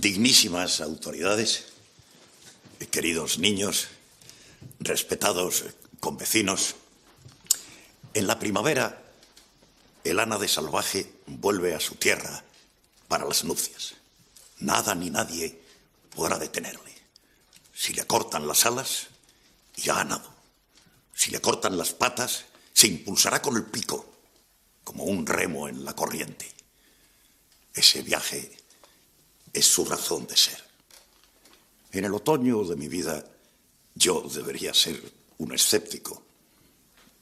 Dignísimas autoridades, queridos niños, respetados convecinos, en la primavera el ana de salvaje vuelve a su tierra para las nupcias. Nada ni nadie podrá detenerle. Si le cortan las alas, ya ha ganado. Si le cortan las patas, se impulsará con el pico, como un remo en la corriente. Ese viaje es su razón de ser. En el otoño de mi vida yo debería ser un escéptico,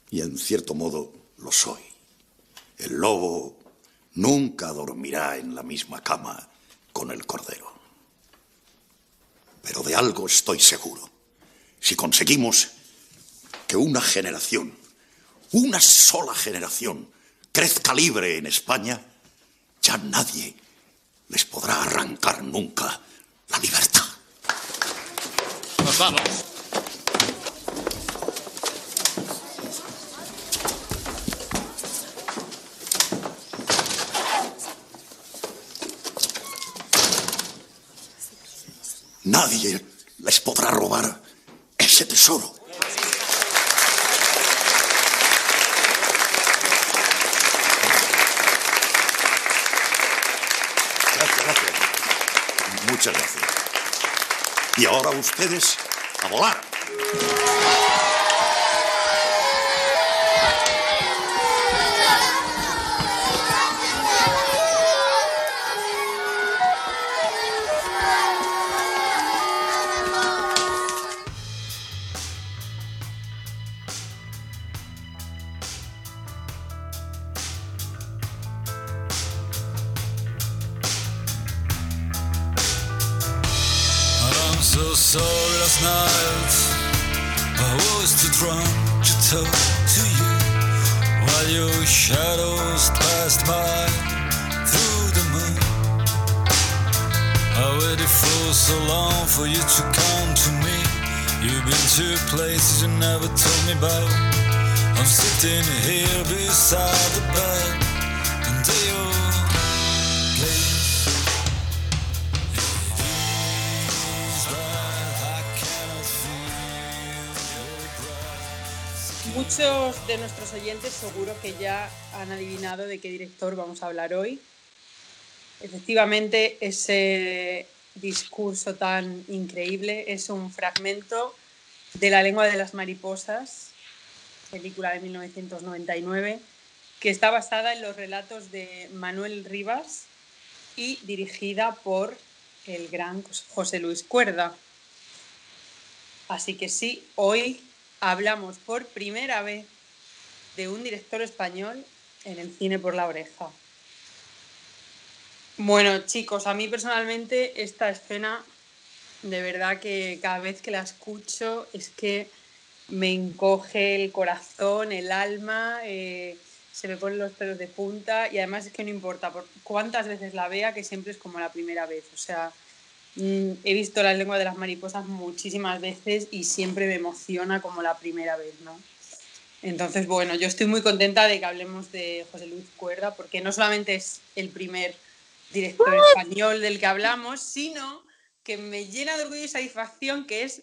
y en cierto modo lo soy. El lobo nunca dormirá en la misma cama con el cordero. Pero de algo estoy seguro. Si conseguimos que una generación, una sola generación, crezca libre en España, ya nadie les podrá arrancar nunca la libertad. Nos vamos. Nadie les podrá robar ese tesoro. Muchas gracias. Y ahora ustedes a volar. Seguro que ya han adivinado de qué director vamos a hablar hoy. Efectivamente, ese discurso tan increíble es un fragmento de La lengua de las mariposas, película de 1999, que está basada en los relatos de Manuel Rivas y dirigida por el gran José Luis Cuerda. Así que sí, hoy hablamos por primera vez de un director español en el cine por la oreja. Bueno, chicos, a mí personalmente esta escena, de verdad que cada vez que la escucho es que me encoge el corazón, el alma, eh, se me ponen los pelos de punta y además es que no importa por cuántas veces la vea, que siempre es como la primera vez. O sea, mm, he visto la lengua de las mariposas muchísimas veces y siempre me emociona como la primera vez, ¿no? Entonces, bueno, yo estoy muy contenta de que hablemos de José Luis Cuerda, porque no solamente es el primer director español del que hablamos, sino que me llena de orgullo y satisfacción que es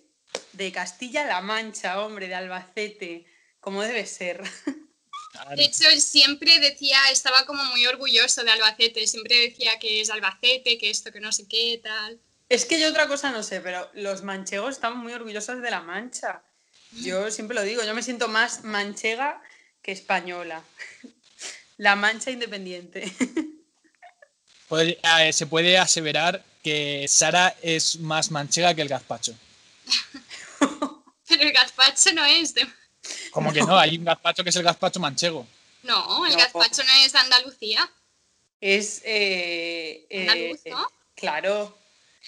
de Castilla-La Mancha, hombre, de Albacete, como debe ser. De hecho, él siempre decía, estaba como muy orgulloso de Albacete, siempre decía que es Albacete, que esto, que no sé qué, tal. Es que yo otra cosa no sé, pero los manchegos están muy orgullosos de La Mancha. Yo siempre lo digo, yo me siento más manchega que española. La Mancha independiente. Puede- eh, se puede aseverar que Sara es más manchega que el gazpacho. Pero el gazpacho no es de... Como que no, hay un gazpacho que es el gazpacho manchego. No, el No. gazpacho no es de Andalucía. Es. eh, eh, Andaluz, ¿no? Claro.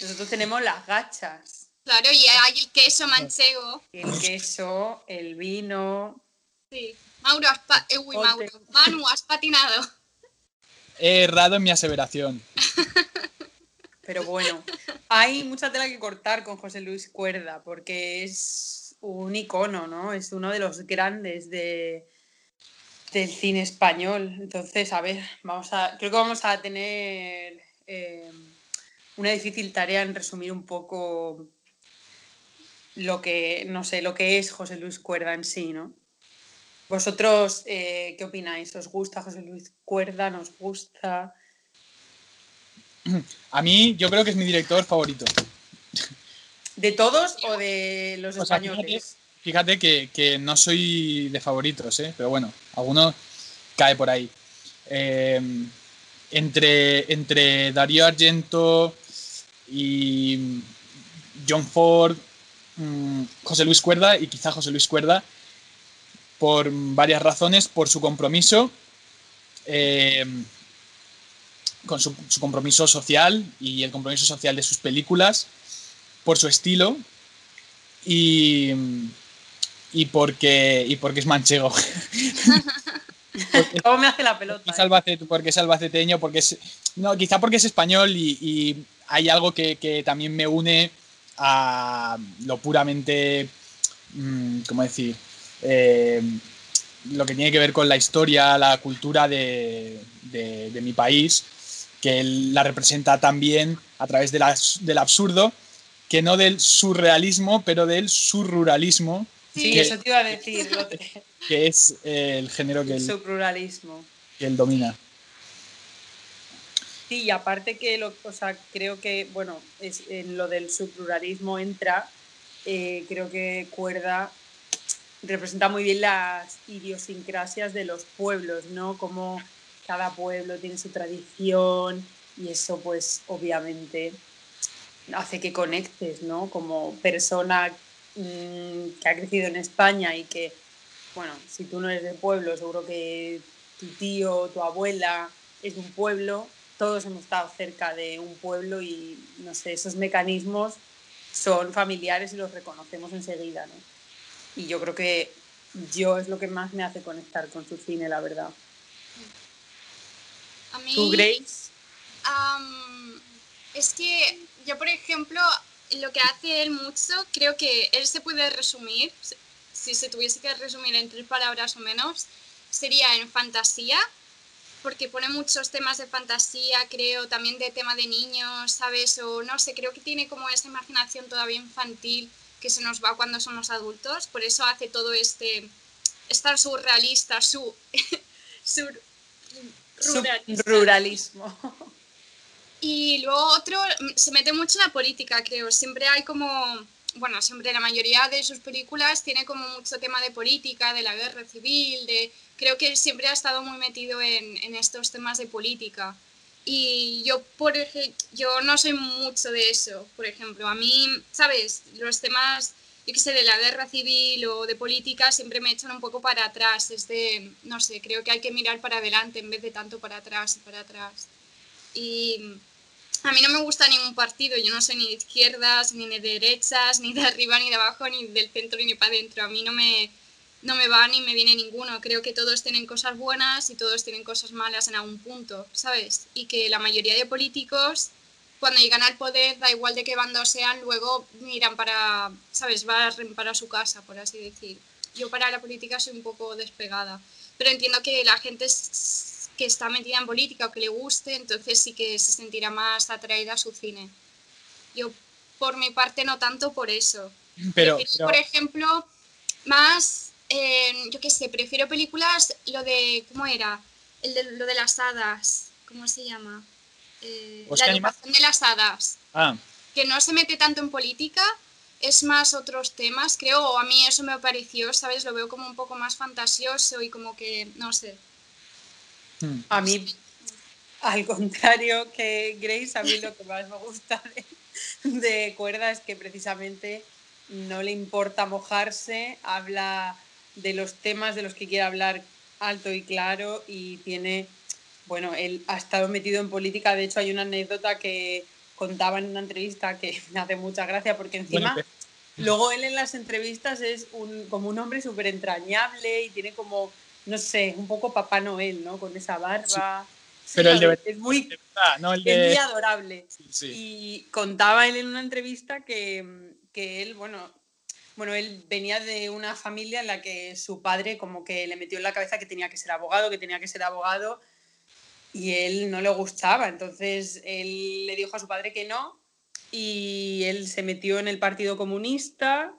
Nosotros tenemos las gachas. Claro, y hay el queso manchego. El queso, el vino. Sí. Mauro, has pa- eh, uy. Mauro. Manu, has patinado. He errado en mi aseveración. Pero bueno, hay mucha tela que cortar con José Luis Cuerda, porque es un icono, ¿no? Es uno de los grandes de, del cine español. Entonces, a ver, vamos a, creo que vamos a tener eh, una difícil tarea en resumir un poco lo que, no sé, lo que es José Luis Cuerda en sí, ¿no? ¿Vosotros eh, qué opináis? ¿Os gusta José Luis Cuerda? ¿Nos gusta? A mí yo creo que es mi director favorito. ¿De todos o de los O sea, españoles? Fíjate que, que no soy de favoritos, ¿eh? pero bueno, alguno cae por ahí. Eh, entre, entre Darío Argento y John Ford, mm, José Luis Cuerda y quizá José Luis Cuerda, por varias razones, por su compromiso, eh, con su, su compromiso social y el compromiso social de sus películas, por su estilo y, y porque, y porque es manchego. Porque- ¿Cómo me hace la pelota? porque eh? albacete- porque es albaceteño, porque es. No, quizá porque es español y, y hay algo que, que también me une a lo puramente. mm, ¿Cómo decir? Eh, lo que tiene que ver con la historia, la cultura de, de- de mi país, que él la representa también a través de del absurdo, que no del surrealismo, pero del surruralismo, Sí, que- eso te iba a decir, que es el género que el él, que él domina. Sí, y aparte que lo, o sea, creo que, bueno, es, en lo del subpluralismo entra, eh, creo que Cuerda representa muy bien las idiosincrasias de los pueblos, ¿no? Como cada pueblo tiene su tradición y eso pues obviamente hace que conectes, ¿no? Como persona mm, que ha crecido en España y que, bueno, si tú no eres del pueblo, seguro que tu tío, tu abuela es de un pueblo, todos hemos estado cerca de un pueblo y, no sé, esos mecanismos son familiares y los reconocemos enseguida, ¿no? Y yo creo que yo es lo que más me hace conectar con su cine, la verdad. A mí, ¿Tú, Grace? am, es que yo, por ejemplo, lo que hace él mucho, creo que él se puede resumir, si- si se tuviese que resumir en tres palabras o menos, sería en fantasía, porque pone muchos temas de fantasía, creo, también de tema de niños, ¿sabes? O no sé, creo que tiene como esa imaginación todavía infantil que se nos va cuando somos adultos, por eso hace todo este, es tan surrealista, su, sur, ruralista. Ruralismo. Y luego otro, se mete mucho en la política, creo. Siempre hay como, bueno, siempre la mayoría de sus películas tiene como mucho tema de política, de la guerra civil, de... Creo que siempre ha estado muy metido en, en estos temas de política. Y yo, por ej- yo no soy mucho de eso, por ejemplo. A mí, ¿sabes? Los temas, yo qué sé, de la guerra civil o de política siempre me echan un poco para atrás. Es de, no sé, creo que hay que mirar para adelante en vez de tanto para atrás y para atrás. Y a mí no me gusta ningún partido, yo no soy ni de izquierdas, ni de derechas, ni de arriba, ni de abajo, ni del centro, ni para adentro. A mí no me, no me va ni me viene ninguno. Creo que todos tienen cosas buenas y todos tienen cosas malas en algún punto, ¿sabes? Y que la mayoría de políticos, cuando llegan al poder, da igual de qué bando sean, luego miran para, ¿sabes? Barren para su casa, por así decir. Yo para la política soy un poco despegada, pero entiendo que la gente que está metida en política o que le guste, entonces sí que se sentirá más atraída a su cine. Yo, por mi parte, no tanto por eso. Pero, Prefiero, pero- por ejemplo, más, eh, yo qué sé, prefiero películas, lo de, ¿cómo era? El de, lo de las hadas, ¿cómo se llama? Eh, la educación de las hadas, ah, que no se mete tanto en política, es más otros temas, creo, o a mí eso me pareció, ¿sabes? Lo veo como un poco más fantasioso y como que, no sé. Hmm. A mí, al contrario que Grace, a mí lo que más me gusta de, de Cuerda es que precisamente no le importa mojarse, habla de los temas de los que quiere hablar alto y claro y tiene, bueno, él ha estado metido en política, de hecho hay una anécdota que contaba en una entrevista que me hace mucha gracia porque encima... Bueno, Luego él en las entrevistas es un, como un hombre súper entrañable y tiene como, no sé, un poco Papá Noel, ¿no? Con esa barba. Sí, Pero el de- es muy, de verdad, no el es muy de. adorable. Sí. Y contaba él en una entrevista que, que él, bueno, bueno, él venía de una familia en la que su padre como que le metió en la cabeza que tenía que ser abogado, que tenía que ser abogado. y él no le gustaba. Entonces él le dijo a su padre que no y él se metió en el Partido Comunista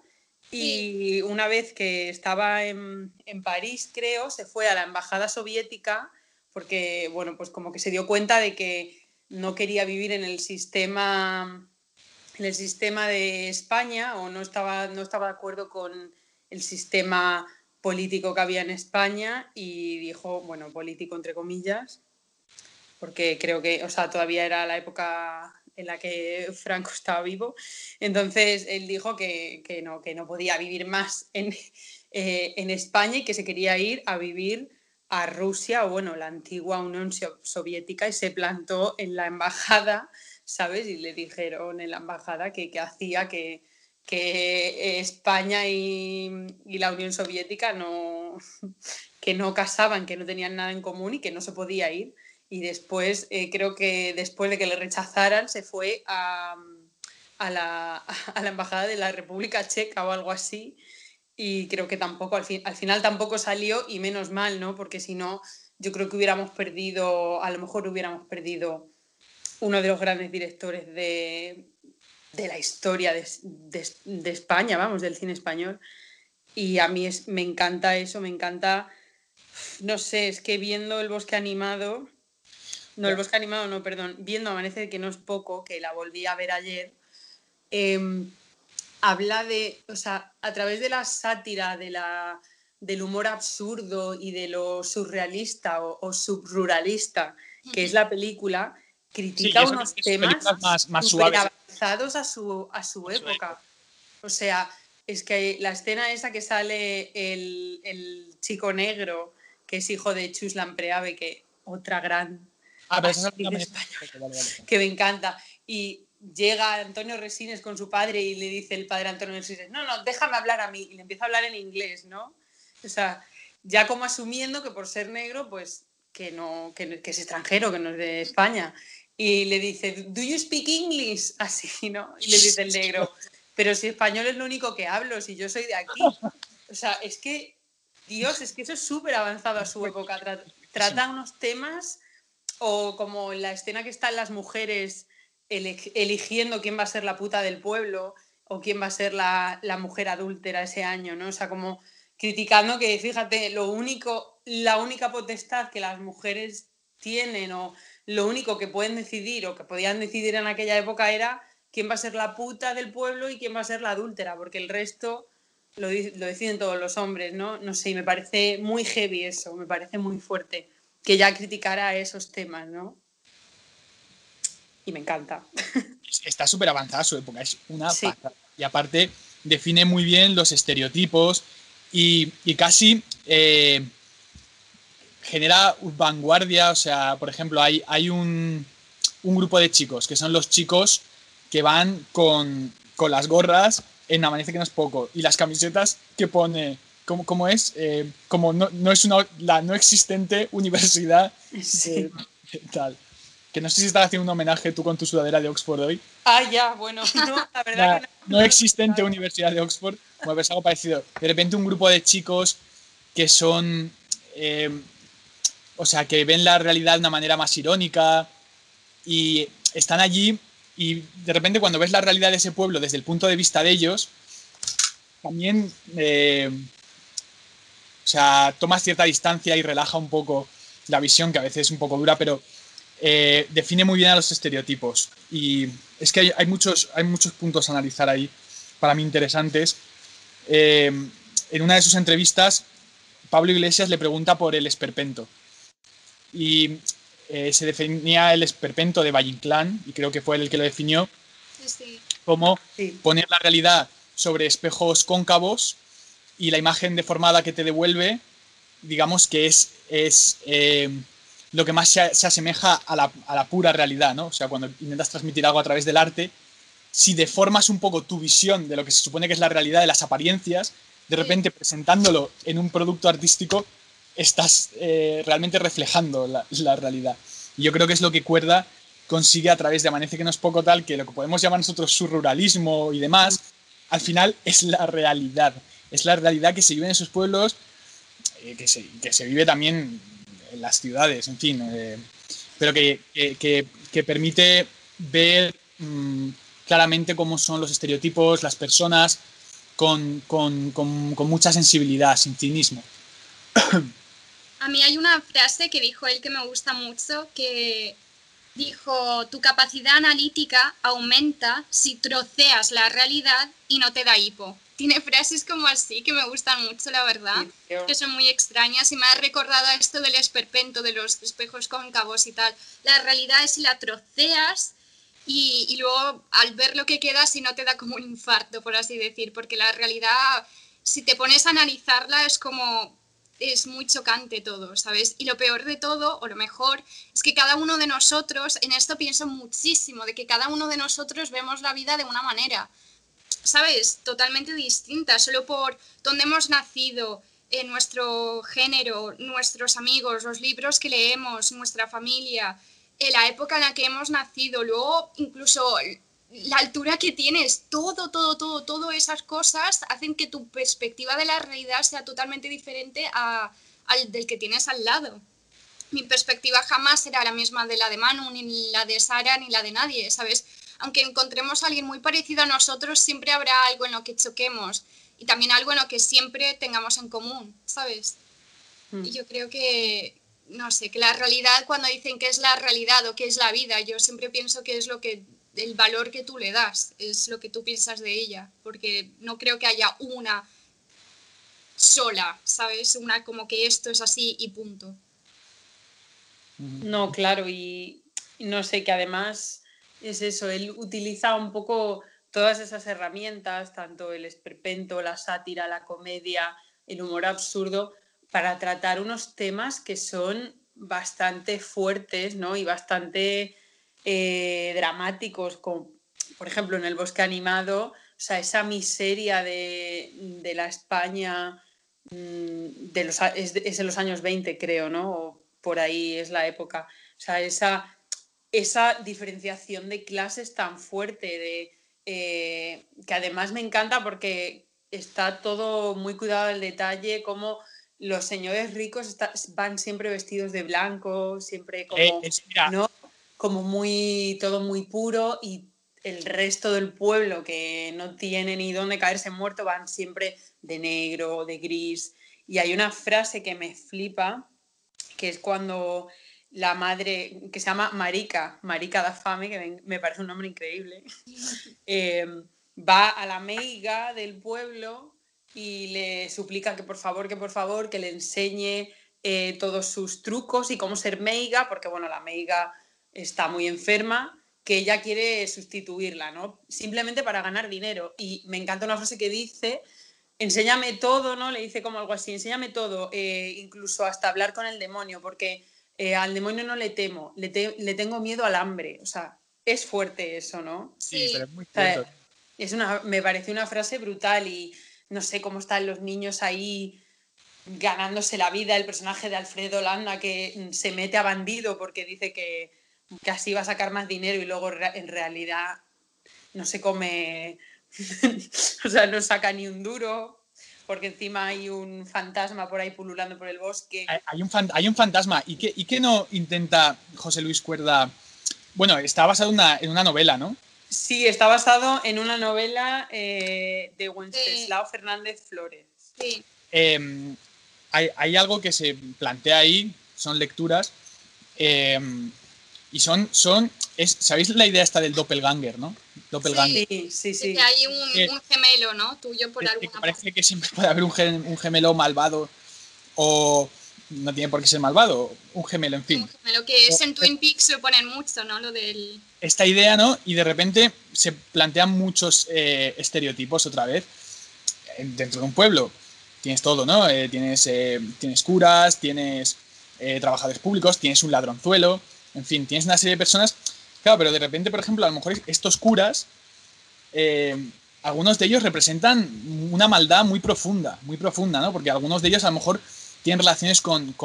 y una vez que estaba en, en, París, creo, se fue a la embajada soviética porque, bueno, pues como que se dio cuenta de que no quería vivir en el sistema en el sistema de España o no estaba, no estaba de acuerdo con el sistema político que había en España y dijo, bueno, político entre comillas, porque creo que, o sea, todavía era la época en la que Franco estaba vivo. Entonces él dijo que, que no, que no podía vivir más en, eh, en, España y que se quería ir a vivir a Rusia o bueno, la antigua Unión Soviética y se plantó en la embajada, ¿sabes? Y le dijeron en la embajada que, que hacía que, que España y, y, la Unión Soviética no, que no casaban, que no tenían nada en común y que no se podía ir y después eh, creo que después de que le rechazaran se fue a, a, la, a, la, embajada de la República Checa o algo así y creo que tampoco al, fin, al final tampoco salió y menos mal, ¿no? Porque si no yo creo que hubiéramos perdido, a lo mejor hubiéramos perdido uno de los grandes directores de, de la historia de, de, de, España, vamos, del cine español. Y a mí es, me encanta eso, me encanta, no sé, es que viendo el bosque animado, no, el bosque animado no, perdón. Viendo Amanece, que no es poco, que la volví a ver ayer, eh, habla de, o sea, a través de la sátira, de la, del humor absurdo y de lo surrealista o, o subruralista que es la película, critica sí, unos temas más, más suaves. avanzados a su, a su época. O sea, es que la escena esa que sale el, el chico negro, que es hijo de Chuslan Preave, que otra gran Ah, pero esa es la que me encanta. Y llega Antonio Resines con su padre y le dice el padre Antonio Resines, no, no, déjame hablar a mí. Y le empieza a hablar en inglés, ¿no? O sea, ya como asumiendo que por ser negro, pues que no, que, que es extranjero, que no es de España. Y le dice, ¿do you speak English? Así, ¿no? Y le dice el negro, pero si español es lo único que hablo, si yo soy de aquí. O sea, es que, Dios, es que eso es súper avanzado a su época. Trata unos temas o como la escena que están las mujeres eligiendo quién va a ser la puta del pueblo o quién va a ser la, la, mujer adúltera ese año, ¿no? O sea, como criticando que, fíjate, lo único, la única potestad que las mujeres tienen o lo único que pueden decidir o que podían decidir en aquella época era quién va a ser la puta del pueblo y quién va a ser la adúltera, porque el resto lo, lo deciden todos los hombres, ¿no? No sé, me parece muy heavy eso, me parece muy fuerte que ya criticara esos temas, ¿no? Y me encanta. Está súper avanzada su época, es una sí. Y aparte define muy bien los estereotipos y, y casi eh, genera vanguardia. O sea, por ejemplo, hay, hay un, un, grupo de chicos que son los chicos que van con, con las gorras en Amanece que no es poco y las camisetas que pone ¿Cómo, cómo es? Eh, como no, no, es una, la no existente universidad sí. tal. Que no sé si estás haciendo un homenaje tú con tu sudadera de Oxford hoy. Ah, ya, bueno, no, la verdad la que no. no existente universidad de Oxford, como es algo parecido. De repente un grupo de chicos que son, eh, o sea, que ven la realidad de una manera más irónica y están allí y de repente cuando ves la realidad de ese pueblo desde el punto de vista de ellos, también eh, o sea, toma cierta distancia y relaja un poco la visión, que a veces es un poco dura, pero eh, define muy bien a los estereotipos. Y es que hay, hay, muchos, hay muchos puntos a analizar ahí, para mí interesantes. Eh, en una de sus entrevistas, Pablo Iglesias le pregunta por el esperpento. Y eh, se definía el esperpento de Valle Inclán, y creo que fue el que lo definió, sí. como poner la realidad sobre espejos cóncavos y la imagen deformada que te devuelve, digamos que es, es eh, lo que más se, se asemeja a la, a la, pura realidad, ¿no? O sea, cuando intentas transmitir algo a través del arte, si deformas un poco tu visión de lo que se supone que es la realidad, de las apariencias, de repente presentándolo en un producto artístico, estás eh, realmente reflejando la, la, realidad. Y yo creo que es lo que Cuerda consigue a través de Amanece que no es poco tal, que lo que podemos llamar nosotros surruralismo y demás, al final es la realidad es la realidad que se vive en esos pueblos, eh, que, se, que, se, vive también en las ciudades, en fin. Eh, pero que, que, que, permite ver mm, claramente cómo son los estereotipos, las personas, con, con, con, con mucha sensibilidad, sin cinismo. A mí hay una frase que dijo él que me gusta mucho, que dijo, tu capacidad analítica aumenta si troceas la realidad y no te da hipo. Tiene frases como así que me gustan mucho, la verdad, que son muy extrañas y me ha recordado esto del esperpento, de los espejos cóncavos y tal. La realidad es si la troceas y, y luego al ver lo que queda, si no te da como un infarto, por así decir, porque la realidad, si te pones a analizarla, es como es muy chocante todo, ¿sabes? Y lo peor de todo, o lo mejor, es que cada uno de nosotros, en esto pienso muchísimo, de que cada uno de nosotros vemos la vida de una manera, ¿sabes? Totalmente distinta, solo por dónde hemos nacido, en nuestro género, nuestros amigos, los libros que leemos, nuestra familia, en la época en la que hemos nacido, luego incluso la altura que tienes, todo, todo, todo, todas esas cosas hacen que tu perspectiva de la realidad sea totalmente diferente a, al del que tienes al lado. Mi perspectiva jamás será la misma de la de Manu, ni la de Sara, ni la de nadie, ¿sabes? Aunque encontremos a alguien muy parecido a nosotros, siempre habrá algo en lo que choquemos y también algo en lo que siempre tengamos en común, ¿sabes? Mm. Y yo creo que, no sé, que la realidad, cuando dicen que es la realidad o que es la vida, yo siempre pienso que es lo que el valor que tú le das, es lo que tú piensas de ella, porque no creo que haya una sola, ¿sabes? Una como que esto es así y punto. No, claro, y no sé, que además es eso, él utiliza un poco todas esas herramientas, tanto el esperpento, la sátira, la comedia, el humor absurdo, para tratar unos temas que son bastante fuertes, ¿no? Y bastante eh, dramáticos, como por ejemplo en el bosque animado, o sea, esa miseria de, la España mm, de los, es, de, los años 20, creo, ¿no? O por ahí es la época. O sea, esa, esa diferenciación de clases tan fuerte, de, eh, que además me encanta porque está todo muy cuidado del detalle, como los señores ricos van siempre vestidos de blanco, siempre como... Eh, ¿no? como muy, todo muy puro y el resto del pueblo que no tiene ni dónde caerse muerto van siempre de negro, de gris. Y hay una frase que me flipa, que es cuando la madre, que se llama Marica, Marica da Fame, que me parece un nombre increíble, em, va a la meiga del pueblo y le suplica que por favor, que por favor, que le enseñe eh, todos sus trucos y cómo ser meiga, porque bueno, la meiga está muy enferma, que ella quiere sustituirla, ¿no? Simplemente para ganar dinero. Y me encanta una frase que dice, enséñame todo, ¿no? Le dice como algo así, enséñame todo, eh, incluso hasta hablar con el demonio, porque eh, al demonio no le temo, le, le, tengo miedo al hambre. O sea, es fuerte eso, ¿no? Sí, pero es muy fuerte. es una, me parece una frase brutal y no sé cómo están los niños ahí ganándose la vida, el personaje de Alfredo Landa que se mete a bandido porque dice que que así va a sacar más dinero y luego en realidad no se come, o sea, no saca ni un duro, porque encima hay un fantasma por ahí pululando por el bosque. Hay un, hay un fantasma. ¿Y qué, ¿Y no intenta José Luis Cuerda? Bueno, está basado en una, novela, ¿no? Sí, está basado en una novela eh, de Wenceslao Fernández Flores. Sí. Em, hay, hay, algo que se plantea ahí, son lecturas. Em, y son, son ¿sabéis la idea esta del doppelganger, no? Doppelganger. Sí, sí, sí. Que hay un, gemelo, ¿no? Tuyo por alguna que Parece que siempre puede haber un, gemelo malvado o no tiene por qué ser malvado, un gemelo, en fin. Un gemelo que es en Twin Peaks lo ponen mucho, ¿no? Lo del... Esta idea, ¿no? Y de repente se plantean muchos eh, estereotipos otra vez dentro de un pueblo. Tienes todo, ¿no? Eh, tienes, eh, tienes curas, tienes trabajadores públicos, tienes un ladronzuelo, en fin, tienes una serie de personas. Claro, pero de repente, por ejemplo, a lo mejor estos curas, eh, algunos de ellos representan una maldad muy profunda, muy profunda, ¿no? Porque algunos de ellos a lo mejor tienen relaciones con,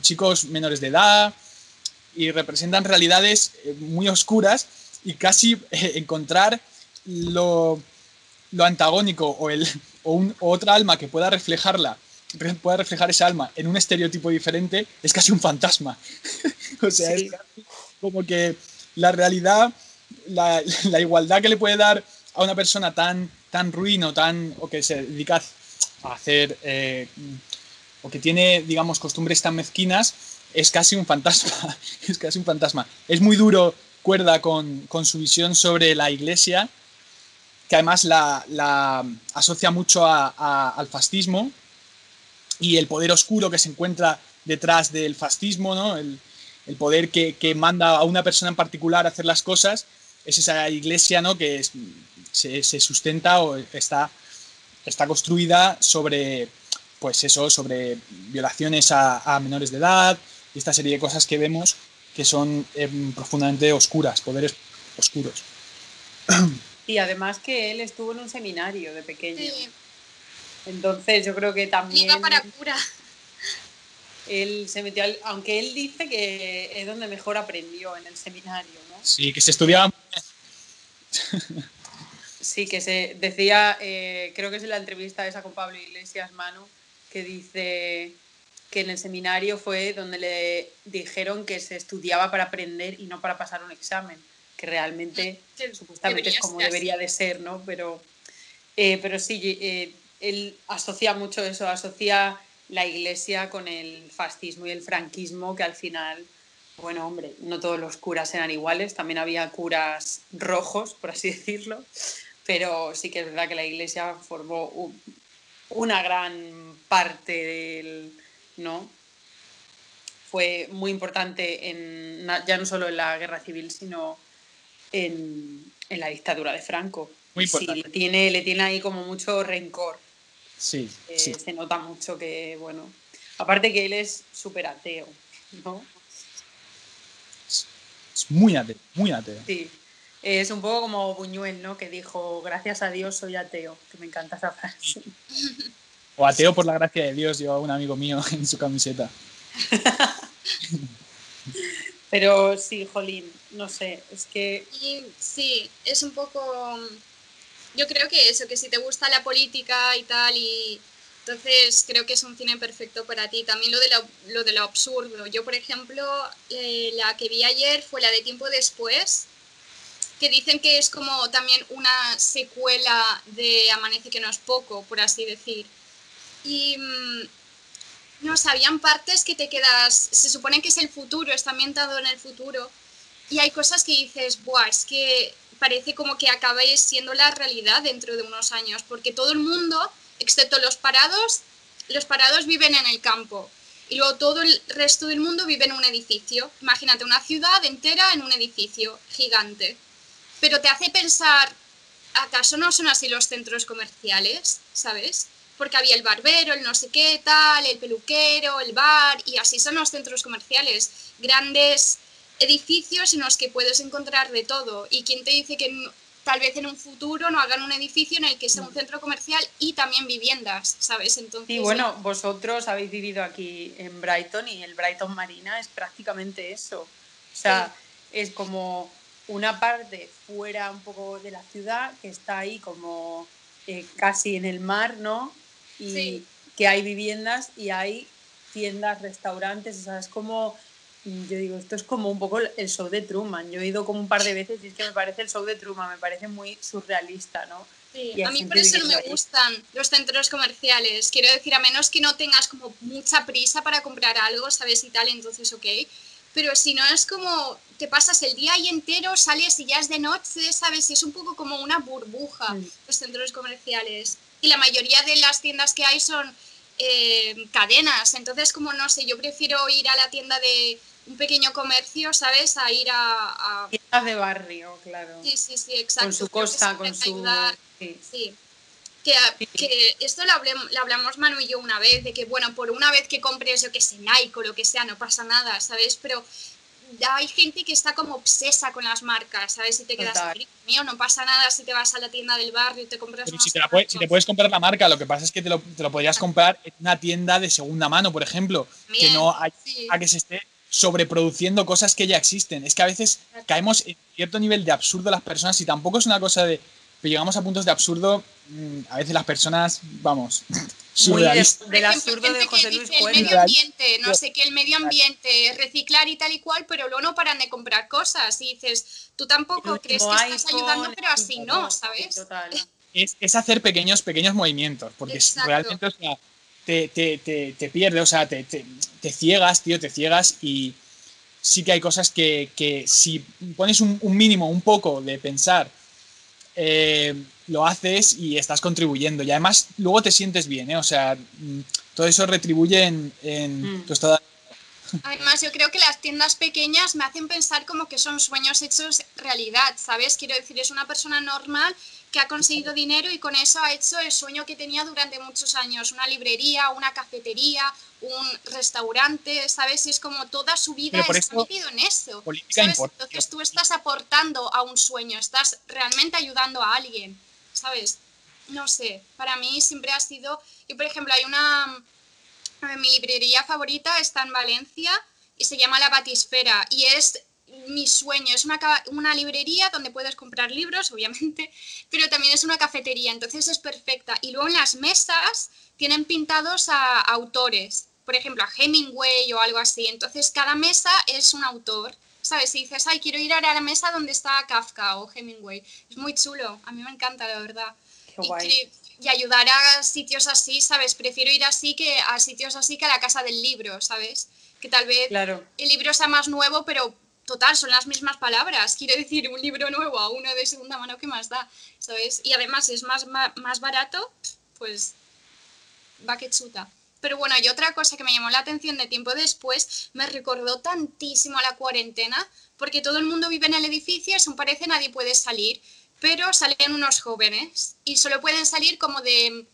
chicos menores de edad y representan realidades eh, muy oscuras y casi eh, encontrar lo, antagónico o, el, o, otra alma que pueda reflejarla pueda reflejar esa alma en un estereotipo diferente, es casi un fantasma. o sea, como que la realidad, la, la igualdad que le puede dar a una persona tan, tan ruin o, tan, o que se dedica a hacer, eh, o que tiene, digamos, costumbres tan mezquinas, es casi un fantasma. es casi un fantasma. Es muy duro, cuerda, con, con su visión sobre la iglesia, que además la, la asocia mucho a- a- al fascismo y el poder oscuro que se encuentra detrás del fascismo, ¿no? El, el poder que, que manda a una persona en particular a hacer las cosas, es esa iglesia ¿no? que es- se, se sustenta o está, está construida sobre, pues eso, sobre violaciones a, a menores de edad y esta serie de cosas que vemos que son em, profundamente oscuras, poderes oscuros. Y además que él estuvo en un seminario de pequeño. Sí, Entonces yo creo que también liga para cura. él se metió, al- aunque él dice que es donde mejor aprendió en el seminario, ¿no? Sí, que se estudiaba Sí, que se decía, eh, creo que es en la entrevista esa con Pablo Iglesias Manu, que dice que en el seminario fue donde le dijeron que se estudiaba para aprender y no para pasar un examen, que realmente Sí, supuestamente es como así. debería de ser, ¿no? Pero, eh, pero sí, eh, él asocia mucho eso, asocia la iglesia con el fascismo y el franquismo, que al final, bueno, hombre, no todos los curas eran iguales, también había curas rojos, por así decirlo, pero sí que es verdad que la iglesia formó un- una gran parte del, ¿no? Fue muy importante en, ya no solo en la guerra civil, sino en, en la dictadura de Franco. Muy Sí, importante. le tiene, le tiene ahí como mucho rencor. Sí, eh, sí. Se nota mucho que, bueno, aparte que él es súper ateo, ¿no? Es muy ateo, muy ateo. Sí. Es un poco como Buñuel, ¿no? Que dijo, gracias a Dios soy ateo, que me encanta esa frase. O ateo por la gracia de Dios, lleva un amigo mío en su camiseta. Pero sí, Jolín, no sé, es que Y sí, es un poco. Yo creo que eso, que si te gusta la política y tal, y entonces creo que es un cine perfecto para ti. También lo de lo, lo, de lo absurdo. Yo, por ejemplo, eh, la que vi ayer fue la de Tiempo Después, que dicen que es como también una secuela de Amanece que no es poco, por así decir. Y. mm, no sé, habían partes que te quedas. Se supone que es el futuro, está ambientado en el futuro. Y hay cosas que dices, Buah, es que parece como que acabe siendo la realidad dentro de unos años, porque todo el mundo, excepto los parados, los parados viven en el campo. Y luego todo el resto del mundo vive en un edificio. Imagínate una ciudad entera en un edificio gigante. Pero te hace pensar, ¿acaso no son así los centros comerciales? ¿Sabes? Porque había el barbero, el no sé qué tal, el peluquero, el bar, y así son los centros comerciales. Grandes edificios en los que puedes encontrar de todo. ¿Y quién te dice que tal vez en un futuro no hagan un edificio en el que sea un centro comercial y también viviendas, ¿sabes? Entonces, Sí, bueno, vosotros habéis vivido aquí en Brighton y el Brighton Marina es prácticamente eso. O sea, es como una parte fuera un poco de la ciudad que está ahí como eh, casi en el mar, ¿no? Y Sí. que hay viviendas y hay tiendas, restaurantes, o sea, es como, yo digo, esto es como un poco el show de Truman. Yo he ido como un par de veces y es que me parece el show de Truman, me parece muy surrealista, ¿no? Sí, a mí por eso no me gustan los centros comerciales. Quiero decir, a menos que no tengas como mucha prisa para comprar algo, ¿sabes? Y tal, entonces ok. Pero si no es como te pasas el día ahí entero, sales y ya es de noche, ¿sabes? Y es un poco como una burbuja Mm. los centros comerciales. Y la mayoría de las tiendas que hay son eh, cadenas. Entonces, como no sé, yo prefiero ir a la tienda de un pequeño comercio, ¿sabes? A ir a... a- Tiendas de barrio, claro. Sí, sí, sí, exacto. con su siempre con su... sí. Sí. Que, que esto lo, hablem- lo hablamos Manu y yo una vez, de que, bueno, por una vez que compres, yo que sé, Nike o lo que sea, no pasa nada, ¿sabes? Pero hay gente que está como obsesa con las marcas, ¿sabes? Y te quedas, Total. "Amigo mío, no pasa nada si te vas a la tienda del barrio y te compras si te, la puedes, si te zapatos". puedes comprar la marca, lo que pasa es que te lo, te lo podrías comprar en una tienda de segunda mano, por ejemplo, que no hay sí. a que se esté sobreproduciendo cosas que ya existen. Es que a veces caemos en cierto nivel de absurdo las personas y tampoco es una cosa de pero llegamos a puntos de absurdo. mm, A veces las personas, vamos, Muy surrealistas. de- del absurdo de José Luis dice el medio ambiente, no sé qué, el medio ambiente, reciclar y tal y cual, pero luego no paran de comprar cosas. Y dices, tú tampoco crees que estás iPhone, ayudando, pero así no, ¿sabes? Total. es, es hacer pequeños, pequeños movimientos, porque Exacto. realmente o sea, te, te, te, te pierde, o sea, te, ciegas, tío, te ciegas y sí que hay cosas que, que si pones un, un mínimo, un poco de pensar, eh, lo haces y estás contribuyendo. Y además luego te sientes bien, ¿eh? O sea, mm, todo eso retribuye en, en Mm. tu estado. Además, yo creo que las tiendas pequeñas me hacen pensar como que son sueños hechos realidad, ¿sabes? Quiero decir, es una persona normal que ha conseguido dinero y con eso ha hecho el sueño que tenía durante muchos años, una librería, una cafetería, un restaurante, ¿sabes? Es como toda su vida está metido en eso. Entonces tú estás aportando a un sueño, estás realmente ayudando a alguien, ¿sabes? No sé, para mí siempre ha sido, yo por ejemplo hay una, eh, mi librería favorita está en Valencia y se llama La Batisfera y es mi sueño, es una, una librería donde puedes comprar libros, obviamente, pero también es una cafetería, entonces es perfecta. Y luego en las mesas tienen pintados a autores, por ejemplo, a Hemingway o algo así, entonces cada mesa es un autor. ¿Sabes? Si dices, ay, quiero ir a la mesa donde está Kafka o Hemingway. Es muy chulo, a mí me encanta, la verdad Qué y, guay. y ayudar a sitios así, ¿sabes? Prefiero ir así que a sitios así que a la casa del libro, ¿sabes? Que tal vez Claro. el libro sea más nuevo, pero total, son las mismas palabras. Quiero decir, un libro nuevo a uno de segunda mano, ¿qué más da? ¿Sabes? Y además es más, ma- más barato, pues va que chuta. Pero bueno, y otra cosa que me llamó la atención de tiempo después, me recordó tantísimo a la cuarentena, porque todo el mundo vive en el edificio, según parece nadie puede salir, pero salen unos jóvenes y solo pueden salir como de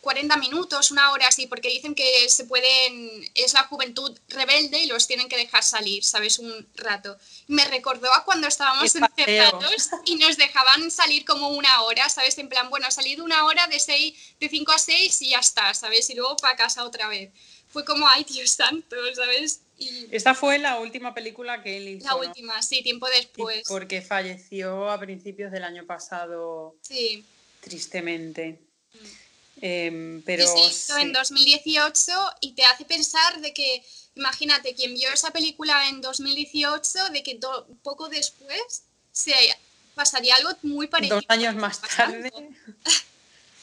40 minutos, una hora así, porque dicen que se pueden, es la juventud rebelde y los tienen que dejar salir, ¿sabes? Un rato. Me recordó a cuando estábamos encerrados y nos dejaban salir como una hora, ¿sabes? En plan, bueno, salid una hora de, seis, de 5 a 6 y ya está, ¿sabes? Y luego para casa otra vez. Fue como, ay, Dios santo, ¿sabes? Y Esta fue la última película que él hizo. la ¿no? última, sí, tiempo Y después. Porque falleció a principios del año pasado, Sí. tristemente. Mm. Em, pero hizo sí. en 2018 y te hace pensar de que, imagínate, quien vio esa película en 2018, de que do- poco después se pasaría algo muy parecido. dos años más Pasando. tarde.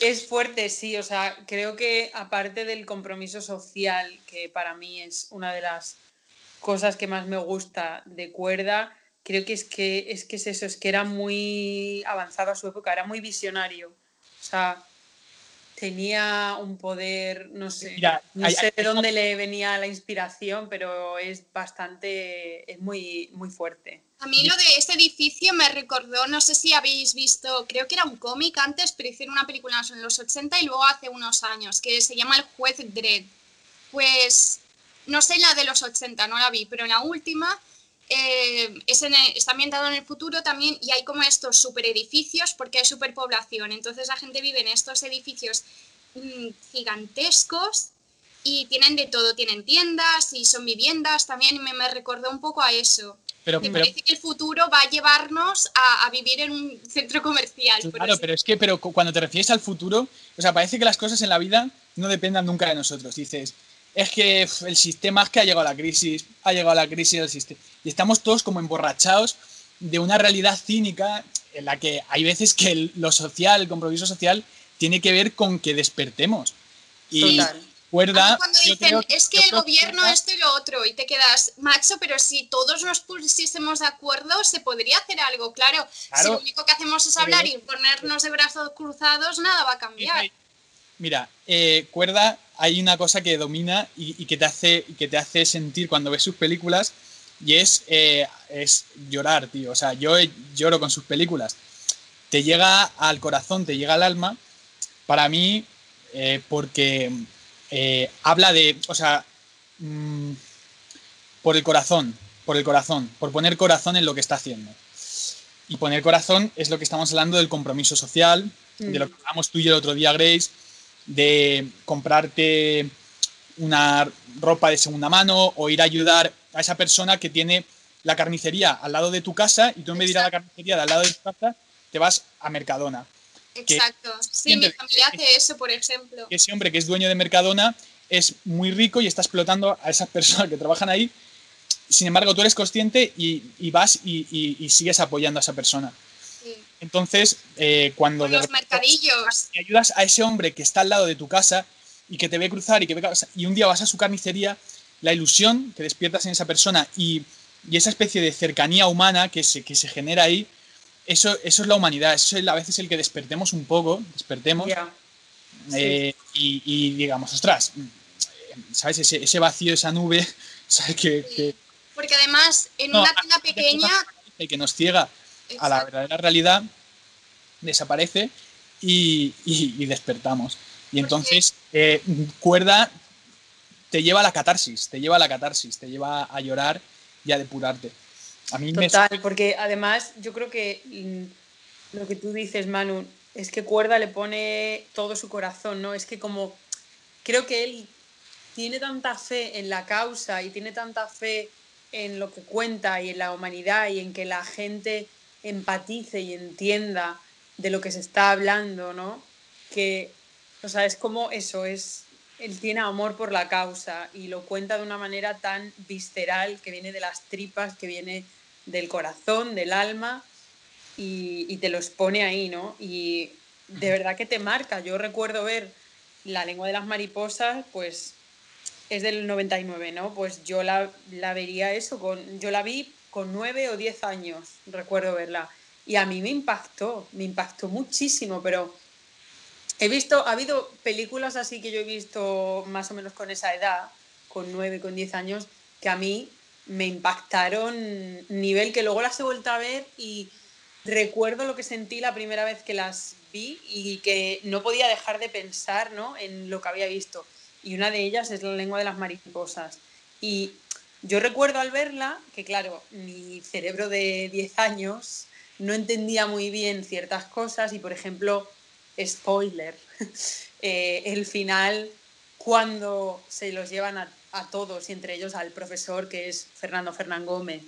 Es fuerte, sí. O sea, creo que aparte del compromiso social, que para mí es una de las cosas que más me gusta de cuerda, creo que es que es que es eso, es que era muy avanzado a su época, era muy visionario. O sea, tenía un poder, no sé, Mira, no hay- sé hay- de dónde le venía la inspiración, pero es bastante, es muy, muy fuerte. A mí lo de este edificio me recordó, no sé si habéis visto, creo que era un cómic antes, pero hicieron una película en los 80 y luego hace unos años, que se llama El juez Dredd. Pues no sé la de los 80, no la vi, pero en la última eh, es en el- está ambientado en el futuro también y hay como estos super edificios porque hay superpoblación. Entonces la gente vive en estos edificios mm, gigantescos y tienen de todo, tienen tiendas y son viviendas también y me, me recordó un poco a eso. Pero, Me parece que el futuro va a llevarnos a, a vivir en un centro comercial. Claro, pero es que pero cu- cuando te refieres al futuro, o sea, parece que las cosas en la vida no dependan nunca de nosotros. Dices, es que el sistema es que ha llegado la crisis, ha llegado la crisis del sistema. Y estamos todos como emborrachados de una realidad cínica en la que hay veces que el- lo social, el compromiso social, tiene que ver con que despertemos. Y Total. A cuerda. cuando yo dicen, creo- es que el gobierno Cuerda- esto y lo otro, y te quedas, macho, pero si todos nos pusiésemos de acuerdo, se podría hacer algo, claro. Si Claro. lo único que hacemos es hablar y ponernos de brazos cruzados, nada va a cambiar. Mira, eh, Cuerda, hay una cosa que domina y, y que te hace, que te hace sentir cuando ves sus películas y es, eh, es llorar, tío. O sea, yo eh, lloro con sus películas. Te llega al corazón, te llega al alma. Para mí, eh, porque habla de, o sea, mm, por el corazón, por el corazón, por poner corazón en lo que está haciendo. Y poner corazón es lo que estamos hablando del compromiso social, de lo que hablamos tú y el otro día, Grace, de comprarte una ropa de segunda mano o ir a ayudar a esa persona que tiene la carnicería al lado de tu casa y tú en vez de ir a la carnicería de al lado de tu casa te vas a Mercadona. Exacto. Sí, mi familia hace eso, por ejemplo. Ese hombre que es dueño de Mercadona es muy rico y está explotando a esas personas que trabajan ahí. Sin embargo, tú eres consciente y, vas y, sigues apoyando a esa persona. Entonces, eh, cuando... los mercadillos. ayudas a ese hombre que está al lado de tu casa y que te ve cruzar y que ve, y un día vas a su carnicería, la ilusión que despiertas en esa persona y, esa especie de cercanía humana que se, que se genera ahí, eso, eso es la humanidad, eso es a veces el que despertemos un poco, despertemos eh, y, digamos, ostras, ¿sabes? Ese, vacío, esa nube, ¿sabes? Que, Porque además, en una tienda pequeña... Que nos ciega a la verdadera realidad desaparece y, despertamos. Y entonces, eh, cuerda te lleva a la catarsis, te lleva a la catarsis, te lleva a llorar y a depurarte. A mí Total, porque además yo creo que lo que tú dices, Manu, es que Cuerda le pone todo su corazón, ¿no? Es que como creo que él tiene tanta fe en la causa y tiene tanta fe en lo que cuenta y en la humanidad y en que la gente empatice y entienda de lo que se está hablando, ¿no? Que, o sea, es como eso, es, él tiene amor por la causa y lo cuenta de una manera tan visceral que viene de las tripas, que viene del corazón, del alma y, te lo expone ahí, ¿no? Y de verdad que te marca. Yo recuerdo ver La lengua de las mariposas, pues es del 99, ¿no? Pues yo la, la vería eso, con, yo la vi con nueve o diez años, recuerdo verla. Y a mí me impactó, me impactó muchísimo, pero he visto, ha habido películas así que yo he visto más o menos con esa edad, con nueve, con diez años, que a mí me impactaron nivel que luego las he vuelto a ver y recuerdo lo que sentí la primera vez que las vi y que no podía dejar de pensar ¿no? en lo que había visto. Y una de ellas es la lengua de las mariposas. Y yo recuerdo al verla que, claro, mi cerebro de 10 años no entendía muy bien ciertas cosas y, por ejemplo, spoiler, eh, el final, cuando se los llevan a, todos y entre ellos al profesor que es Fernando Fernán Gómez,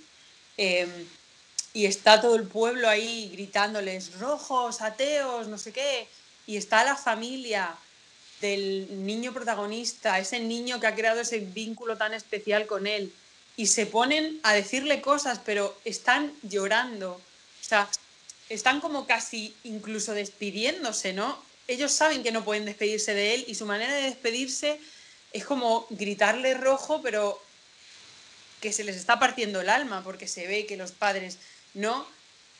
em, y está todo el pueblo ahí gritándoles, rojos, ateos, no sé qué, y está la familia del niño protagonista, ese niño que ha creado ese vínculo tan especial con él, y se ponen a decirle cosas, pero están llorando. O sea, están como casi incluso despidiéndose, ¿no? Ellos saben que no pueden despedirse de él y su manera de despedirse es como gritarle rojo, pero que se les está partiendo el alma porque se ve que los padres no.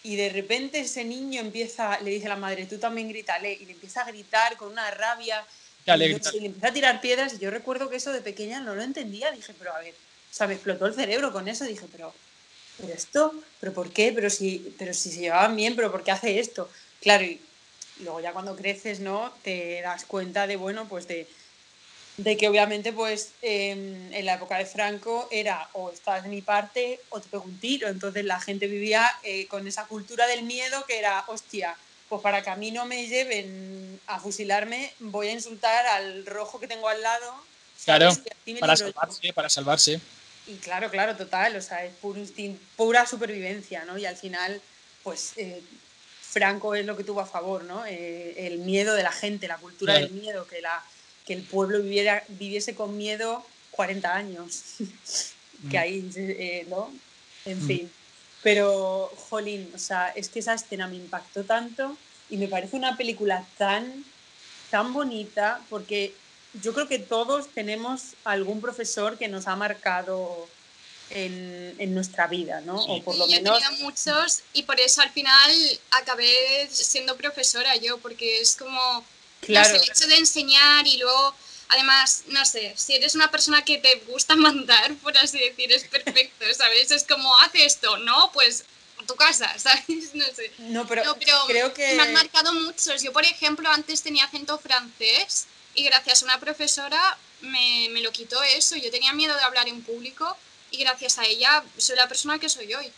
Y de repente ese niño empieza, le dice a la madre, tú también grítale, y le empieza a gritar con una rabia, y, le empieza a tirar piedras. Y yo recuerdo que eso de pequeña no lo entendía, dije, pero a ver, o sea, me explotó el cerebro con eso. Dije, pero, pero esto, pero ¿por qué? Pero si, pero si se llevaban bien, pero ¿por qué hace esto? Claro, y luego ya cuando creces, ¿no? Te das cuenta de, bueno, pues de, de que obviamente, pues em, en la época de Franco era o estás de mi parte o te pego un tiro. Entonces la gente vivía eh, con esa cultura del miedo que era, hostia, pues para que a mí no me lleven a fusilarme, voy a insultar al rojo que tengo al lado. Claro, para salvarse, para salvarse. Y claro, claro, total, o sea, es puro pura supervivencia, ¿no? Y al final, pues eh, Franco es lo que tuvo a favor, ¿no? Eh, el miedo de la gente, la cultura del miedo, que, la, que el pueblo viviera, viviese con miedo 40 años, que mm. ahí, eh, ¿no? En mm. fin. Pero, jolín, o sea, es que esa escena me impactó tanto y me parece una película tan, tan bonita porque yo creo que todos tenemos algún profesor que nos ha marcado en, en nuestra vida, ¿no? O por lo menos. Yo he muchos y por eso al final acabé siendo profesora yo, porque es como claro. el hecho de enseñar y luego, además, no sé, si eres una persona que te gusta mandar, por así decir, es perfecto, ¿sabes? Es como, hace esto, ¿no? Pues a tu casa, ¿sabes? No sé. No, pero, creo que... Me han marcado muchos. Yo, por ejemplo, antes tenía acento francés y gracias a una profesora me, me, lo quitó eso. Yo tenía miedo de hablar en público y gracias a ella soy la persona que soy hoy.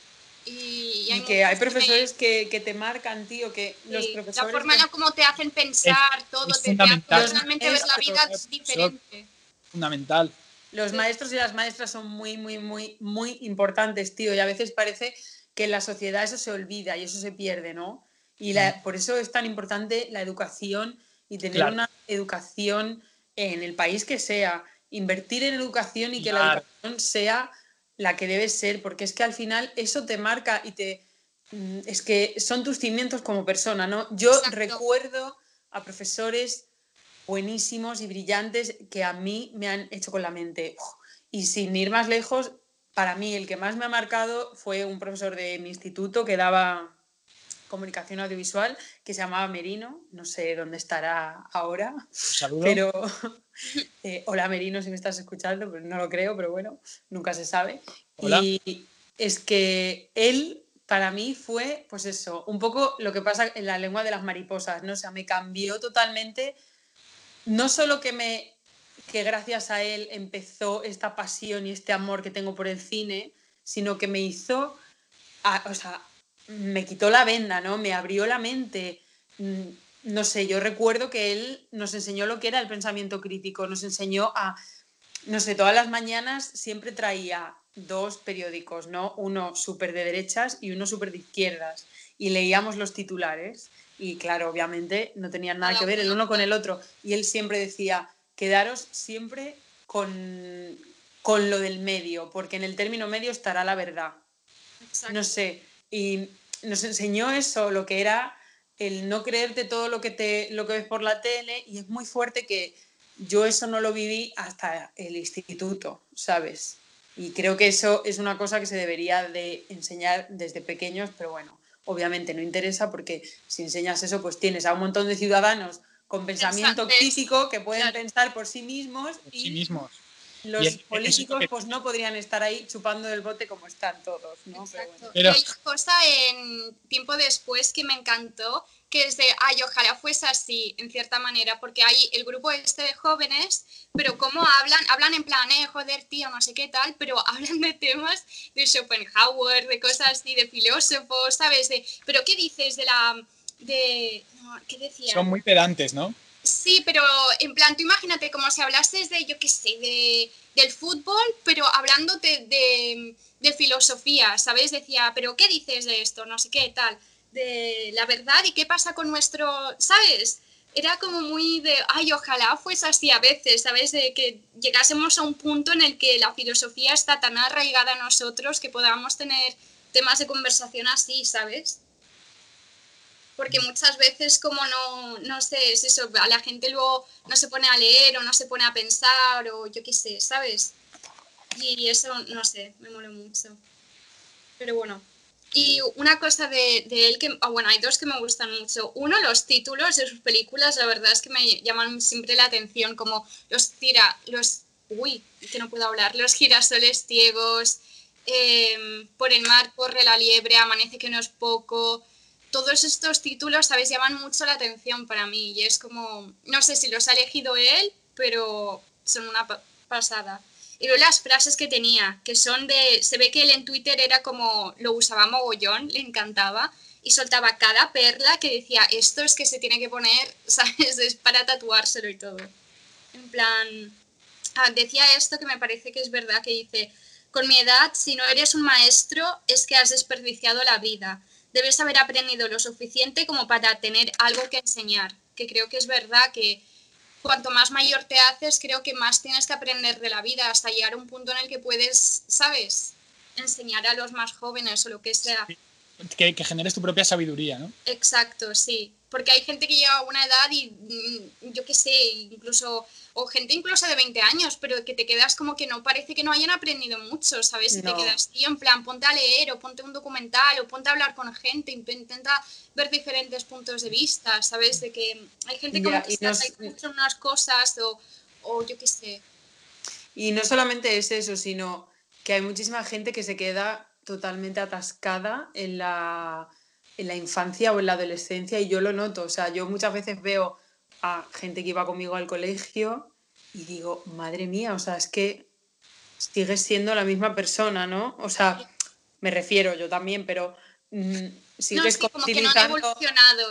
Y, y, que hay profesores que, que, te marcan, tío, que los profesores... La forma en cómo te hacen pensar, todo, te, personalmente ves la vida diferente. Fundamental. Los maestros y las maestras son muy, muy, muy, muy importantes, tío, y a veces parece que en la sociedad eso se olvida y eso se pierde, ¿no? Y la- por eso es tan importante la educación y tener Claro. una educación en el país que sea. Invertir en educación y que la educación sea la que debe ser, porque es que al final eso te marca y te... mm, Es que son tus cimientos como persona, ¿no? Yo Exacto. recuerdo a profesores buenísimos y brillantes que a mí me han hecho con la mente. Y sin ir más lejos, para mí el que más me ha marcado fue un profesor de mi instituto que daba comunicación audiovisual que se llamaba Merino, no sé dónde estará ahora, saludo. pero eh, hola Merino si me estás escuchando, pero no lo creo, pero bueno, nunca se sabe. Hola. Y es que él para mí fue, pues eso, un poco lo que pasa en la lengua de las mariposas, ¿no? O sea, me cambió totalmente, no solo que me que gracias a él empezó esta pasión y este amor que tengo por el cine, sino que me hizo, a- o sea, me quitó la venda, ¿no? Me abrió la mente. Mm, No sé, yo recuerdo que él nos enseñó lo que era el pensamiento crítico, nos enseñó a, no sé, todas las mañanas siempre traía dos periódicos, ¿no? Uno súper de derechas y uno súper de izquierdas. Y leíamos los titulares. Y claro, obviamente no tenían nada que ver el uno con el otro. Y él siempre decía, quedaros siempre con, con lo del medio, porque en el término medio estará la verdad Exacto. no sé, y nos enseñó eso, lo que era el no creerte todo lo que, te, lo que ves por la tele, y es muy fuerte que yo eso no lo viví hasta el instituto, ¿sabes? Y creo que eso es una cosa que se debería de enseñar desde pequeños, pero bueno, obviamente no interesa porque si enseñas eso, pues tienes a un montón de ciudadanos con pensamiento Exacto, crítico que pueden claro. pensar por sí mismos por y sí mismos. Los es políticos que- pues no podrían estar ahí chupando del bote como están todos, ¿no? Pero Exacto. bueno. Pero- Y hay una cosa en tiempo después que me encantó, que es de, ay, ojalá fuese así, en cierta manera, porque hay el grupo este de jóvenes, pero cómo hablan, hablan en plan, eh, joder, tío, no sé qué tal, pero hablan de temas de Schopenhauer, de cosas así, de filósofos, ¿sabes? De, pero ¿qué dices de la... de... no, ¿Qué decía? Son muy pedantes, ¿no? Sí, pero en plan, tú imagínate como si hablases de, yo qué sé, de, del fútbol, pero hablándote de, de filosofía, ¿sabes? Decía, pero ¿qué dices de esto? No sé qué, tal, de la verdad y qué pasa con nuestro, ¿sabes? Era como muy de, ay, ojalá fuese así a veces, ¿sabes? De que llegásemos a un punto en el que la filosofía está tan arraigada a nosotros que podamos tener temas de conversación así, ¿sabes? Porque muchas veces como no, no sé, es eso, la gente luego no se pone a leer o no se pone a pensar o yo qué sé, ¿sabes? Y eso, no sé, me mola mucho. Pero bueno. Y una cosa de, de él que, ah, bueno, hay dos que me gustan mucho. Uno, los títulos de sus películas, la verdad es que me llaman siempre la atención, como los tira, los, uy, que no puedo hablar, los girasoles ciegos, em, por el mar corre la liebre, amanece que no es poco, todos estos títulos, ¿sabes? Llaman mucho la atención para mí y es como, no sé si los ha elegido él, pero son una pa- pasada. Y luego las frases que tenía, que son de, se ve que él en Twitter era como, lo usaba mogollón, le encantaba, y soltaba cada perla que decía, esto es que se tiene que poner, ¿sabes? Es para tatuárselo y todo. En plan, ah, decía esto que me parece que es verdad, que dice, con mi edad, si no eres un maestro, es que has desperdiciado la vida debes haber aprendido lo suficiente como para tener algo que enseñar. Que creo que es verdad que cuanto más mayor te haces, creo que más tienes que aprender de la vida hasta llegar a un punto en el que puedes, ¿sabes? Enseñar a los más jóvenes o lo que sea. Que, que generes tu propia sabiduría, ¿no? Exacto, sí. Porque hay gente que llega a una edad y mm, yo qué sé, incluso, o gente incluso de 20 años, pero que te quedas como que no parece que no hayan aprendido mucho, ¿sabes? Y No. te quedas, tío, en plan, ponte a leer o ponte un documental o ponte a hablar con gente, int- intenta ver diferentes puntos de vista, ¿sabes? De que hay gente como Ya, que se no unas cosas o, o yo qué sé. Y no solamente es eso, sino que hay muchísima gente que se queda totalmente atascada en la, en la infancia o en la adolescencia y yo lo noto. O sea, yo muchas veces veo a gente que iba conmigo al colegio y digo, madre mía, o sea, es que sigues siendo la misma persona, ¿no? O sea, me refiero yo también, pero mm, sigues sí, como utilizando...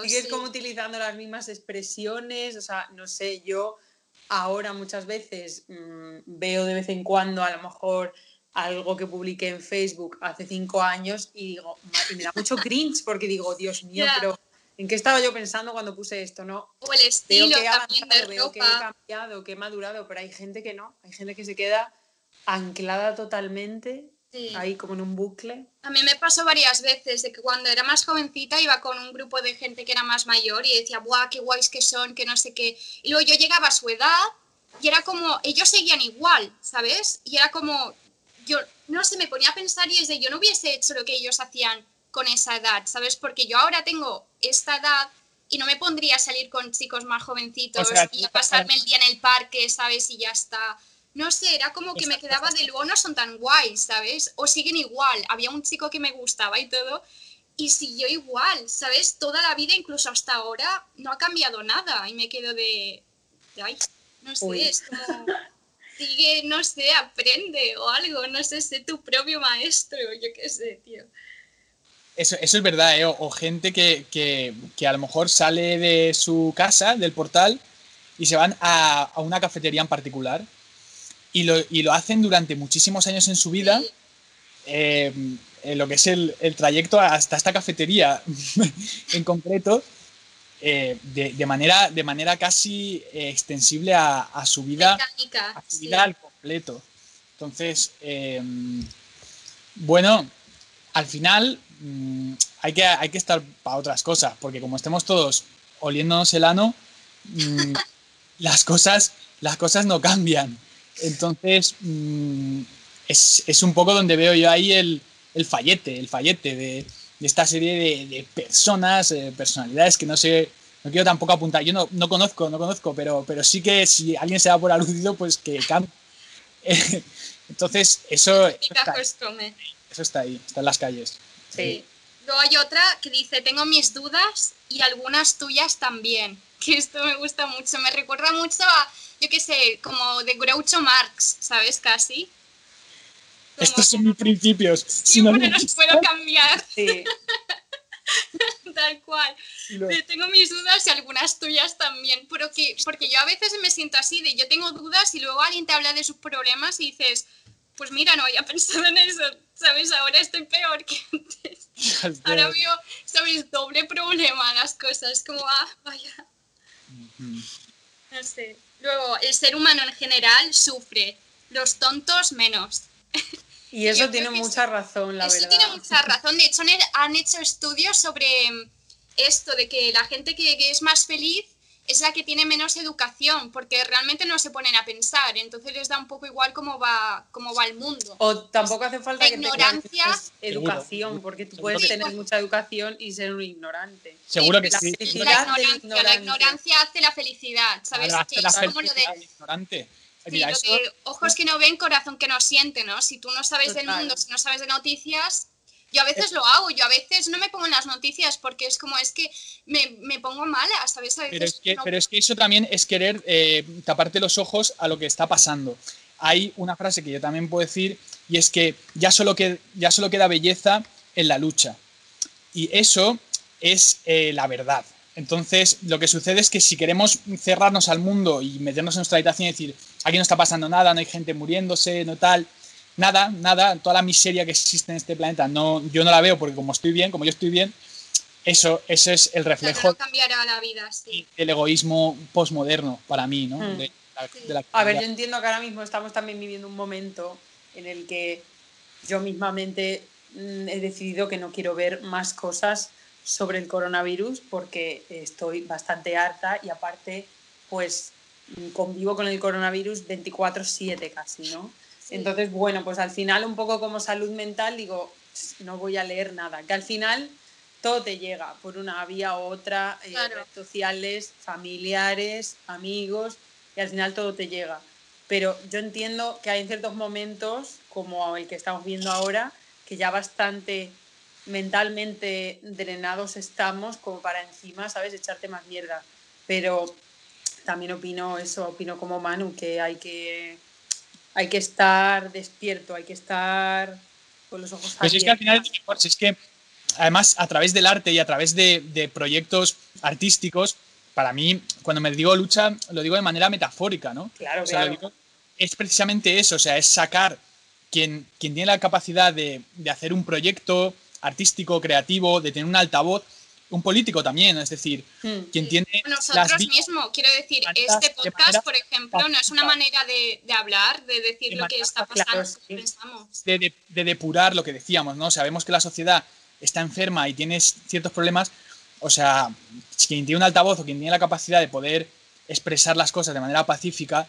Sigues sí. como utilizando las mismas expresiones, o sea, no sé, yo ahora muchas veces mm, veo de vez en cuando a lo mejor algo que publiqué en Facebook hace cinco años y digo, "Ma- y me da mucho cringe porque digo, Dios mío, Ya. pero ¿En qué estaba yo pensando cuando puse esto? No. O el estilo Veo que he avanzado, de veo que he cambiado, que he madurado, pero hay gente que no. Hay gente que se queda anclada totalmente, Sí. ahí como en un bucle. A mí me pasó varias veces de que cuando era más jovencita iba con un grupo de gente que era más mayor y decía, ¡buah, qué guays que son, que no sé qué! Y luego yo llegaba a su edad y era como, ellos seguían igual, ¿sabes? Y era como, yo, no sé, me ponía a pensar y es de, yo no hubiese hecho lo que ellos hacían con esa edad, ¿sabes? Porque yo ahora tengo esta edad y no me pondría a salir con chicos más jovencitos O sea, y a pasarme el día en el parque, ¿sabes? Y ya está. No sé, era como que me quedaba de luego no son tan guays, ¿sabes? O siguen igual. Había un chico que me gustaba y todo, y siguió igual, ¿sabes? Toda la vida, incluso hasta ahora, no ha cambiado nada. Y me quedo de. de ay, no sé, Uy. es como. Sigue, no sé, aprende o algo, no sé, sé tu propio maestro, yo qué sé, tío. Eso, eso es verdad, ¿eh? o, o gente que, que- que a lo mejor sale de su casa, del portal, y se van a, a una cafetería en particular y lo, y lo hacen durante muchísimos años en su vida, Sí. eh, en lo que es el, el trayecto hasta esta cafetería en concreto, eh, de, de manera, de manera casi eh, extensible a, a su vida Mecánica, a su sí. vida al completo. Entonces, eh, bueno, al final mm, hay, que, hay que estar para otras cosas, porque como estemos todos oliéndonos el ano, mm, las, cosas, las cosas no cambian. Entonces, mm, es, es un poco donde veo yo ahí el, el fallete, el fallete de, de esta serie de, de personas, eh, personalidades que no sé, no quiero tampoco apuntar, yo no, no conozco, no conozco, pero, pero sí que si alguien se da por aludido, pues que cambie. Entonces, eso, eso, está, costumbre. eso está ahí, está en las calles. Sí. Luego hay otra que dice, tengo mis dudas y algunas tuyas también. Que esto me gusta mucho, me recuerda mucho a, yo qué sé, como de Groucho Marx, ¿sabes? Casi. Estos son mis principios. Si no los puedo cambiar, Sí. tal cual. tengo mis dudas y algunas tuyas también. Pero que, porque yo a veces me siento así, de yo tengo dudas y luego alguien te habla de sus problemas y dices, pues mira, no había pensado en eso, ¿sabes? Ahora estoy peor que antes. Ahora veo, ¿sabes? Doble problema las cosas, como, ah, vaya. Mm. No sé. Luego, el ser humano en general sufre, los tontos menos. Y eso Yo tiene mucha razón, la Eso verdad. tiene mucha razón. De hecho, han- hecho estudios sobre mm, esto, de que la gente que, que es más feliz es la que tiene menos educación, porque realmente no se ponen a pensar. Entonces les da un poco igual cómo va, cómo va el mundo. O tampoco hace falta La que ignorancia- educación, porque tú puedes tener mucha educación y ser un ignorante. Seguro que la sí. felicidad La ignorancia, la ignorancia hace la felicidad, ¿sabes? Que la es como lo de ignorante. Sí, Mira, eso- de ojos que no ven, corazón que no siente, ¿no? Si tú no sabes del Total. mundo, si no sabes de noticias, yo a veces lo hago, yo a veces no me pongo en las noticias porque es como, es que me, me pongo mala, ¿sabes? A veces Pero es, que, no- pero es que eso también es querer eh, taparte los ojos a lo que está pasando. Hay una frase que yo también puedo decir y es que ya solo, que, ya solo queda belleza en la lucha. Y eso es eh, la verdad. Entonces, lo que sucede es que si queremos cerrarnos al mundo y meternos en nuestra habitación y decir, aquí no está pasando nada, no hay gente muriéndose, no tal, nada, nada, toda la miseria que existe en este planeta, no, yo no la veo porque como estoy bien, como yo estoy bien, eso, eso es el o sea, que reflejo no cambiará la vida, sí. el egoísmo postmoderno para mí, ¿no? Mm. De, la- Sí. de la A ver, yo entiendo que ahora mismo estamos también viviendo un momento en el que yo mismamente mm, he decidido que no quiero ver más cosas sobre el coronavirus porque estoy bastante harta y aparte, pues convivo con el coronavirus 24/7 casi, ¿no? Sí. Entonces, bueno, pues al final un poco como salud mental digo, no voy a leer nada, que al final todo te llega por una vía u otra, eh, Claro. redes sociales, familiares, amigos, y al final todo te llega. Pero yo entiendo que hay ciertos momentos, como el que estamos viendo ahora, que ya bastante mentalmente drenados estamos como para encima, ¿sabes?, echarte más mierda. Pero también opino eso, opino como Manu, que hay que, hay que estar despierto, hay que estar con los ojos Pues es que al final, abiertos. pues es que además a través del arte y a través de, de proyectos artísticos, para mí, cuando me digo lucha, lo digo de manera metafórica, ¿no? Claro, O sea, lo claro. digo- es precisamente eso, o sea, es sacar quien, quien tiene la capacidad de, de hacer un proyecto artístico, creativo, de tener un altavoz, un político también, es decir, Hmm. quien tiene Nosotros las mismos, quiero decir, este podcast, manera por ejemplo, no es una manera de, de hablar, de decir De lo que está claro, pasando, sí. que pensamos. de, de- de depurar lo que decíamos, ¿no? Sabemos que la sociedad está enferma y tiene ciertos problemas, o sea, quien tiene un altavoz o quien tiene la capacidad de poder expresar las cosas de manera pacífica,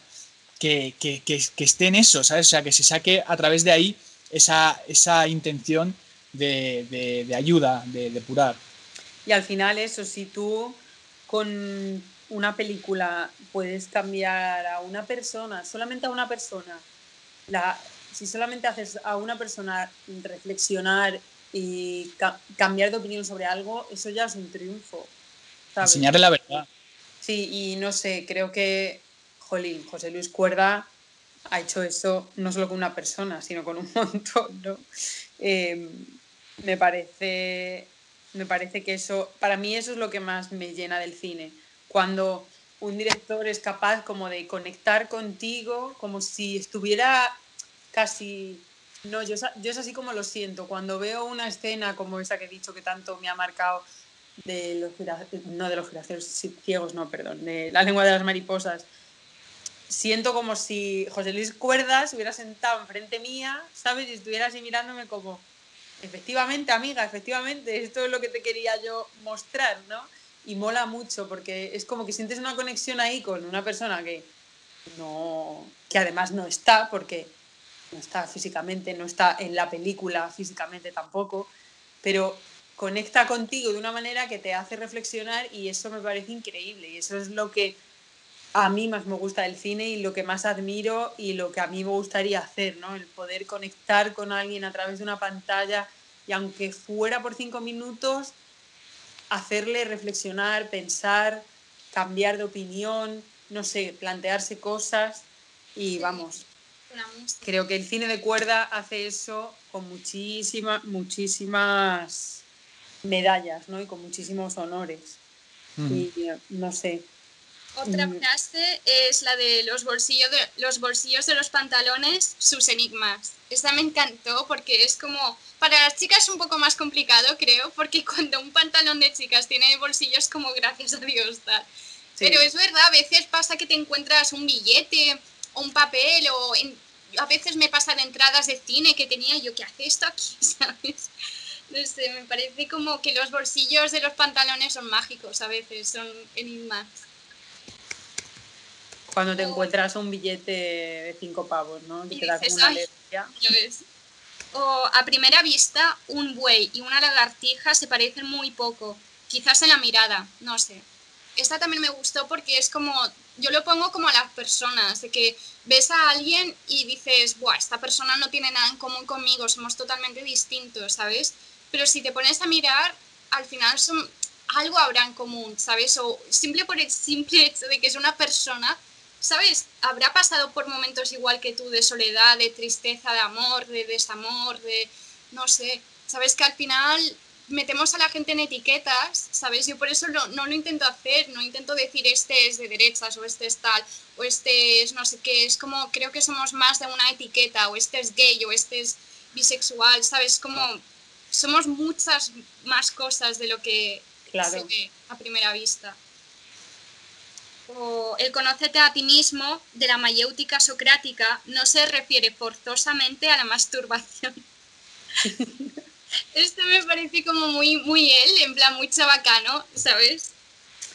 que, que- que- que esté en eso, ¿sabes? O sea, que se saque a través de ahí esa, esa intención de, de- de ayuda, de depurar. Y al final eso, si tú con una película puedes cambiar a una persona, solamente a una persona, la, si solamente haces a una persona reflexionar y ca- cambiar de opinión sobre algo, eso ya es un triunfo. ¿sabes? Enseñarle la verdad. Sí, y no sé, creo que, jolín, José Luis Cuerda ha hecho eso no solo con una persona, sino con un montón, ¿no? Eh, me parece, me parece que eso, para mí eso es lo que más me llena del cine, cuando un director es capaz como de conectar contigo, como si estuviera casi... No, yo, es así como lo siento, cuando veo una escena como esa que he dicho que tanto me ha marcado, de los no de los sí, ciegos, no, perdón, de la lengua de las mariposas. Siento como si José Luis Cuerdas hubiera sentado enfrente mía, ¿sabes? Y estuviera así mirándome como, efectivamente, amiga, efectivamente, esto es lo que te quería yo mostrar, ¿no? Y mola mucho porque es como que sientes una conexión ahí con una persona que no, que además no está, porque no está físicamente, no está en la película físicamente tampoco, pero conecta contigo de una manera que te hace reflexionar y eso me parece increíble y eso es lo que a mí más me gusta del cine y lo que más admiro y lo que a mí me gustaría hacer, ¿no? El poder conectar con alguien a través de una pantalla y aunque fuera por cinco minutos, hacerle reflexionar, pensar, cambiar de opinión, no sé, plantearse cosas y vamos, creo que el cine de cuerda hace eso con muchísimas, muchísimas medallas, ¿no? Y con muchísimos honores. Y eh, no sé. Otra Mm. frase es la de los bolsillos de los bolsillos de los pantalones, sus enigmas. Esta me encantó porque es como para las chicas un poco más complicado, creo, porque cuando un pantalón de chicas tiene bolsillos como gracias a Dios tal. Sí. Pero es verdad, a veces pasa que te encuentras un billete o un papel o en- a veces me pasan entradas de cine que tenía yo, ¿qué hace esto aquí? ¿Sabes? No sé, me parece como que los bolsillos de los pantalones son mágicos a veces, son enigmas. Cuando te encuentras un billete de cinco pavos, ¿no? Que Y te da dices, como una. O a primera vista, un buey y una lagartija se parecen muy poco, quizás en la mirada, no sé. Esta también me gustó porque es como, yo lo pongo como a las personas, de que ves a alguien y dices, Buah, esta persona no tiene nada en común conmigo, somos totalmente distintos, ¿sabes? Pero si te pones a mirar, al final son, algo habrá en común, ¿sabes? O simple por el simple hecho de que es una persona, ¿sabes? Habrá pasado por momentos igual que tú de soledad, de tristeza, de amor, de desamor, de no sé. Sabes que al final metemos a la gente en etiquetas, ¿sabes? Yo por eso no, no lo intento hacer, no intento decir este es de derechas o este es tal, o este es no sé qué, es como creo que somos más de una etiqueta, o este es gay, o este es bisexual, ¿sabes? Como somos muchas más cosas de lo que Claro. se ve a primera vista. O el conócete a ti mismo de la mayéutica socrática no se refiere forzosamente a la masturbación. Esto me parece como muy, muy él, en plan muy chabacano, ¿sabes?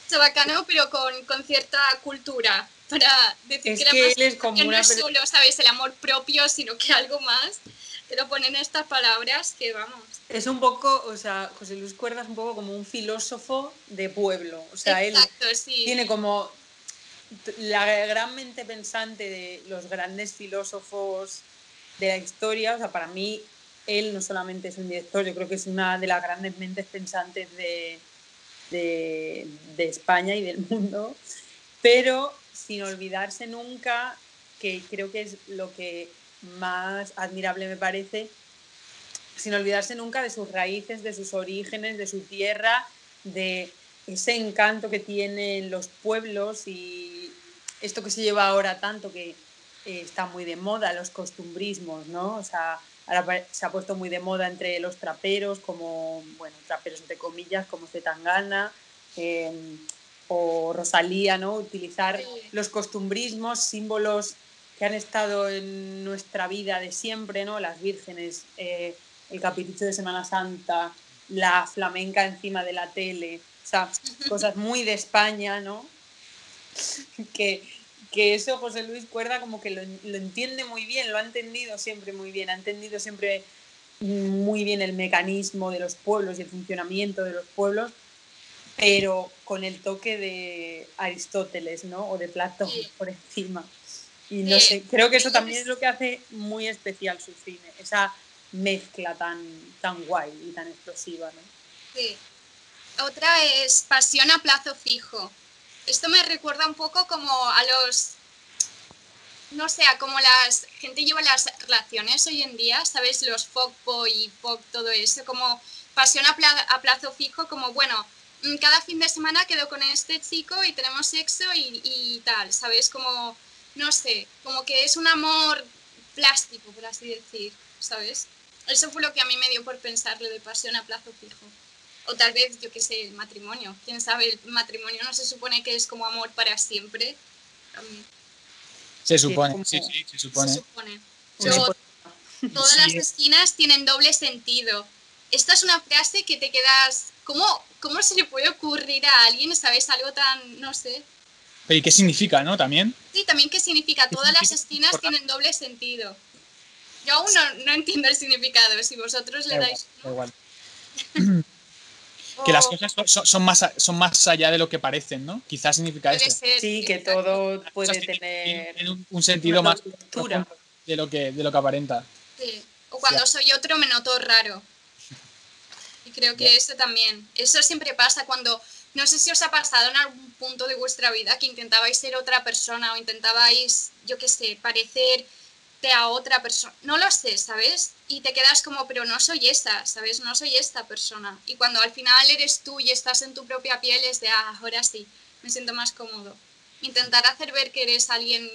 Chabacano, pero con, con cierta cultura. Para decir Es que, la que masturbación no es solo, ¿sabes? El amor propio, sino que algo más. Te lo ponen estas palabras que vamos. Es un poco, o sea, José Luis Cuerda es un poco como un filósofo de pueblo. O sea, él sí. tiene como la gran mente pensante de los grandes filósofos de la historia. O sea, para mí, él no solamente es un director, yo creo que es una de las grandes mentes pensantes de, de, de España y del mundo. Pero sin olvidarse nunca, que creo que es lo que más admirable me parece, sin olvidarse nunca de sus raíces, de sus orígenes, de su tierra, de ese encanto que tienen los pueblos y esto que se lleva ahora tanto que eh, está muy de moda, los costumbrismos, ¿no? O sea, ahora se ha puesto muy de moda entre los traperos, como, bueno, traperos entre comillas, como Zetangana eh, o Rosalía, ¿no? Utilizar los costumbrismos, símbolos que han estado en nuestra vida de siempre, ¿no? Las vírgenes, eh, el capricho de Semana Santa, la flamenca encima de la tele, o sea, cosas muy de España, ¿no? Que, que eso José Luis Cuerda como que lo, lo, entiende muy bien, lo ha entendido siempre muy bien, ha entendido siempre muy bien el mecanismo de los pueblos y el funcionamiento de los pueblos, pero con el toque de Aristóteles, ¿no? O de Platón por encima. Y no sé, creo que eso también es lo que hace muy especial su cine, esa mezcla tan, tan guay y tan explosiva, ¿no? Sí. Otra es Pasión a plazo fijo. Esto me recuerda un poco como a los no sé, a como la gente lleva las relaciones hoy en día, ¿sabes? Los fuckboy y fuck, todo eso, como pasión a, a, plazo fijo, como bueno, mm, cada fin de semana quedo con este chico y tenemos sexo y, tal, ¿sabes? Como no sé, como que es un amor plástico, por así decir, ¿sabes? Eso fue lo que a mí me dio por pensarle de pasión a plazo fijo. O tal vez, yo qué sé, el matrimonio. Quién sabe, el matrimonio no se supone que es como amor para siempre. Se supone, sí, sí, se supone. Se supone. todas las esquinas tienen doble sentido. Esta es una frase que te quedas. ¿Cómo, ¿Cómo se le puede ocurrir a alguien, sabes? Algo tan, no sé, ¿y qué significa, no? También. Sí, también qué significa. Todas las esquinas tienen doble sentido. Yo aún no, entiendo el significado, si vosotros le dais... igual. que las cosas son, más, son más allá de lo que parecen, ¿no? Quizás significa eso. sí, que todo puede tener un, sentido más de lo que de lo que aparenta. Sí. O cuando soy otro me noto raro. Y creo que eso también. Eso siempre pasa cuando no sé si os ha pasado en algún punto de vuestra vida que intentabais ser otra persona o intentabais, yo qué sé, a otra persona. No lo sé, ¿sabes? Y te quedas como, pero no soy esta, ¿sabes? No soy esta persona. Y cuando al final eres tú y estás en tu propia piel, es de, ah, ahora sí, me siento más cómodo. Intentar hacer ver que eres alguien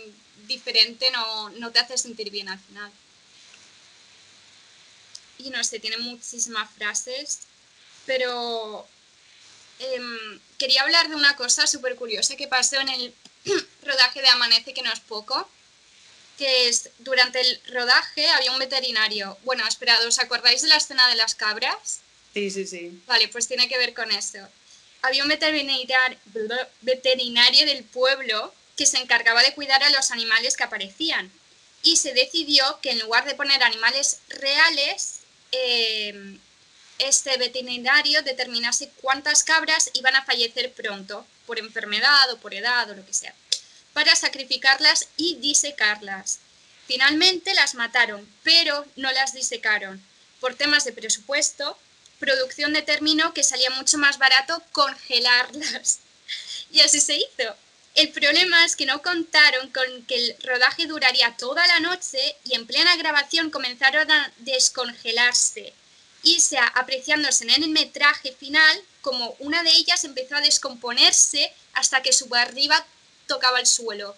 diferente no, no te hace sentir bien al final. Y no sé, tiene muchísimas frases, pero Em, quería hablar de una cosa súper curiosa que pasó en el rodaje de Amanece, que no es poco, que es, durante el rodaje había un veterinario. Bueno, esperad, ¿os acordáis de la escena de las cabras? Sí, sí, sí. Vale, pues tiene que ver con eso. Había un veterinario del pueblo que se encargaba de cuidar a los animales que aparecían. Y se decidió que en lugar de poner animales reales, eh, este veterinario determinase cuántas cabras iban a fallecer pronto, por enfermedad o por edad o lo que sea, para sacrificarlas y disecarlas. Finalmente las mataron, pero no las disecaron. Por temas de presupuesto, producción determinó que salía mucho más barato congelarlas. Y así se hizo. El problema es que no contaron con que el rodaje duraría toda la noche y en plena grabación comenzaron a descongelarse y se apreciándose en el metraje final como una de ellas empezó a descomponerse hasta que su barriga tocaba el suelo.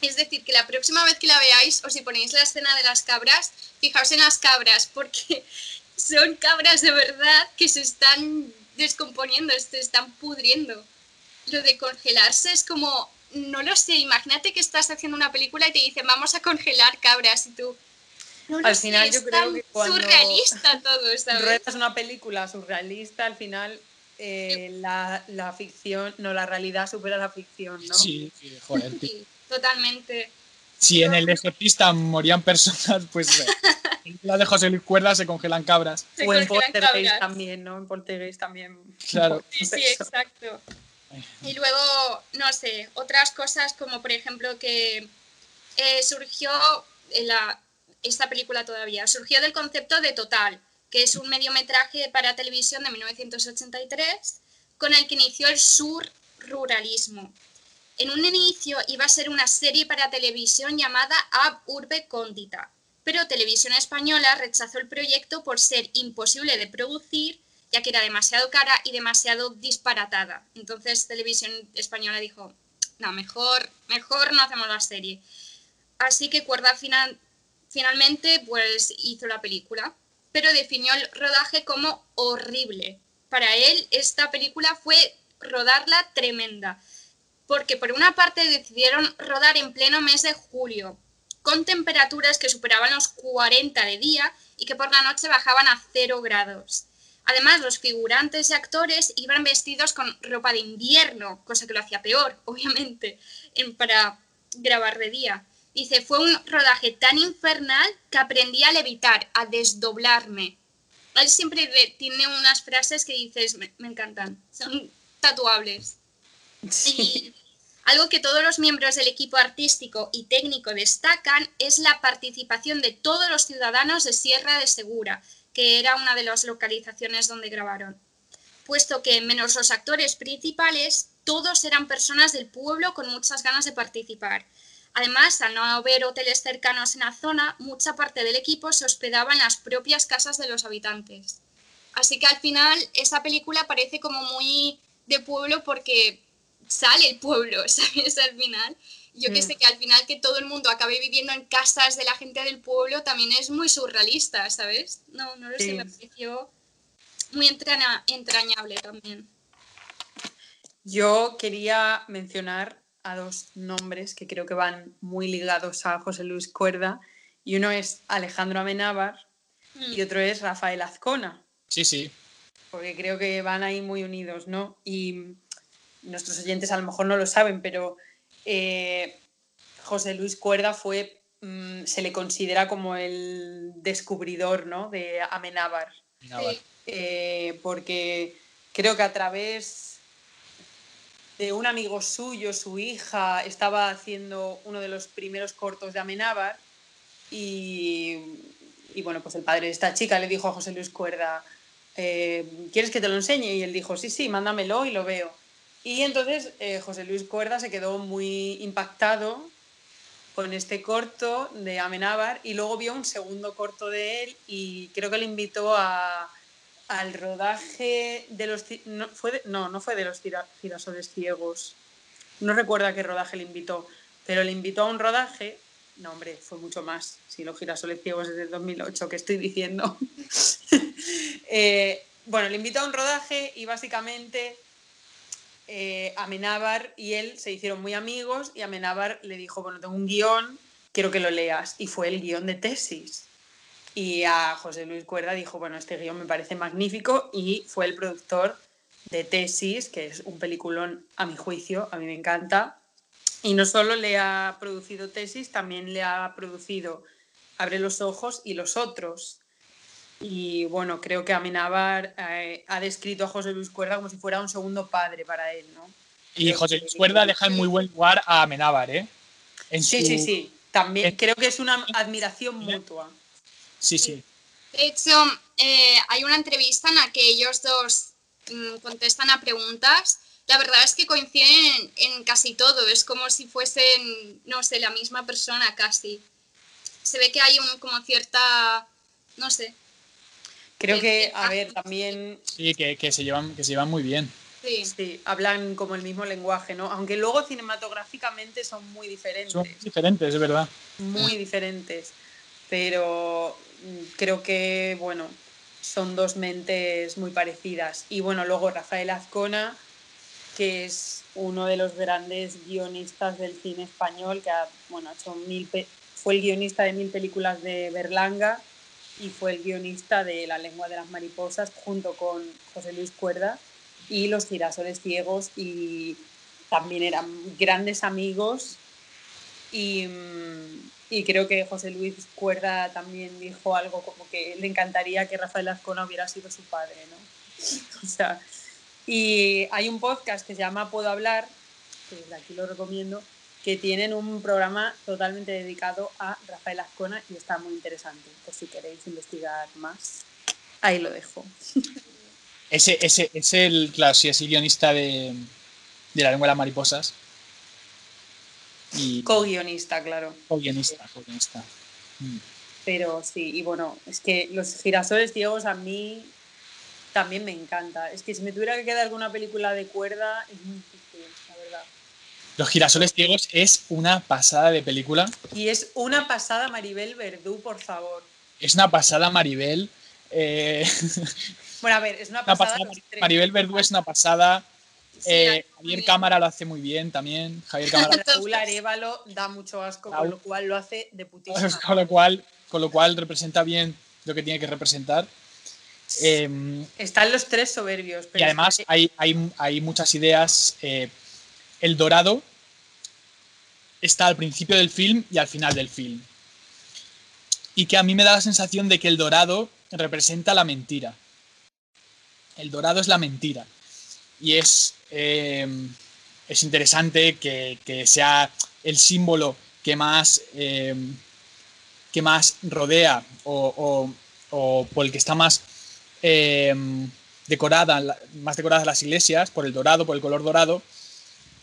Es decir, que la próxima vez que la veáis o si ponéis la escena de las cabras, fijaos en las cabras porque son cabras de verdad que se están descomponiendo, se están pudriendo. Lo de congelarse es como, no lo sé, imagínate que estás haciendo una película y te dicen vamos a congelar cabras y tú, al final yo creo que cuando surrealista todo, ¿sabes? ruedas una película surrealista, al final eh, la, la, ficción, no, la realidad supera la ficción, ¿no? Sí, joder. Sí, totalmente. Si en el exorcista morían personas, pues en la de José Luis Cuerda se congelan cabras. Se o en Poltergeist también, ¿no? En Poltergeist también. Claro. Sí, sí, exacto. Y luego, no sé, otras cosas como por ejemplo que eh, surgió la, esta película todavía. Surgió del concepto de Total, que es un mediometraje para televisión de 1983, con el que inició el surruralismo. En un inicio iba a ser una serie para televisión llamada Ab Urbe Condita, pero Televisión Española rechazó el proyecto por ser imposible de producir, ya que era demasiado cara y demasiado disparatada. Entonces Televisión Española dijo, no, mejor, mejor no hacemos la serie. Así que Cuerda Final finalmente pues hizo la película, pero definió el rodaje como horrible. Para él esta película fue rodarla tremenda, porque por una parte decidieron rodar en pleno mes de julio, con temperaturas que superaban los 40 de día y que por la noche bajaban a 0 grados. Además, los figurantes y actores iban vestidos con ropa de invierno, cosa que lo hacía peor, obviamente, para grabar de día. Dice, fue un rodaje tan infernal que aprendí a levitar, a desdoblarme. Él siempre tiene unas frases que dices, me, encantan, son tatuables. Sí. algo que todos los miembros del equipo artístico y técnico destacan es la participación de todos los ciudadanos de Sierra de Segura, que era una de las localizaciones donde grabaron. Puesto que, menos los actores principales, todos eran personas del pueblo con muchas ganas de participar. Además, al no haber hoteles cercanos en la zona, mucha parte del equipo se hospedaba en las propias casas de los habitantes. Así que al final esa película parece como muy de pueblo porque sale el pueblo, ¿sabes? Al final. Yo que mm. sé que al final que todo el mundo acabe viviendo en casas de la gente del pueblo también es muy surrealista, ¿sabes? No, no lo sé, me pareció muy entrañable también. Yo quería mencionar a dos nombres que creo que van muy ligados a José Luis Cuerda y uno es Alejandro Amenábar y mm. otro es Rafael Azcona. Sí, sí. Porque creo que van ahí muy unidos, ¿no? Y nuestros oyentes a lo mejor no lo saben, pero eh, José Luis Cuerda fue, mm, se le considera como el descubridor, ¿no? De Amenábar. Eh, porque creo que a través de un amigo suyo, su hija, estaba haciendo uno de los primeros cortos de Amenábar y, bueno, pues el padre de esta chica le dijo a José Luis Cuerda, eh, ¿quieres que te lo enseñe? Y él dijo, sí, sí, mándamelo y lo veo. Y entonces eh, José Luis Cuerda se quedó muy impactado con este corto de Amenábar y luego vio un segundo corto de él y creo que le invitó a, al rodaje de los... No, fue no, no fue de los girasoles ciegos. No recuerdo a qué rodaje le invitó, pero le invitó a un rodaje... No, hombre, fue mucho más. Si los girasoles ciegos es del 2008, ¿qué estoy diciendo? Eh, bueno, le invitó a un rodaje y básicamente eh, Amenábar y él se hicieron muy amigos y Amenábar le dijo, bueno, tengo un guion, quiero que lo leas. Y fue el guion de tesis. Y a José Luis Cuerda dijo, bueno, este guion me parece magnífico y fue el productor de Tesis, que es un peliculón a mi juicio, a mí me encanta. Y no solo le ha producido Tesis, también le ha producido Abre los ojos y Los otros. Y bueno, creo que Amenábar eh, ha descrito a José Luis Cuerda como si fuera un segundo padre para él, ¿no? Y José Luis Cuerda deja en muy buen lugar a Amenábar, ¿eh? sí, sí, sí. También creo que es una admiración mutua. Sí, sí. De hecho, eh, hay una entrevista en la que ellos dos mm, contestan a preguntas. La verdad es que coinciden en, casi todo. Es como si fuesen, no sé, la misma persona casi. Se ve que hay un, como cierta, no sé. Creo que, a ver, también... Sí, que, se, llevan, que se llevan muy bien. Sí. sí. hablan como el mismo lenguaje, ¿no? Aunque luego cinematográficamente son muy diferentes. Son diferentes, es verdad. Muy diferentes. Pero creo que, bueno, son dos mentes muy parecidas. Y bueno, luego Rafael Azcona, que es uno de los grandes guionistas del cine español, que ha, bueno, hecho mil fue el guionista de mil películas de Berlanga y fue el guionista de La lengua de las mariposas junto con José Luis Cuerda y Los girasoles ciegos y también eran grandes amigos y, mm, y creo que José Luis Cuerda también dijo algo como que le encantaría que Rafael Azcona hubiera sido su padre, ¿no? O sea, y hay un podcast que se llama Puedo hablar, que aquí lo recomiendo, que tienen un programa totalmente dedicado a Rafael Azcona y está muy interesante, por si queréis investigar más. Ahí lo dejo. Ese, ese, es el, claro, sí, es el guionista de, de La lengua de las mariposas. Co-guionista, claro. Co-guionista, co-guionista. Mm. Pero sí, y bueno, es que los girasoles ciegos a mí también me encanta. Es que si me tuviera que quedar alguna película de cuerda, es muy difícil, la verdad. Los girasoles ciegos es una pasada de película. Y es una pasada Maribel Verdú, por favor. Es una pasada Maribel. eh, Bueno, a ver, es una una pasada. pasada, los tres. Maribel Verdú es una pasada. Eh, Javier. Cámara lo hace muy bien también. Javier Cámara. Raúl Arevalo da mucho asco, con lo cual lo hace de putísima. con, lo cual, con lo cual representa bien lo que tiene que representar. Eh, Están los tres soberbios. pero y además es que- hay, hay, hay muchas ideas. eh, el dorado está al principio del film y al final del film. Y que a mí me da la sensación de que el dorado representa la mentira. El dorado es la mentira. Y es, eh, es interesante que, que sea el símbolo que más, eh, que más rodea o, o- o por el que está más eh, decorada, más decoradas las iglesias, por el dorado, por el color dorado,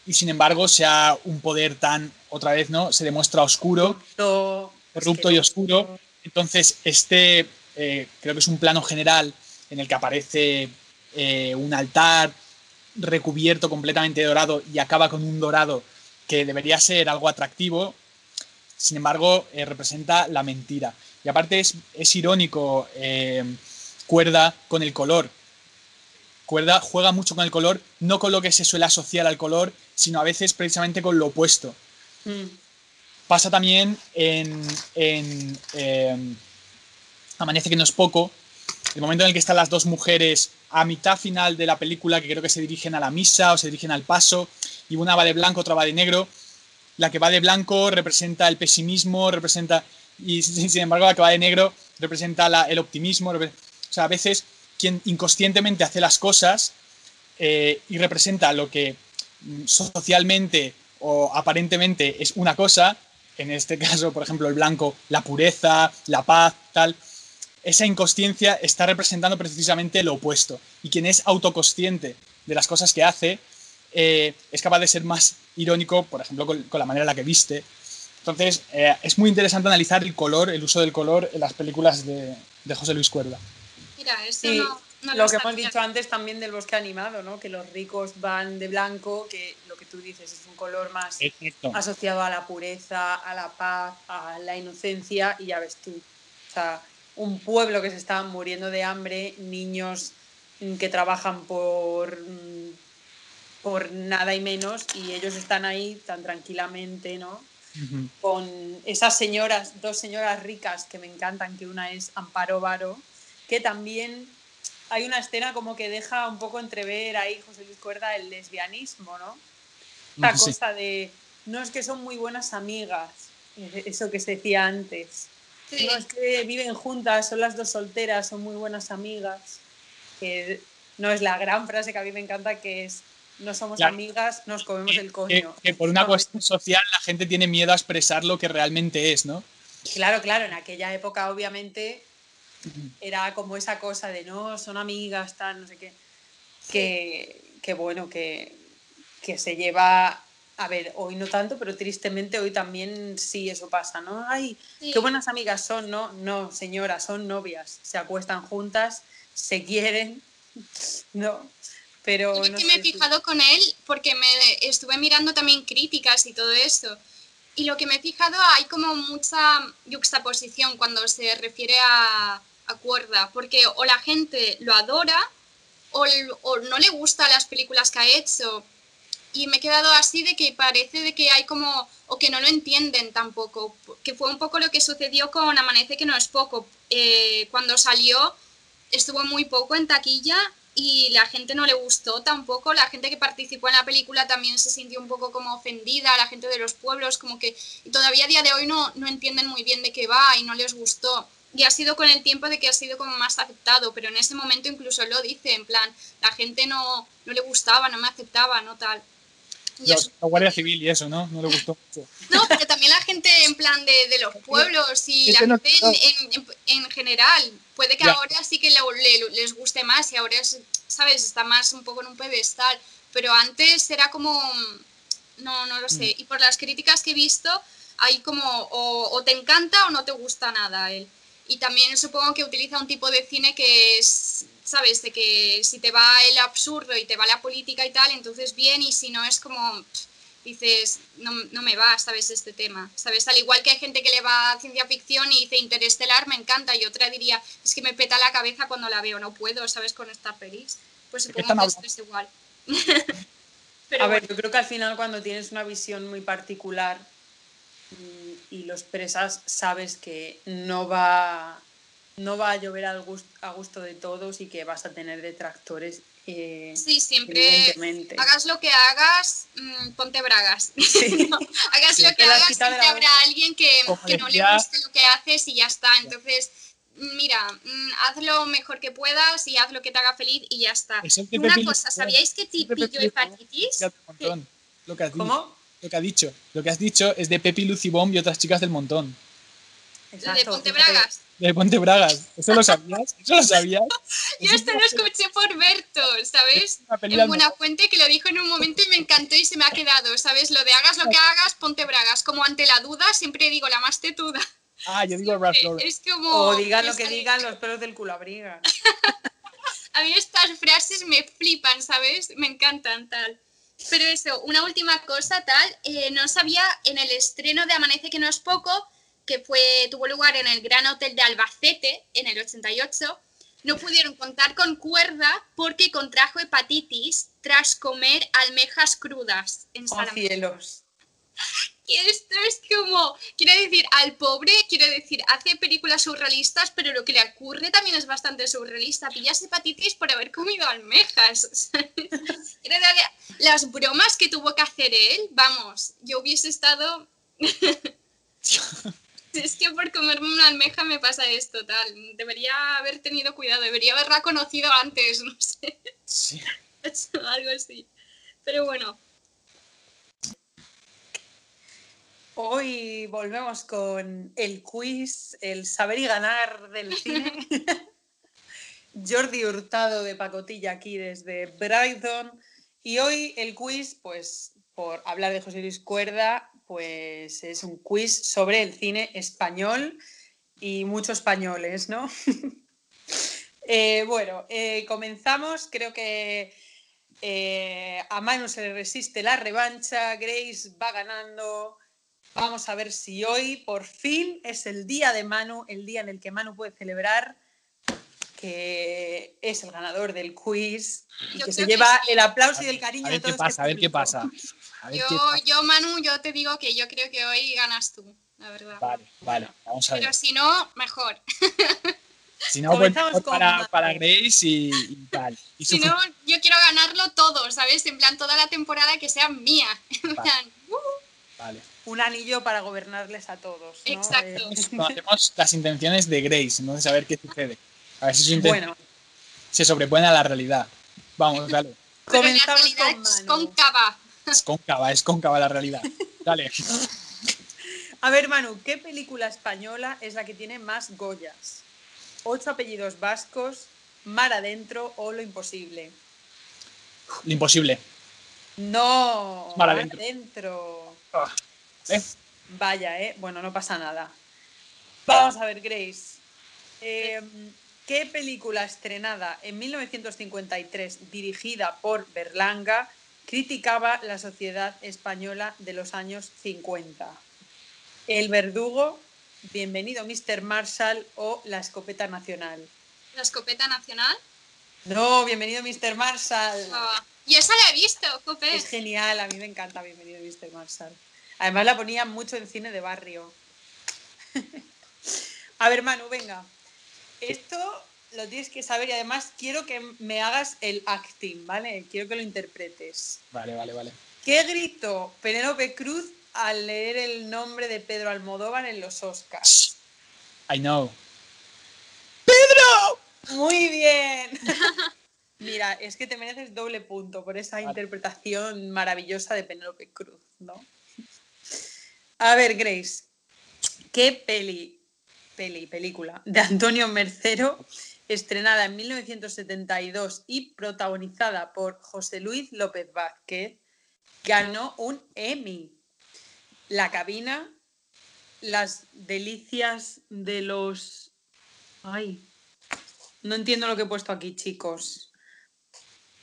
y sin embargo sea un poder tan, otra vez, ¿no? Se demuestra oscuro, corrupto, corrupto y oscuro. Entonces, este eh, creo que es un plano general en el que aparece eh, un altar recubierto completamente de dorado y acaba con un dorado que debería ser algo atractivo, sin embargo, eh, representa la mentira. Y aparte es, es irónico, eh, Cuerda, con el color. Cuerda juega mucho con el color, no con lo que se suele asociar al color, sino a veces precisamente con lo opuesto Mm. pasa también en, en, eh, Amanece que no es poco, el momento en el que están las dos mujeres a mitad final de la película, que creo que se dirigen a la misa o se dirigen al paso, y una va de blanco, otra va de negro. La que va de blanco representa el pesimismo, representa. Y sin embargo, la que va de negro representa el optimismo. O sea, a veces quien inconscientemente hace las cosas eh, y representa lo que socialmente o aparentemente es una cosa, en este caso, por ejemplo, el blanco, la pureza, la paz, tal, esa inconsciencia está representando precisamente lo opuesto. Y quien es autoconsciente de las cosas que hace, eh, es capaz de ser más irónico, por ejemplo, con, con la manera en la que viste. Entonces, eh, es muy interesante analizar el color, el uso del color en las películas de, de José Luis Cuerda. Mira, eso Sí, no, no lo que hemos dicho antes también del bosque animado, ¿no? Que los ricos van de blanco, que lo que tú dices es un color más Exacto. asociado a la pureza, a la paz, a la inocencia, y ya ves tú. O sea, un pueblo que se está muriendo de hambre, niños mm, que trabajan por, mm, por nada y menos, y ellos están ahí tan tranquilamente, ¿no? Con esas señoras, dos señoras ricas que me encantan, que una es Amparo Varo, que también hay una escena como que deja un poco entrever ahí José Luis Cuerda el lesbianismo, ¿no? Esta Sí. cosa de, no es que son muy buenas amigas, eh, eso que se decía antes. Sí. No es que viven juntas, son las dos solteras, son muy buenas amigas. Que no es la gran frase que a mí me encanta, que es, no somos Claro. amigas, nos comemos el Que, coño. que por una No, cuestión social la gente tiene miedo a expresar lo que realmente es, ¿no? Claro, claro, en aquella época obviamente era como esa cosa de no, son amigas, tal, no sé qué. Que, que bueno, que, que se lleva, a ver, hoy no tanto, pero tristemente hoy también sí eso pasa, ¿no? Ay, Sí. qué buenas amigas son, ¿no? No, señora, son novias, se acuestan juntas, se quieren, ¿no? Pero Yo no que me he fijado con él porque me estuve mirando también críticas y todo eso. Y lo que me he fijado, hay como mucha yuxtaposición cuando se refiere a, a Cuerda, porque o la gente lo adora o, o no le gustan las películas que ha hecho. Y me he quedado así de que parece de que hay como, o que no lo entienden tampoco, que fue un poco lo que sucedió con Amanece que no es poco. Eh, cuando salió estuvo muy poco en taquilla y la gente no le gustó tampoco. La gente que participó en la película también se sintió un poco como ofendida, la gente de los pueblos, como que todavía a día de hoy no, no entienden muy bien de qué va y no les gustó. Y ha sido con el tiempo de que ha sido como más aceptado, pero en ese momento incluso lo dice, en plan, la gente no, no le gustaba, no me aceptaba, no tal. La Guardia Civil y eso, ¿no? No le gustó mucho. no, pero también la gente en plan de, de los pueblos y la no- gente en, en- en general. Puede que Ya. ahora sí que le- le- les guste más y ahora, es, ¿sabes? Está más un poco en un pedestal. Pero antes era como... No, no lo sé. Mm. Y por las críticas que he visto, hay como o, o te encanta o no te gusta nada él. Y también supongo que utiliza un tipo de cine que es, ¿sabes? De que si te va el absurdo y te va la política y tal, entonces bien, y si no es como... pff, dices, no, no me va, ¿sabes? Este tema, ¿sabes? Al igual que hay gente que le va a ciencia ficción y dice Interestelar, me encanta, y otra diría, es que me peta la cabeza cuando la veo, no puedo, ¿sabes? Con esta pelis. Pues ¿De qué supongo que esto es igual. A ver, yo creo que al final cuando tienes una visión muy particular y lo expresas, sabes que no va, no va a llover al gus- a gusto de todos y que vas a tener detractores. eh, sí, siempre evidentemente. hagas lo que hagas, mm, ponte bragas. Sí. No, hagas Sí, lo que hagas, siempre la habrá alguien que, que no le guste lo que haces y ya está. Entonces, mira, mm, haz lo mejor que puedas y haz lo que te haga feliz y ya está. Una cosa, ¿sabíais que ti Pepe pilló Lucy hepatitis? ¿Cómo? Lo que ha dicho. Lo que has dicho es de Pepi Lucy Bomb y otras chicas del montón. De Exacto, Ponte fíjate. Bragas. De Ponte Bragas. ¿Eso lo sabías? ¿Eso lo sabías? Yo esto es lo escuché por Berto, ¿sabes? En Buenafuente que lo dijo en un momento y me encantó y se me ha quedado, ¿sabes? Lo de hagas lo que hagas, ponte bragas. Como ante la duda, siempre digo la más tetuda. Ah, yo digo Ralph Lauren. Es como... O digan lo que digan, los pelos del culo abrigan. A mí estas frases me flipan, ¿sabes? Me encantan, tal. Pero eso, una última cosa, tal. eh, no sabía en el estreno de Amanece que no es poco, que fue tuvo lugar en el Gran Hotel de Albacete en el 88, no pudieron contar con cuerda porque contrajo hepatitis tras comer almejas crudas en Oh, cielos. Y esto es como, quiero decir, al pobre, quiero decir, hace películas surrealistas, pero lo que le ocurre también es bastante surrealista. Pillas hepatitis por haber comido almejas. ¿sabes? Quiero decir, las bromas que tuvo que hacer él, vamos, yo hubiese estado... es que por comerme una almeja me pasa esto, tal. Debería haber tenido cuidado, debería haberla conocido antes, no sé, Sí. algo así. Pero bueno, Hoy volvemos con el quiz, el saber y ganar del cine. Jordi Hurtado de Pacotilla aquí desde Brighton. Y hoy el quiz, pues por hablar de José Luis Cuerda, pues es un quiz sobre el cine español y muchos españoles, ¿no? Eh, bueno, eh, comenzamos. Creo que eh, a Manu se le resiste la revancha. Grace va ganando. Vamos a ver si hoy por fin es el día de Manu, el día en el que Manu puede celebrar que es el ganador del quiz y Yo que se que lleva sí. el aplauso y el cariño A de ver qué todo este pasa, a ver qué pasa. A ver yo, qué pasa. yo, Manu, yo te digo que yo creo que hoy ganas tú, la verdad. Vale, vale, vamos a ver. Pero si no, mejor. Si no, Comenzamos para, para Grace y, y tal. Y Si no, yo quiero ganarlo todo, ¿sabes? En plan, toda la temporada que sea mía. En Vale. plan, uh, Vale. Un anillo para gobernarles a todos. ¿no? Exacto. Eh, Conocemos las intenciones de Grace, entonces a ver qué sucede. A ver si intenciones bueno, se sobreponen a la realidad. Vamos, dale. pero la comenzamos realidad con es cóncava. Es cóncava, es cóncava la realidad. Dale. A ver, Manu, ¿qué película española es la que tiene más Goyas? Ocho apellidos vascos, Mar adentro o Lo imposible. Lo imposible. No, Mar adentro. adentro. Ah, ¿eh? Vaya, ¿eh? Bueno, no pasa nada. Vamos a ver, Grace. Eh, ¿Qué película estrenada en 1953, dirigida por Berlanga, criticaba la sociedad española de los años 50? El verdugo, Bienvenido Mr. Marshall o La escopeta nacional. La escopeta nacional. No, Bienvenido Mr. Marshall. Ah, y esa la he visto, jope. Es genial, a mí me encanta Bienvenido Mr. Marshall. Además la ponían mucho en cine de barrio. a ver, Manu, venga. Esto lo tienes que saber y además quiero que me hagas el acting, ¿vale? Quiero que lo interpretes. Vale, vale, vale. ¿Qué gritó Penélope Cruz al leer el nombre de Pedro Almodóvar en los Oscars? I know. Muy bien. Mira, es que te mereces doble punto por esa Vale. interpretación maravillosa de Penélope Cruz, ¿no? A ver, Grace, ¿qué peli, peli, película de Antonio Mercero, estrenada en 1972 y protagonizada por José Luis López Vázquez, ganó un Emmy? La cabina, las delicias de los... Ay, no entiendo lo que he puesto aquí, chicos.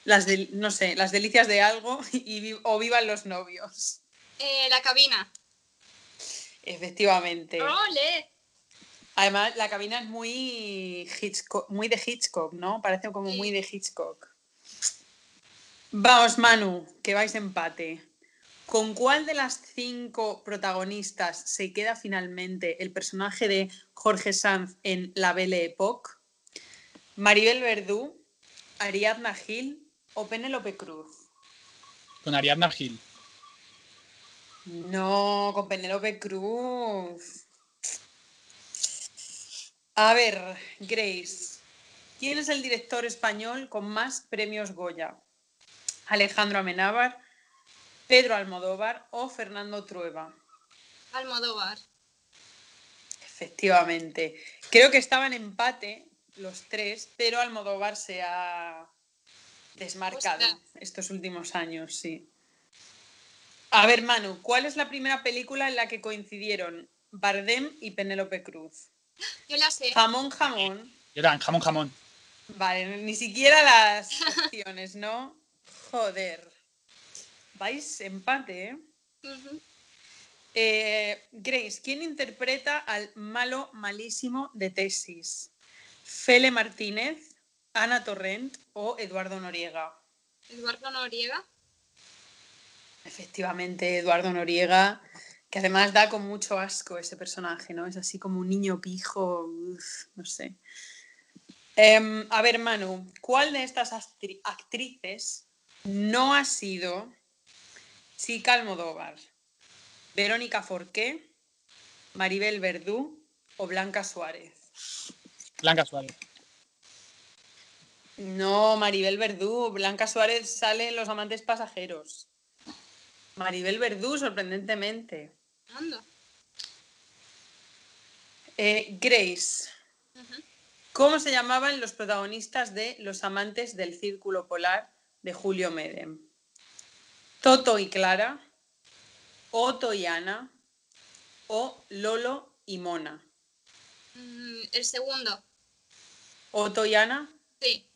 Las no sé, las delicias de algo y o vivan los novios. Eh, la cabina. Efectivamente. ¡Ole! Además, la cabina es muy Hitchcock, muy de Hitchcock, ¿no? Parece como Sí. muy de Hitchcock. Vamos, Manu, que vais empate. ¿Con cuál de las cinco protagonistas se queda finalmente el personaje de Jorge Sanz en La Belle Époque? ¿Maribel Verdú, Ariadna Gil o Penélope Cruz? Con Ariadna Gil. No, con Penélope Cruz. A ver, Grace, ¿quién es el director español con más premios Goya? ¿Alejandro Amenábar, Pedro Almodóvar o Fernando Trueba? Almodóvar. Efectivamente. Creo que estaban en empate los tres, pero Almodóvar se ha desmarcado Ostras. estos últimos años, sí. A ver, Manu, ¿cuál es la primera película en la que coincidieron Bardem y Penélope Cruz? Yo la sé. Jamón, jamón. Y eran jamón, jamón. Vale, ni siquiera las opciones, ¿no? Joder. Vais empate, ¿eh? Eh, Grace, ¿quién interpreta al malo malísimo de tesis? ¿Fele Martínez, Ana Torrent o Eduardo Noriega? Eduardo Noriega. Efectivamente, Eduardo Noriega, que además da con mucho asco ese personaje, ¿no? Es así como un niño pijo, uf, no sé. Em, a ver, Manu, ¿cuál de estas actri- actrices no ha sido Chica Almodóvar? ¿Verónica Forqué, Maribel Verdú o Blanca Suárez? Blanca Suárez. No, Maribel Verdú. Blanca Suárez sale en Los Amantes Pasajeros. Maribel Verdú, sorprendentemente. Anda. Eh, Grace. ¿cómo se llamaban los protagonistas de Los Amantes del Círculo Polar de Julio Medem? Toto y Clara, Otto y Ana o Lolo y Mona. Mm, el segundo. ¿Otto y Ana? Sí.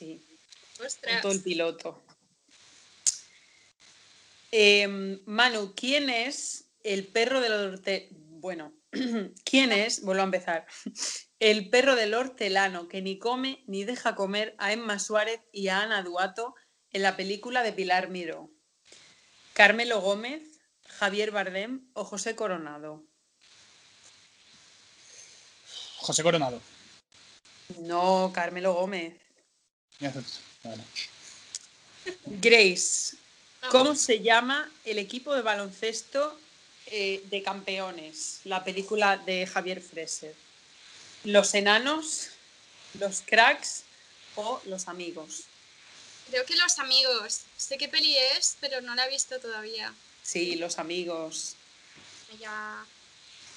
Sí. Ostras. El piloto. Em, Manu, ¿quién es el perro del hortelano? Bueno, ¿quién es? Vuelvo a empezar. El perro del hortelano que ni come ni deja comer a Emma Suárez y a Ana Duato en la película de Pilar Miró. Carmelo Gómez, Javier Bardem o José Coronado. José Coronado. No, Carmelo Gómez. Vale. Grace, ¿Cómo se llama el equipo de baloncesto eh, de campeones? La película de Javier Freser. ¿Los enanos, los cracks o los amigos? Creo que los amigos. Sé qué peli es, pero no la he visto todavía. Sí, los amigos. Ya.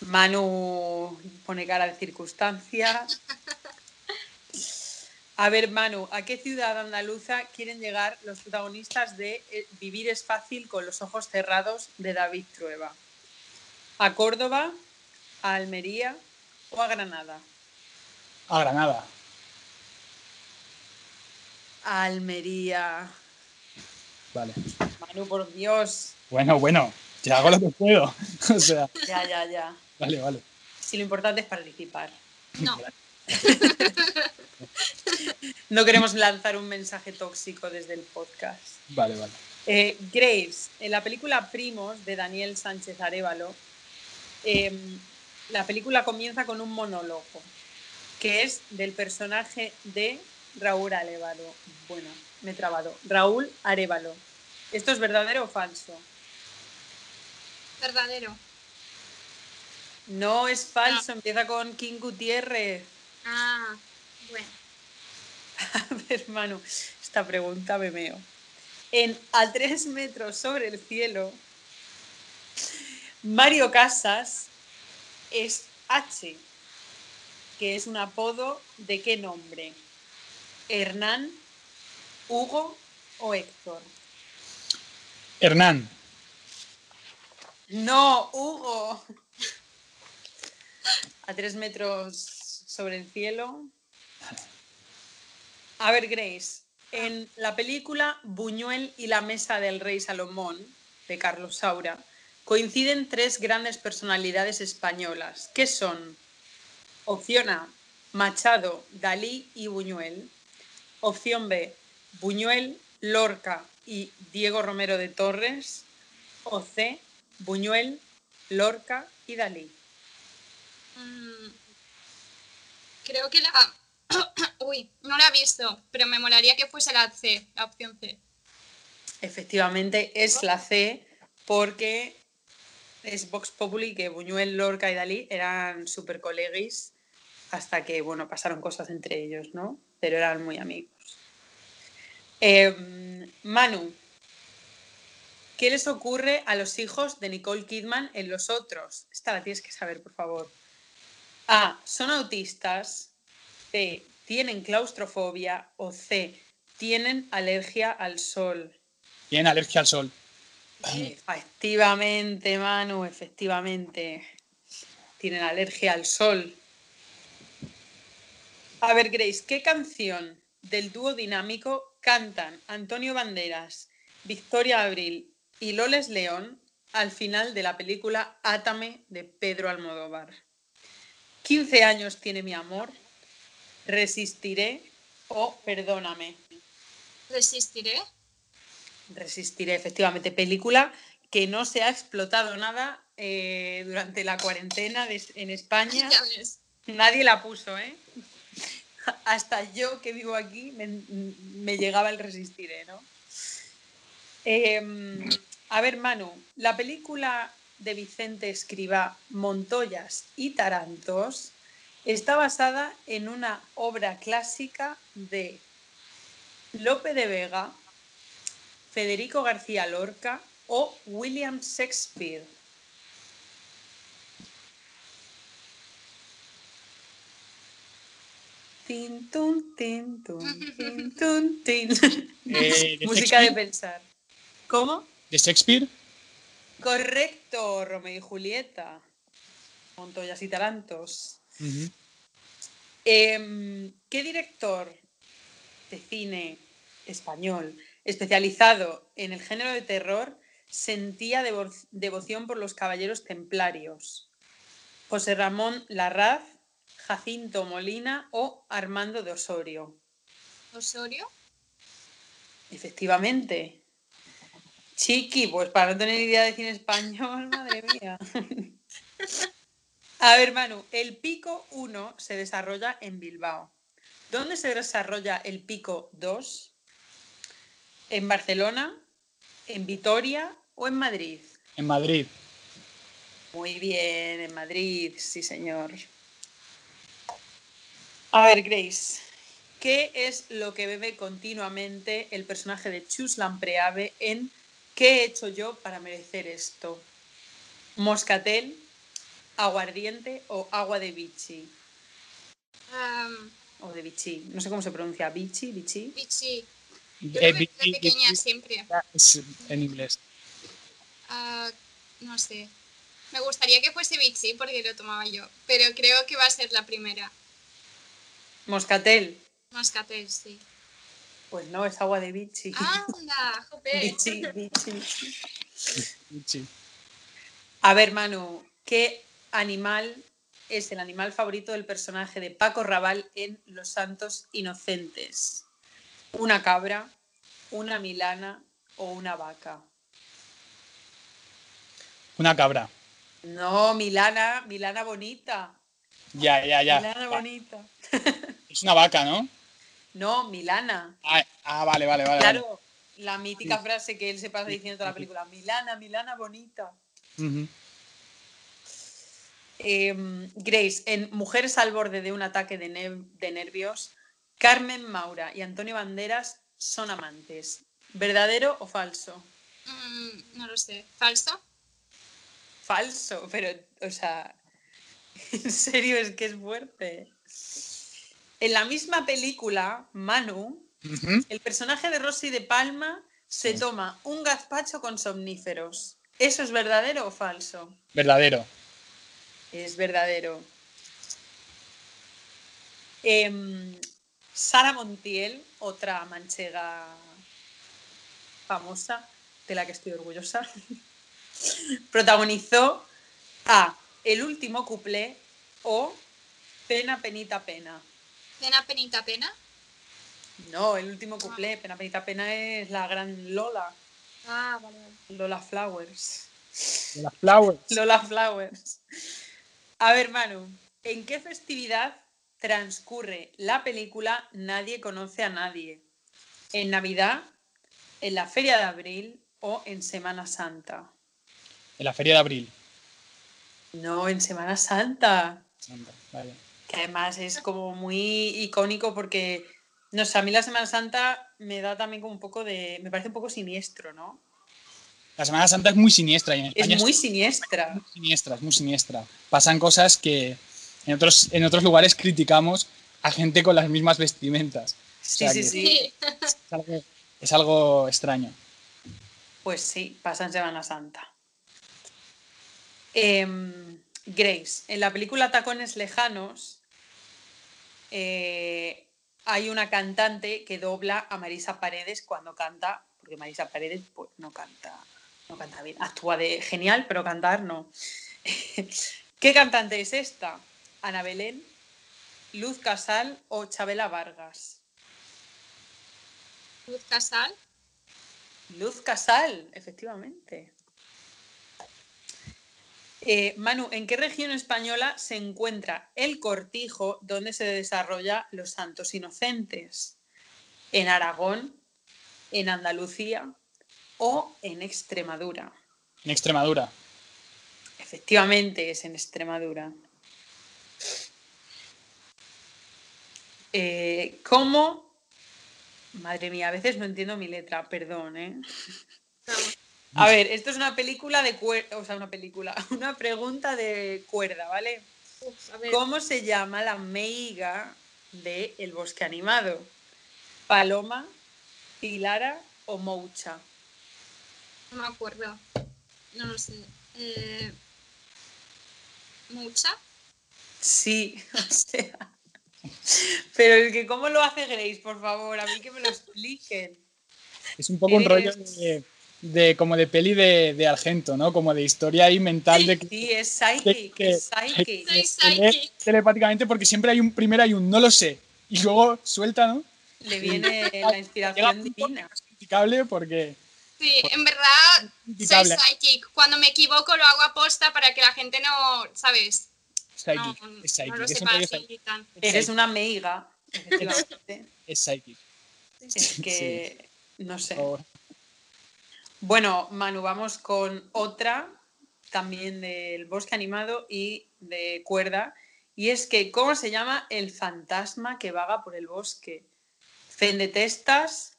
Manu pone cara de circunstancia. A ver, Manu, ¿a qué ciudad andaluza quieren llegar los protagonistas de eh, Vivir es fácil con los ojos cerrados de David Trueba? ¿A Córdoba, a Almería o a Granada? A Granada. A Almería. Vale. Manu, por Dios. Bueno, bueno. Ya hago lo que puedo. o sea, Ya, ya, ya. vale, vale. Si lo importante es participar. No. No queremos lanzar un mensaje tóxico desde el podcast. Vale, vale. Eh, Grace, en la película Primos de Daniel Sánchez Arevalo, em, la película comienza con un monólogo que es del personaje de Raúl Arevalo. Bueno, me he trabado. Raúl Arevalo. ¿Esto es verdadero o falso? Verdadero. No es falso, empieza con King Gutiérrez. Ah, bueno. A ver, Manu, esta pregunta me meo. En A tres metros sobre el cielo, Mario Casas es H, que es un apodo de qué nombre? ¿Hernán, Hugo o Héctor? Hernán. No, Hugo. A tres metros sobre el cielo. A ver, Grace, en la película Buñuel y la mesa del rey Salomón, de Carlos Saura, coinciden tres grandes personalidades españolas, que son opción A, Machado, Dalí y Buñuel. Opción B, Buñuel, Lorca y Diego Romero de Torres. O C, Buñuel, Lorca y Dalí. Mm, creo que la... Uy, no la he visto, pero me molaría que fuese la C, la opción C. Efectivamente es la C porque es Vox Populi que Buñuel, Lorca y Dalí eran super coleguis hasta que, bueno, pasaron cosas entre ellos, ¿no? Pero eran muy amigos. Em, Manu, ¿qué les ocurre a los hijos de Nicole Kidman en Los Otros? Esta la tienes que saber, por favor. A. Son autistas. B. Tienen claustrofobia. O C. Tienen alergia al sol. Tienen alergia al sol. Efectivamente, Manu, efectivamente. Tienen alergia al sol. A ver, Grace, ¿qué canción del dúo dinámico cantan Antonio Banderas, Victoria Abril y Loles León al final de la película Átame de Pedro Almodóvar? 15 años tiene mi amor, resistiré o perdóname. ¿Resistiré? Resistiré, efectivamente. Película que no se ha explotado nada eh, durante la cuarentena de- en España. Nadie la puso, ¿eh? Hasta yo que vivo aquí me, me llegaba el resistiré, ¿no? Em, a ver, Manu, la película de Vicente Escriba, Montoyas y Tarantos, está basada en una obra clásica de Lope de Vega, Federico García Lorca o William Shakespeare. Tin, tun, tin, tun, tin, tun, tin. Eh, ¿de Música de pensar. ¿Cómo? ¿De Shakespeare? Correcto, Romeo y Julieta. Montoyas y Tarantos. Em, ¿Qué director de cine español especializado en el género de terror sentía devo- devoción por los caballeros templarios? José Ramón Larraz, Jacinto Molina o Armando de Osorio. ¿Osorio? Efectivamente. Chiqui, pues para no tener idea de cine español, madre mía. A ver, Manu, el Pico 1 se desarrolla en Bilbao. ¿Dónde se desarrolla el Pico 2? ¿En Barcelona? ¿En Vitoria o en Madrid? En Madrid. Muy bien, en Madrid, sí señor. A ver, Grace, ¿qué es lo que bebe continuamente el personaje de Chus Lampreave en ¿Qué he hecho yo para merecer esto? ¿Moscatel, aguardiente o agua de bichi? Um, O de bichi, no sé cómo se pronuncia, bichi, bichi. Vichy. Yo Eh, lo veo de Vichy- pequeña Vichy siempre. es en inglés. Ah, no sé. Me gustaría que fuese Vichy porque lo tomaba yo, pero creo que va a ser la primera. Moscatel, Moscatel, sí. pues no, es agua de bichi. Anda, jope. bichi, bichi. Sí. A ver, Manu, ¿qué animal es el animal favorito del personaje de Paco Raval en Los Santos Inocentes? ¿Una cabra, una milana o una vaca? Una cabra. No, Milana, Milana bonita. Ya, ya, ya. Milana Va, bonita. Es una vaca, ¿no? No, Milana. Ah, ah, vale, vale, vale. vale. Claro, la mítica frase que él se pasa diciendo toda la película. Milana, Milana bonita. Em, Grace, en Mujeres al borde de un ataque de, ne- de nervios, Carmen Maura y Antonio Banderas son amantes. ¿Verdadero o falso? Mm, no lo sé. ¿Falso? Falso, pero, o sea, en serio es que es fuerte. En la misma película, Manu, el personaje de Rosy de Palma se Sí. toma un gazpacho con somníferos. ¿Eso es verdadero o falso? Verdadero. Es verdadero. Em, Sara Montiel, otra manchega famosa, de la que estoy orgullosa, protagonizó a El último cuplé o Pena, penita, pena. Pena, penita, pena. No, el último cuplé, Pena, penita, pena es la gran Lola, Ah, vale. Lola Flowers. Las flowers. Lola Flowers. A ver, Manu, ¿en qué festividad transcurre la película Nadie conoce a nadie? ¿En Navidad, en la Feria de Abril o en Semana Santa? En la feria de abril. No, en Semana Santa. Anda, vale. Que además es como muy icónico porque, no sé, a mí la Semana Santa me da también como un poco de. Me parece un poco siniestro, ¿no? La Semana Santa es muy siniestra y en España Es muy siniestra. muy siniestra, es muy siniestra. Pasan cosas que en otros, en otros lugares criticamos a gente con las mismas vestimentas. Sí, sea sí, sí. Es algo, es algo extraño. Pues sí, pasa en Semana Santa. Em, Grace, en la película Tacones Lejanos eh, hay una cantante que dobla a Marisa Paredes cuando canta, porque Marisa Paredes pues, no canta, no canta bien, actúa de genial, pero cantar no. ¿Qué cantante es esta? ¿Ana Belén, Luz Casal o Chabela Vargas? Luz Casal. Luz Casal, efectivamente. Eh, Manu, ¿en qué región española se encuentra el cortijo donde se desarrolla Los Santos Inocentes? ¿En Aragón, en Andalucía o en Extremadura? En Extremadura. Efectivamente es en Extremadura. Eh, ¿Cómo? Madre mía, a veces no entiendo mi letra, perdón, ¿eh? A ver, esto es una película de cuerda, o sea, una película, una pregunta de cuerda, ¿vale? Uf, a ver. ¿Cómo se llama la meiga de El Bosque Animado? ¿Paloma, Pilara o Moucha? No me acuerdo. No lo sé. Eh, ¿Mucha? Sí, o sea. Pero es que, ¿cómo lo hace Grace, por favor? A mí que me lo expliquen. Es un poco un rollo de, de- como de peli de, de Argento, ¿no? Como de historia ahí mental de que, Sí, es de psychic, que- es psychic. Lee psychic. telepáticamente porque siempre hay un primero hay un no lo sé y luego suelta, ¿no? Le viene la inspiración divina. que es porque Sí, en verdad soy psychic. Cuando me equivoco lo hago aposta para que la gente no, ¿sabes? psychic, no, es psychic, no lo sepa psychic. Eres una meiga, efectivamente. es psychic. Es que, no sé. Bueno, Manu, vamos con otra también del bosque animado y de cuerda. Y es que, ¿cómo se llama el fantasma que vaga por el bosque? Fendetestas,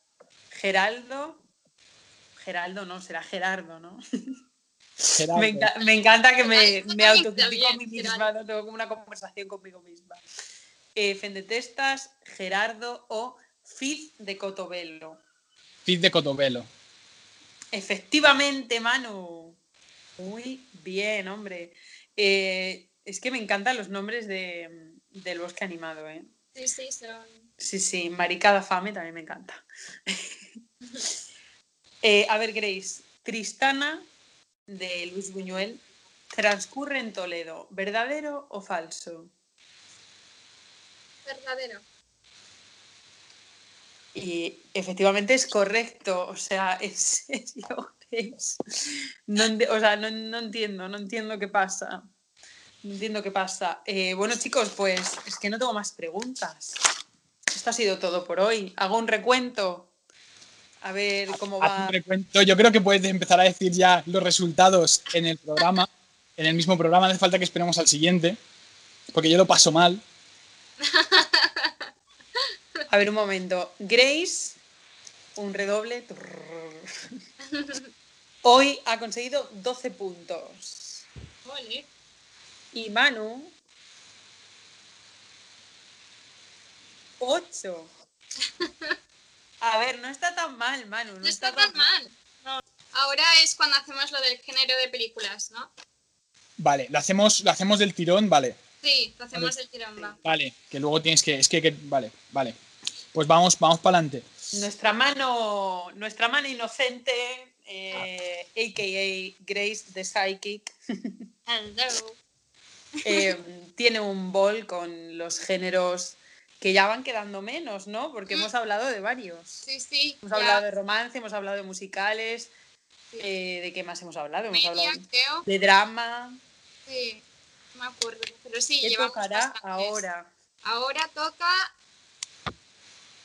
Geraldo. Geraldo no, será Gerardo, ¿no? Gerardo. Me, enca- me encanta que me, me autocritico a mí misma, ¿no? tengo como una conversación conmigo misma. Eh, Fendetestas, Gerardo o Fiz de Cotobelo. Fit de Cotobelo. Efectivamente, Manu. Muy bien, hombre. Eh, es que me encantan los nombres de, del bosque animado, ¿eh? Sí, sí, son... Sí, sí, Maricada Fame también me encanta. Eh, a ver, Grace, Tristana de Luis Buñuel transcurre en Toledo, ¿verdadero o falso? verdadero. Y efectivamente es correcto, o sea, en serio, Grace. No, o sea, no, no entiendo, no entiendo qué pasa. No entiendo qué pasa. Eh, bueno, chicos, pues es que no tengo más preguntas. Esto ha sido todo por hoy. Hago un recuento. A ver cómo Haz va. Yo creo que puedes empezar a decir ya los resultados en el programa, en el mismo programa. No hace falta que esperemos al siguiente, porque yo lo paso mal. A ver, un momento. Grace, un redoble. Hoy ha conseguido 12 puntos. Ole. Y Manu, 8. A ver, no está tan mal, Manu. No, No está tan mal. No. Ahora es cuando hacemos lo del género de películas, ¿no? Vale, lo hacemos, lo hacemos del tirón, vale. Sí, lo hacemos del tirón, va. Vale, que luego tienes que. Es que, que- vale, vale. Pues vamos, vamos para adelante. Nuestra mano, nuestra mano inocente eh, a.k.a. Grace the Psychic, Hello. eh, tiene un bol con los géneros que ya van quedando menos, ¿no? Porque Mm. hemos hablado de varios. Sí, sí. Hemos ya. hablado de romance, hemos hablado de musicales. eh, ¿De qué más hemos hablado? Hemos Media, hablado creo. de drama. Sí, no me acuerdo. Pero sí, ¿Qué llevamos tocará bastantes. ahora? Ahora toca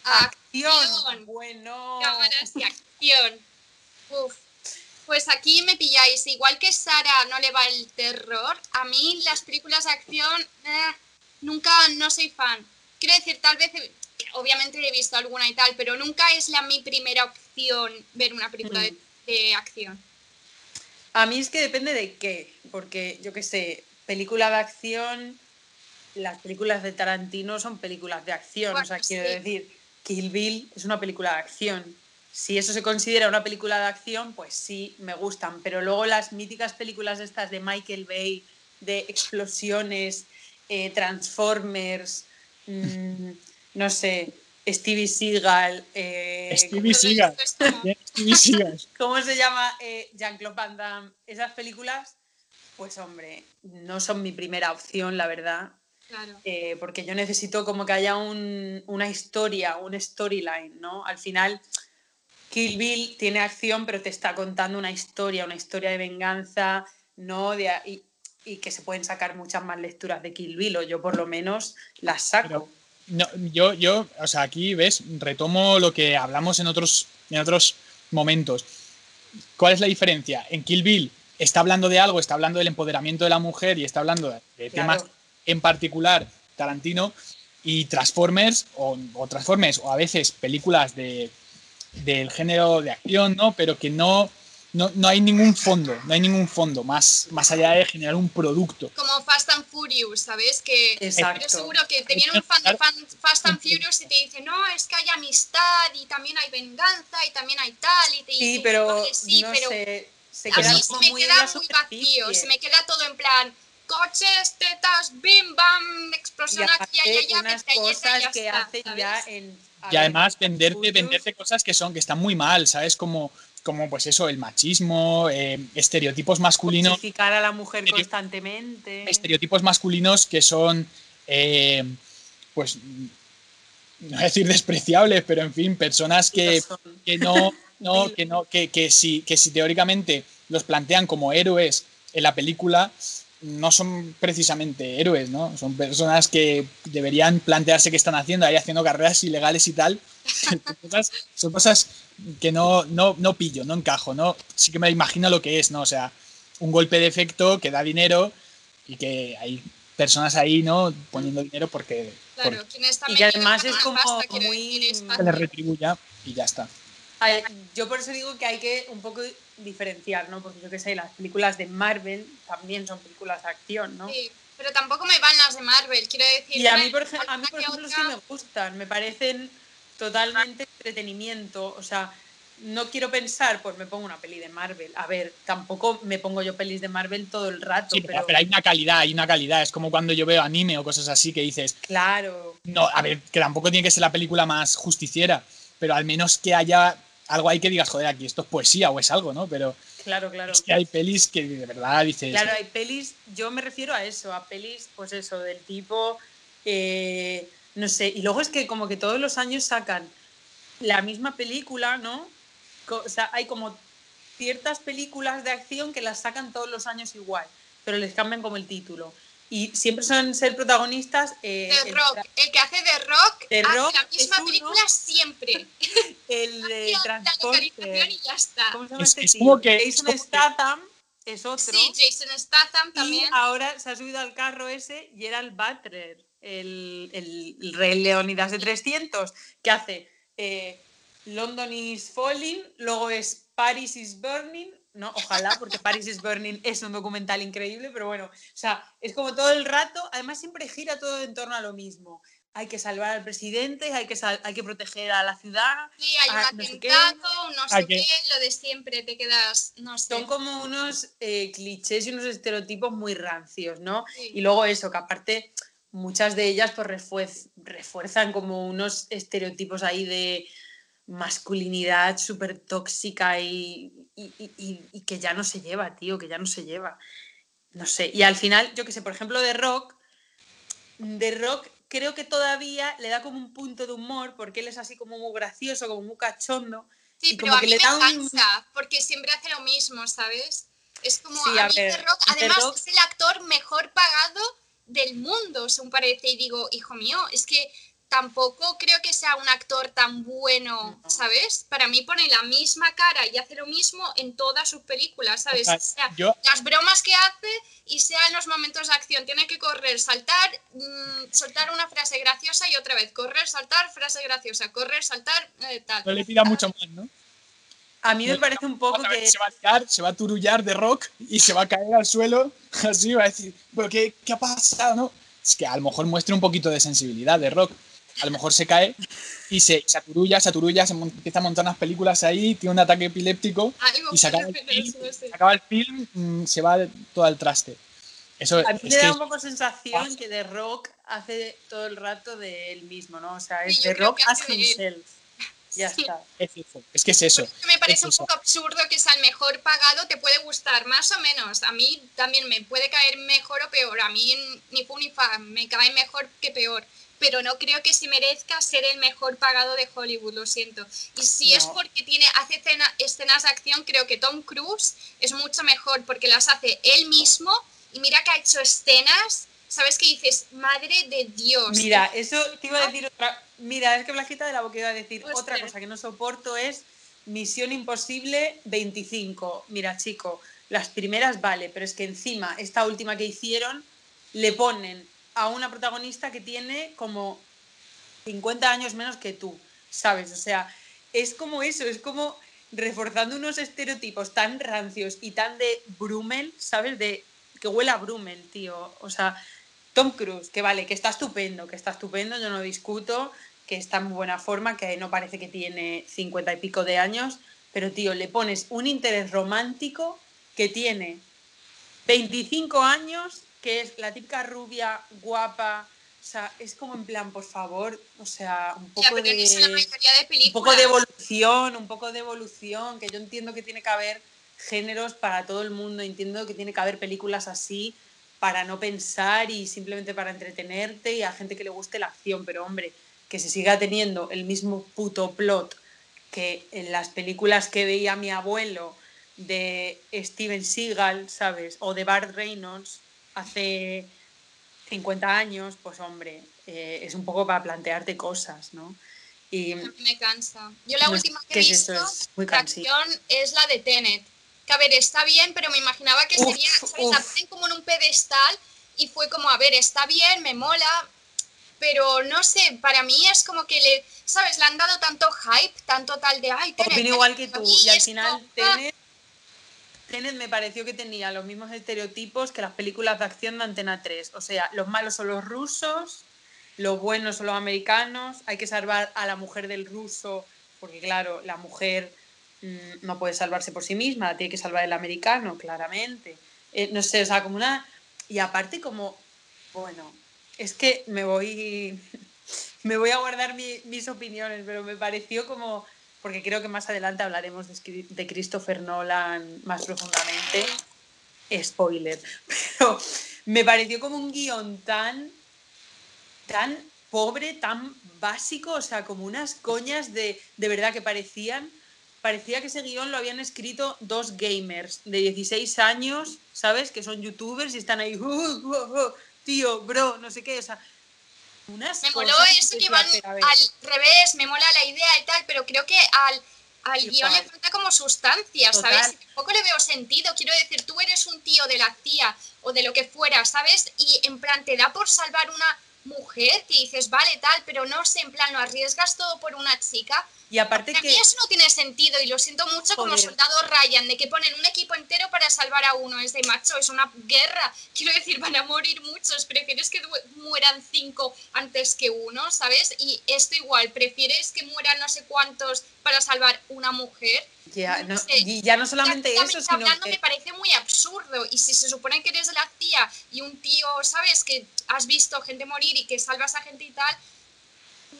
Acción. acción. Bueno. cámaras y acción. Uf. Pues aquí me pilláis. Igual que Sara no le va el terror, a mí las películas de acción eh, nunca no soy fan. Quiero decir, tal vez, obviamente he visto alguna y tal, pero nunca es la mi primera opción ver una película de, Mm. de acción. A mí es que depende de qué, porque yo qué sé, película de acción, las películas de Tarantino son películas de acción, o sea, quiero decir, Kill Bill es una película de acción. Si eso se considera una película de acción, pues sí, me gustan, pero luego las míticas películas estas de Michael Bay, de explosiones, eh, Transformers, mm, no sé, Stevie Seagal, eh, Stevie Seagal. Stevie. ¿Cómo se llama? Eh, Jean-Claude Van Damme. Esas películas, pues hombre, no son mi primera opción, la verdad. claro. eh, porque yo necesito como que haya un- una historia, un storyline, ¿no? Al final, Kill Bill tiene acción, pero te está contando una historia, una historia de venganza, ¿no? De, y, y que se pueden sacar muchas más lecturas de Kill Bill, o yo por lo menos las saco. Pero- No, yo, yo, o sea, aquí ves, retomo lo que hablamos en otros, en otros momentos. ¿Cuál es la diferencia? En Kill Bill está hablando de algo, está hablando del empoderamiento de la mujer y está hablando de, temas Claro. en particular Tarantino y Transformers o, o Transformers o a veces películas de, del género de acción, ¿no? Pero que no, no, no hay ningún fondo, no hay ningún fondo más, más allá de generar un producto. Como Fast and Furious, ¿sabes? Que Exacto. Pero seguro que te viene un fan de fan- Fast and Furious y te dice, no, es que hay amistad y también hay venganza y también hay tal. Y te Sí, dice, pero "Vale, sí, no pero sé, se a queda mí se me muy queda muy vacío, se me queda todo en plan, coches, tetas, bim, bam, y explosión aquí, allá, allá, unas cosas ya que está, hacen ¿sabes? ya en Y además venderte, venderte cosas que son, que están muy mal, ¿sabes? Como, como pues eso, el machismo, eh, estereotipos masculinos, cosificar a la mujer Estereo- constantemente. Estereotipos masculinos que son eh, pues no voy a decir despreciables, pero en fin, personas que, que no, no, que no, que, que si, que si teóricamente los plantean como héroes en la película, no son precisamente héroes, ¿no? Son personas que deberían plantearse qué están haciendo ahí haciendo carreras ilegales y tal. son, cosas, son cosas que no, no, no pillo, no encajo, ¿no? Sí que me imagino lo que es, ¿no? O sea, un golpe de efecto que da dinero y que hay personas ahí, ¿no? Poniendo dinero porque, Claro, porque quien está Y que además es como pasta, muy- fácil. les retribuya y ya está. Yo por eso digo que hay que un poco diferenciar, ¿no? Porque yo que sé, las películas de Marvel también son películas de acción, ¿no? Sí, pero tampoco me van las de Marvel, quiero decir. Y a mí, por, ej- a mí, por ejemplo, sí me gustan, me parecen totalmente entretenimiento. O sea, no quiero pensar, pues me pongo una peli de Marvel. A ver, tampoco me pongo yo pelis de Marvel todo el rato, Sí, pero, pero, pero hay una calidad, hay una calidad. Es como cuando yo veo anime o cosas así que dices, claro. no, a ver, que tampoco tiene que ser la película más justiciera, pero al menos que haya algo ahí que digas, joder, aquí esto es poesía o es algo, ¿no? Pero Claro, claro. es que hay pelis que de verdad dices, Claro, hay pelis, yo me refiero a eso, a pelis, pues eso, del tipo, eh, no sé, y luego es que como que todos los años sacan la misma película, ¿no? O sea, hay como ciertas películas de acción que las sacan todos los años igual, pero les cambian como el título. Y siempre son ser protagonistas. eh, The el, Rock, el que hace de Rock The hace Rock la misma es uno- película siempre. el de Hace la Transporter. localización y ya está. ¿Cómo se llama Es- este es tío? como que- es Jason que- Statham es otro. Sí, Jason Statham Y también. ahora se ha subido al carro ese Gerald Butler, el, el, el rey Leonidas de 300, que hace eh, London is Falling, luego es Paris is Burning, ¿no? Ojalá, porque Paris is Burning es un documental increíble, pero bueno, o sea, es como todo el rato, además siempre gira todo en torno a lo mismo. Hay que salvar al presidente, hay que, sal- hay que proteger a la ciudad. Sí, hay un no sé atentado, no sé qué, lo de siempre, te quedas, no sé. Son como unos eh, clichés y unos estereotipos muy rancios, ¿no? Sí. Y luego eso, que aparte muchas de ellas pues refuerz- refuerzan como unos estereotipos ahí de masculinidad súper tóxica y, y- y- y que ya no se lleva, tío, que ya no se lleva. No sé, y al final, yo que sé, por ejemplo, de rock, de rock creo que todavía le da como un punto de humor, porque él es así como muy gracioso, como muy cachondo. Sí, pero como a que mí le me un- cansa, porque siempre hace lo mismo, ¿sabes? Es como Sí, a, a mí ver, The Rock, además Rock- es el actor mejor pagado del mundo, según parece, y digo, hijo mío, es que tampoco creo que sea un actor tan bueno, No. ¿sabes? Para mí pone la misma cara y hace lo mismo en todas sus películas, ¿sabes? O sea, yo, las bromas que hace y sea en los momentos de acción. Tiene que correr, saltar, mm, soltar una frase graciosa y otra vez. Correr, saltar, frase graciosa. Correr, saltar, eh, tal. no le pida mucho más, ¿no? A mí me parece un poco que... Se va a liar, se va a turullar de rock y se va a caer al suelo. Así va a decir, ¿pero qué, qué ha pasado? No? Es que a lo mejor muestra un poquito de sensibilidad de rock. A lo mejor se cae y se, se aturulla, se aturulla, se mon- empieza a montar unas películas ahí, tiene un ataque epiléptico Algo y se acaba el film, eso, sí. se acaba el film, mm, se va todo al traste. Eso A mí me da que un poco sensación que The Rock hace todo el rato de él mismo, ¿no? O sea, es The Rock as himself. Ya Sí. está. es eso. Es que es eso. Me parece un eso. poco absurdo que sea el mejor pagado, te puede gustar más o menos. A mí también me puede caer mejor o peor. A mí ni fu ni fa, me cae mejor que peor. Pero no creo que se merezca ser el mejor pagado de Hollywood, lo siento. Y si es porque tiene, hace escena- escenas de acción, creo que Tom Cruise es mucho mejor porque las hace él mismo. Y mira que ha hecho escenas, ¿sabes qué dices? Madre de Dios. Mira, eso te iba a decir otra. Mira, es que Blanquita de la boca iba a decir Hostia. otra cosa que no soporto es Misión Imposible 25. Mira, chico, las primeras vale, pero es que encima, esta última que hicieron, le ponen a una protagonista que tiene como 50 años menos que tú, ¿sabes? O sea, es como eso, es como reforzando unos estereotipos tan rancios y tan de Brummel, ¿sabes? De que huele a Brummel, tío. O sea, Tom Cruise, que vale, que está estupendo, que está estupendo, yo no discuto, que está en buena forma, que no parece que tiene 50 y pico de años, pero tío, le pones un interés romántico que tiene 25 años, que es la típica rubia, guapa, o sea, es como en plan, por favor, o sea, un Ya, poco pero de de un poco de evolución, un poco de evolución, que yo entiendo que tiene que haber géneros para todo el mundo, entiendo que tiene que haber películas así para no pensar y simplemente para entretenerte y a gente que le guste la acción, pero hombre, que se siga teniendo el mismo puto plot que en las películas que veía mi abuelo de Steven Seagal, ¿sabes? O de Bart Reynolds hace 50 años, pues hombre, eh, es un poco para plantearte cosas, ¿no? Y me cansa. Yo la no última que he visto es es la de Tenet. Que a ver, está bien, pero me imaginaba que Uf, sería, ¿sabes? La uf. ponen como en un pedestal y fue como, a ver, está bien, me mola, pero no sé, para mí es como que le, ¿sabes? Le han dado tanto hype, tanto tal de, ay, Tenet, Opino Tenet", igual que tú. Y al final, ah, Tenet, Tenet me pareció que tenía los mismos estereotipos que las películas de acción de Antena 3. O sea, los malos son los rusos, los buenos son los americanos, hay que salvar a la mujer del ruso, porque claro, la mujer mm, no puede salvarse por sí misma, tiene que salvar el americano, claramente. Eh, no sé, o sea, como una... Y aparte como, bueno, es que me voy, me voy a guardar mi- mis opiniones, pero me pareció como, porque creo que más adelante hablaremos de, Christopher Nolan más profundamente, spoiler, pero me pareció como un guion tan, tan pobre, tan básico, o sea, como unas coñas de, de verdad que parecían, parecía que ese guion lo habían escrito dos gamers de 16 años, ¿sabes? Que son youtubers y están ahí, "Uh, uh, uh, tío, bro, no sé qué, o sea, unas Me moló eso que van "Pero a ver, al revés, me mola la idea y tal, pero creo que al, al guion le falta como sustancia, Total. ¿sabes? Tampoco le veo sentido. Quiero decir, tú eres un tío de la CIA o de lo que fuera, ¿sabes? Y en plan, te da por salvar una mujer que dices, vale, tal, pero no sé, en plan, lo arriesgas todo por una chica. Y aparte Para que... mí eso no tiene sentido y lo siento mucho como Joder. soldado Ryan, de que ponen un equipo entero para salvar a uno. Es de macho, es una guerra. Quiero decir, van a morir muchos. Prefieres que mueran cinco antes que uno, ¿sabes? Y esto igual, prefieres que mueran no sé cuántos para salvar una mujer. Ya, no no- sé, y ya no solamente eso, sino hablando que... me parece muy absurdo. Y si se supone que eres la CIA y un tío, ¿sabes? Que has visto gente morir y que salvas a gente y tal,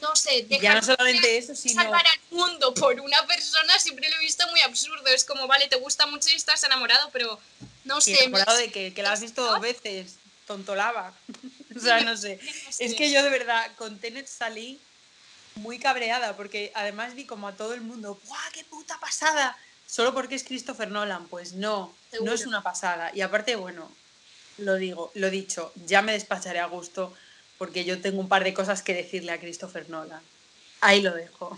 no sé, Ya dejar no solamente eso, sino. salvar al mundo por una persona siempre lo he visto muy absurdo. Es como, vale, te gusta mucho y estás enamorado, pero no sé. enamorado de que, que la has visto dos veces, tontolaba. o sea, no sé. Es que yo de verdad con Tenet salí muy cabreada porque además vi como a todo el mundo, ¡guau, qué puta pasada! Solo porque es Christopher Nolan, pues no, no es una pasada. Y aparte, bueno, lo digo, lo dicho, ya me despacharé a gusto porque yo tengo un par de cosas que decirle a Christopher Nolan. Ahí lo dejo.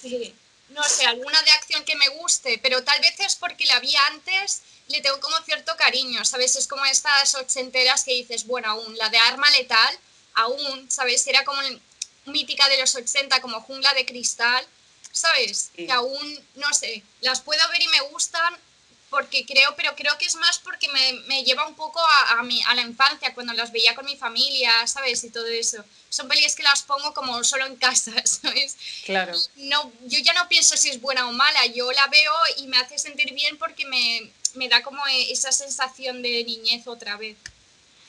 Sí, no sé, alguna de acción que me guste, pero tal vez es porque la vi antes, le tengo como cierto cariño, ¿sabes? Es como estas ochenteras que dices, bueno, aún la de Arma Letal, aún, ¿sabes? Era como mítica de los 80, como Jungla de Cristal, ¿sabes? Sí. Que aún, no sé, las puedo ver y me gustan porque creo, pero creo que es más porque me, me lleva un poco a, a, mi, a la infancia, cuando las veía con mi familia, ¿sabes? Y todo eso. Son pelis que las pongo como solo en casa, ¿sabes? Claro. no, yo ya no pienso si es buena o mala, yo la veo y me hace sentir bien porque me, me da como e- esa sensación de niñez otra vez.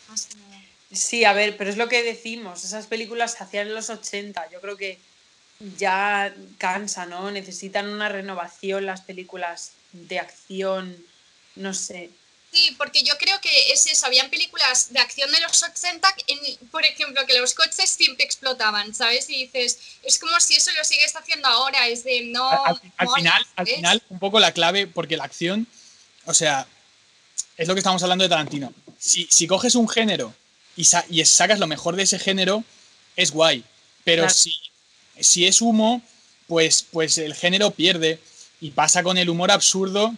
Más que nada. Sí, a ver, pero es lo que decimos, esas películas se hacían en los 80, yo creo que ya cansa, ¿no? Necesitan una renovación las películas de acción, no sé. Sí, porque yo creo que es eso, habían películas de acción de los 80, en- por ejemplo, que los coches siempre explotaban, ¿sabes? Y dices, es como si eso lo sigues haciendo ahora, es de no... Al, al mola, final, al final, un poco la clave, porque la acción, o sea, es lo que estamos hablando de Tarantino. Si, si coges un género y, sa- y sacas lo mejor de ese género, es guay. Pero Claro. si, si es humo, pues, pues el género pierde. Y pasa con el humor absurdo.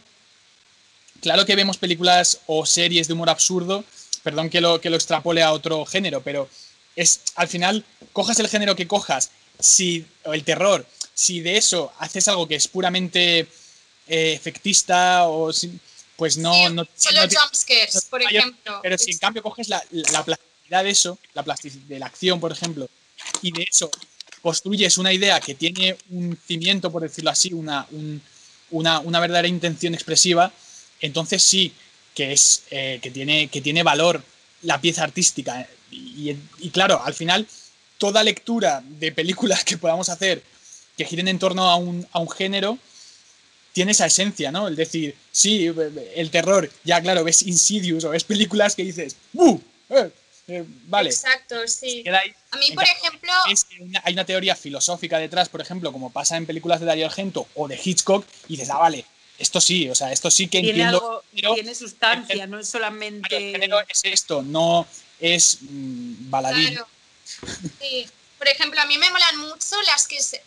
Claro que vemos películas o series de humor absurdo, perdón que lo, que lo extrapole a otro género, pero es al final, cojas el género que cojas, si, o el terror, si de eso haces algo que es puramente eh, efectista o si- pues no, Sí, no, solo no jumpscares, no por mayor- ejemplo. pero si en cambio coges la, la plasticidad de eso, la plasticidad de la acción, por ejemplo, y de eso construyes una idea que tiene un cimiento, por decirlo así, una, un- una, una verdadera intención expresiva, entonces sí que es eh, que tiene que tiene valor la pieza artística. Y, y claro, al final, toda lectura de películas que podamos hacer que giren en torno a un, a un género tiene esa esencia, ¿no? El decir, sí, el terror, ya claro, ves Insidious o ves películas que dices, ¡buh! Eh, eh, vale, Exacto, sí. A mí, por ejemplo, Es que una- hay una teoría filosófica detrás, por ejemplo, como pasa en películas de Dario Argento o de Hitchcock, y dices, ah, vale, esto sí, o sea, esto sí que Tiene entiendo. algo, pero tiene sustancia, el- no es el solamente... género es esto, no es mm, baladín. Claro. Sí. Por ejemplo, a mí me molan mucho las que se-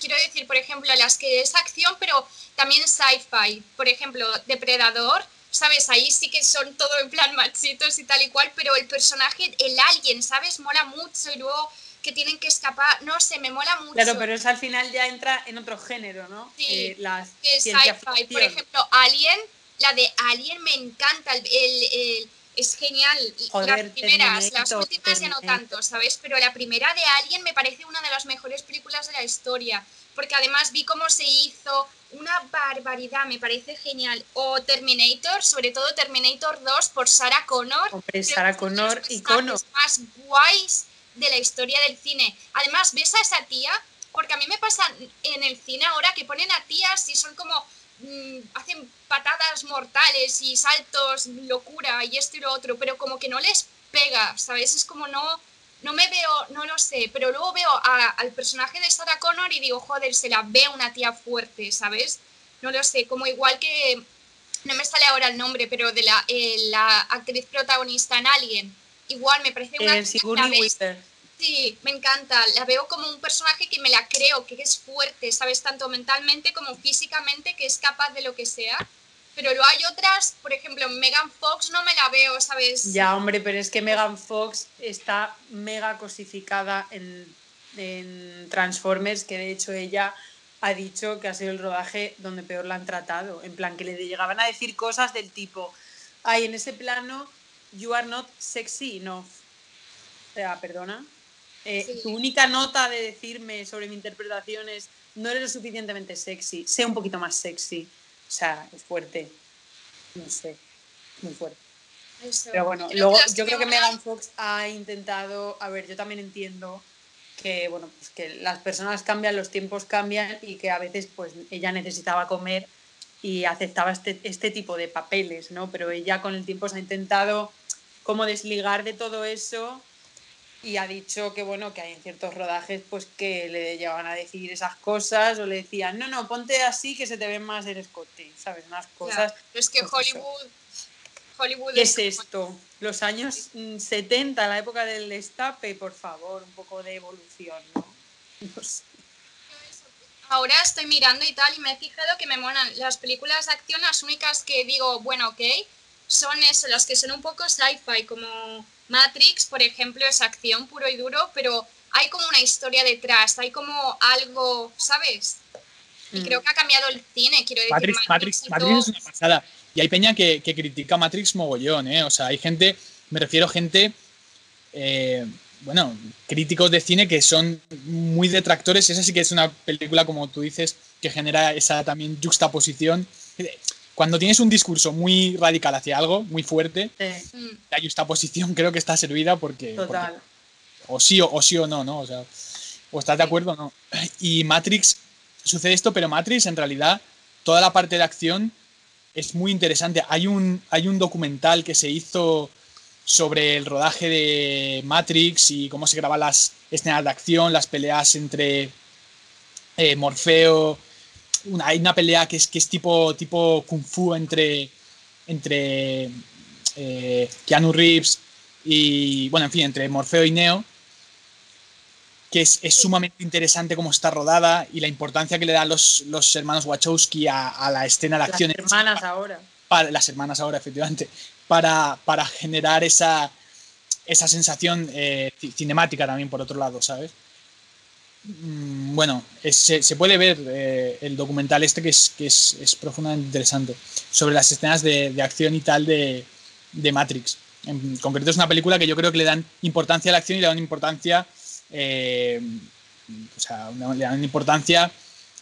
quiero decir, por ejemplo, las que es acción, pero también sci-fi. Por ejemplo, Depredador, ¿sabes? Ahí sí que son todo en plan machitos y tal y cual, pero el personaje, el alien, ¿sabes? Mola mucho y luego que tienen que escapar, no sé, me mola mucho. Claro, pero eso al final ya entra en otro género, ¿no? Sí, Eh, las es sci-fi. Por ejemplo, Alien, la de Alien me encanta, el, el- el- es genial. Joder, las primeras, las últimas ya no tanto, ¿sabes? Pero la primera de Alien me parece una de las mejores películas de la historia, porque además vi cómo se hizo, una barbaridad, me parece genial. O Terminator, sobre todo Terminator 2 por Sarah Connor. Hombre, Sarah Connor, icono. más guays de la historia del cine. Además, ves a esa tía, porque a mí me pasa en el cine ahora que ponen a tías y son como mm, hacen patadas mortales y saltos, locura y esto y lo otro, pero como que no les pega, ¿sabes? Es como no, no me veo, no lo sé, pero luego veo a- al personaje de Sarah Connor y digo, joder, se la ve una tía fuerte, ¿sabes? No lo sé, como igual que, no me sale ahora el nombre, pero de la, eh, la actriz protagonista en Alien, igual me parece una Eh. Sí, me encanta. La veo como un personaje que me la creo, que es fuerte, ¿sabes? Tanto mentalmente como físicamente, que es capaz de lo que sea. Pero luego hay otras, por ejemplo, Megan Fox no me la veo, ¿sabes? Ya, hombre, pero es que Megan Fox está mega cosificada en, en Transformers, que de hecho ella ha dicho que ha sido el rodaje donde peor la han tratado. En plan, que le llegaban a decir cosas del tipo, ay, en ese plano, you are not sexy enough. O sea, perdona. Eh, Sí. Tu única nota de decirme sobre mi interpretación es, no eres lo suficientemente sexy, sé un poquito más sexy. O sea, es fuerte. No sé, muy fuerte. Eso. Pero bueno, Creo luego yo creo que Megan Fox ha intentado, a ver, yo también entiendo que bueno, pues que las personas cambian, los tiempos cambian y que a veces pues ella necesitaba comer y aceptaba este, este tipo de papeles, ¿no? Pero ella con el tiempo se ha intentado como desligar de todo eso y ha dicho que bueno que hay en ciertos rodajes pues que le llevaban a decir esas cosas o le decían no no ponte así que se te ve más el escote sabes unas cosas Claro, pero es que pues Hollywood. Hollywood ¿Qué es esto? Los años mm, 70, la época del destape, por favor, un poco de evolución, ¿no? No sé. Ahora estoy mirando y tal y me he fijado que me molan las películas de acción, las únicas que digo, bueno, ok, son eso, las que son un poco sci-fi, como Matrix, por ejemplo, es acción puro y duro, pero hay como una historia detrás, hay como algo, ¿sabes? Y Mm. creo que ha cambiado el cine, quiero decir. Matrix, Matrix, hizo- Matrix es una pasada. Y hay peña que, que critica Matrix mogollón, ¿eh? O sea, hay gente, me refiero a gente, eh, bueno, críticos de cine que son muy detractores. Esa sí que es una película, como tú dices, que genera esa también juxtaposición. Cuando tienes un discurso muy radical hacia algo, muy fuerte, Sí, la juxtaposición creo que está servida porque, total. porque o sí o, o sí o no, ¿no? O sea, o estás de acuerdo o no. Y Matrix, sucede esto, pero Matrix en realidad, toda la parte de acción es muy interesante. Hay un, hay un documental que se hizo sobre el rodaje de Matrix y cómo se graban las escenas de acción, las peleas entre eh, Morfeo. Una, hay una pelea que es, que es tipo, tipo Kung Fu entre, entre eh, Keanu Reeves y, bueno, en fin, entre Morfeo y Neo, que es, es sumamente interesante cómo está rodada y la importancia que le dan los, los hermanos Wachowski a, a la escena de Las acción. hermanas ahora. Para, las hermanas ahora, efectivamente, para, para generar esa, esa sensación eh, ci- cinemática también, por otro lado, ¿sabes? Mm, Bueno, se, puede ver eh, el documental este que, es, que es, profundamente interesante sobre las escenas de, acción y tal de, Matrix. En concreto es una película que yo creo que le dan importancia a la acción y le dan importancia, eh, o sea, le dan importancia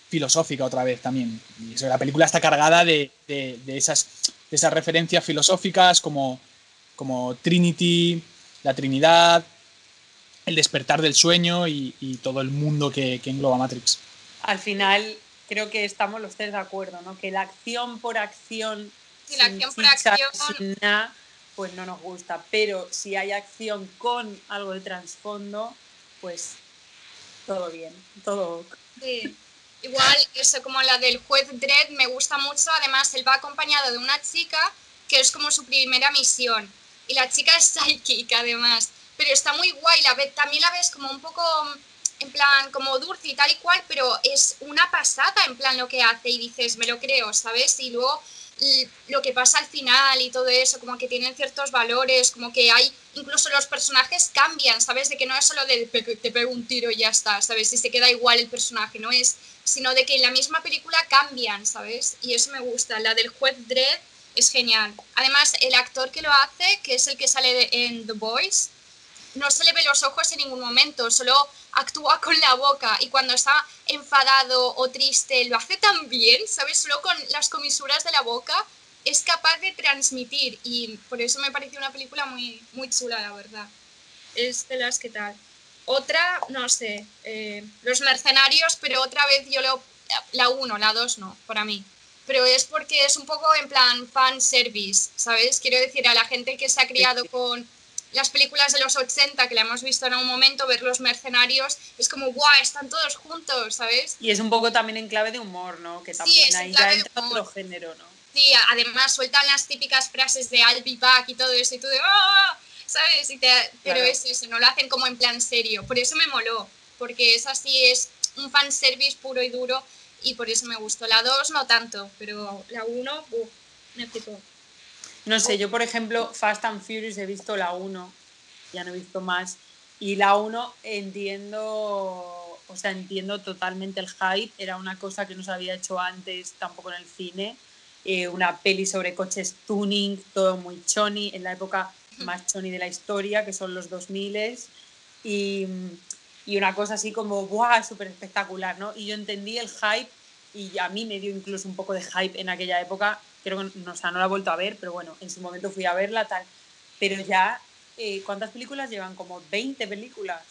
filosófica otra vez también. Y eso, la película está cargada de, de- esas, de esas referencias filosóficas como Trinity, la Trinidad, el despertar del sueño y, y todo el mundo que, que engloba Matrix. Al final, creo que estamos los tres de acuerdo, ¿no? Que la acción por acción, Sí, la sin acción por chicha, acción. sin nada, pues no nos gusta. Pero si hay acción con algo de trasfondo, pues todo bien, todo. Sí. Igual, eso como la del juez Dredd me gusta mucho. Además, él va acompañado de una chica que es como su primera misión. Y la chica es psychic, además. Pero está muy guay. La ve- también la ves como un poco, en plan, como dulce y tal y cual, pero es una pasada, en plan, lo que hace. Y dices, me lo creo, ¿sabes? Y luego lo que pasa al final y todo eso, como que tienen ciertos valores, como que hay, incluso los personajes cambian, ¿sabes? De que no es solo de "Pe- te pego un tiro y ya está, ¿sabes? Y se queda igual el personaje, no es, sino de que en la misma película cambian, ¿sabes? Y eso me gusta, la del juez Dredd es genial. Además, el actor que lo hace, que es el que sale en The Boys, no se le ve los ojos en ningún momento, solo actúa con la boca y cuando está enfadado o triste lo hace tan bien, ¿sabes? Solo con las comisuras de la boca es capaz de transmitir y por eso me pareció una película muy, muy chula, la verdad. Es de las que tal. Otra, no sé, eh, Los Mercenarios, pero otra vez yo lo... La 1, la 2 no, para mí. Pero es porque es un poco en plan fan service, ¿sabes? Quiero decir, a la gente que se ha criado con las películas de los 80 que la hemos visto en algún momento, ver los mercenarios, es como, guau, están todos juntos, ¿sabes? Y es un poco también en clave de humor, ¿no? Que Sí, también es en ahí ya entra humor. otro género, ¿no? Sí, además sueltan las típicas frases de I'll be back y todo eso, y tú de ¡ah! ¿Sabes? Y te- pero Claro. es eso, no lo hacen como en plan serio. Por eso me moló, porque es así, es un fanservice puro y duro, y por eso me gustó. La 2 no tanto, pero la 1, uff, me flipó. No sé, yo por ejemplo, Fast and Furious he visto la 1, ya no he visto más, y la 1 entiendo, o sea, entiendo totalmente el hype, era una cosa que no se había hecho antes tampoco en el cine, eh, una peli sobre coches tuning, todo muy choni, en la época más choni de la historia, que son los 2000 y, y una cosa así como, ¡buah! súper espectacular, ¿no? Y yo entendí el hype y a mí me dio incluso un poco de hype en aquella época, creo que no, o sea, no la he vuelto a ver, pero bueno, en su momento fui a verla tal, pero ya, eh, ¿cuántas películas llevan? Como 20 películas.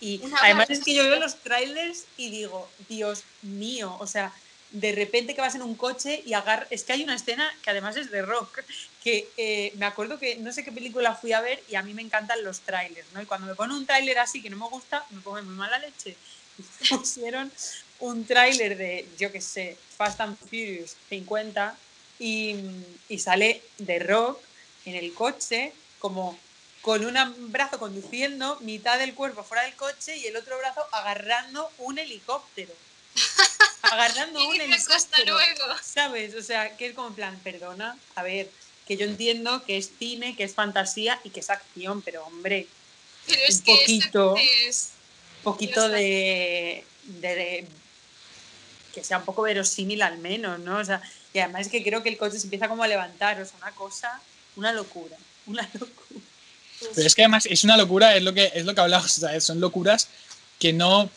Y Una además es que yo veo los trailers y digo, Dios mío, o sea, de repente que vas en un coche y agarras... Es que hay una escena que además es de rock, que eh, me acuerdo que no sé qué película fui a ver y a mí me encantan los trailers, ¿no? Y cuando me pone un tráiler así que no me gusta, me pone muy mala leche. Y pusieron un tráiler de, yo qué sé, Fast and Furious 50 y, y sale de rock en el coche como con un brazo conduciendo, mitad del cuerpo fuera del coche y el otro brazo agarrando un helicóptero. agarrando un Y helicóptero. luego. ¿Sabes? O sea, que es como en plan, perdona, a ver, que yo entiendo que es cine, que es fantasía y que es acción, pero hombre, Pero es Un que poquito. es... poquito de, de- de- que sea un poco verosímil al menos, ¿no? O sea, y además es que creo que el coche se empieza como a levantar, o sea, una cosa, una locura, una locura. Pero es que además es una locura, es lo que, es lo que hablamos, o sea, son locuras que no,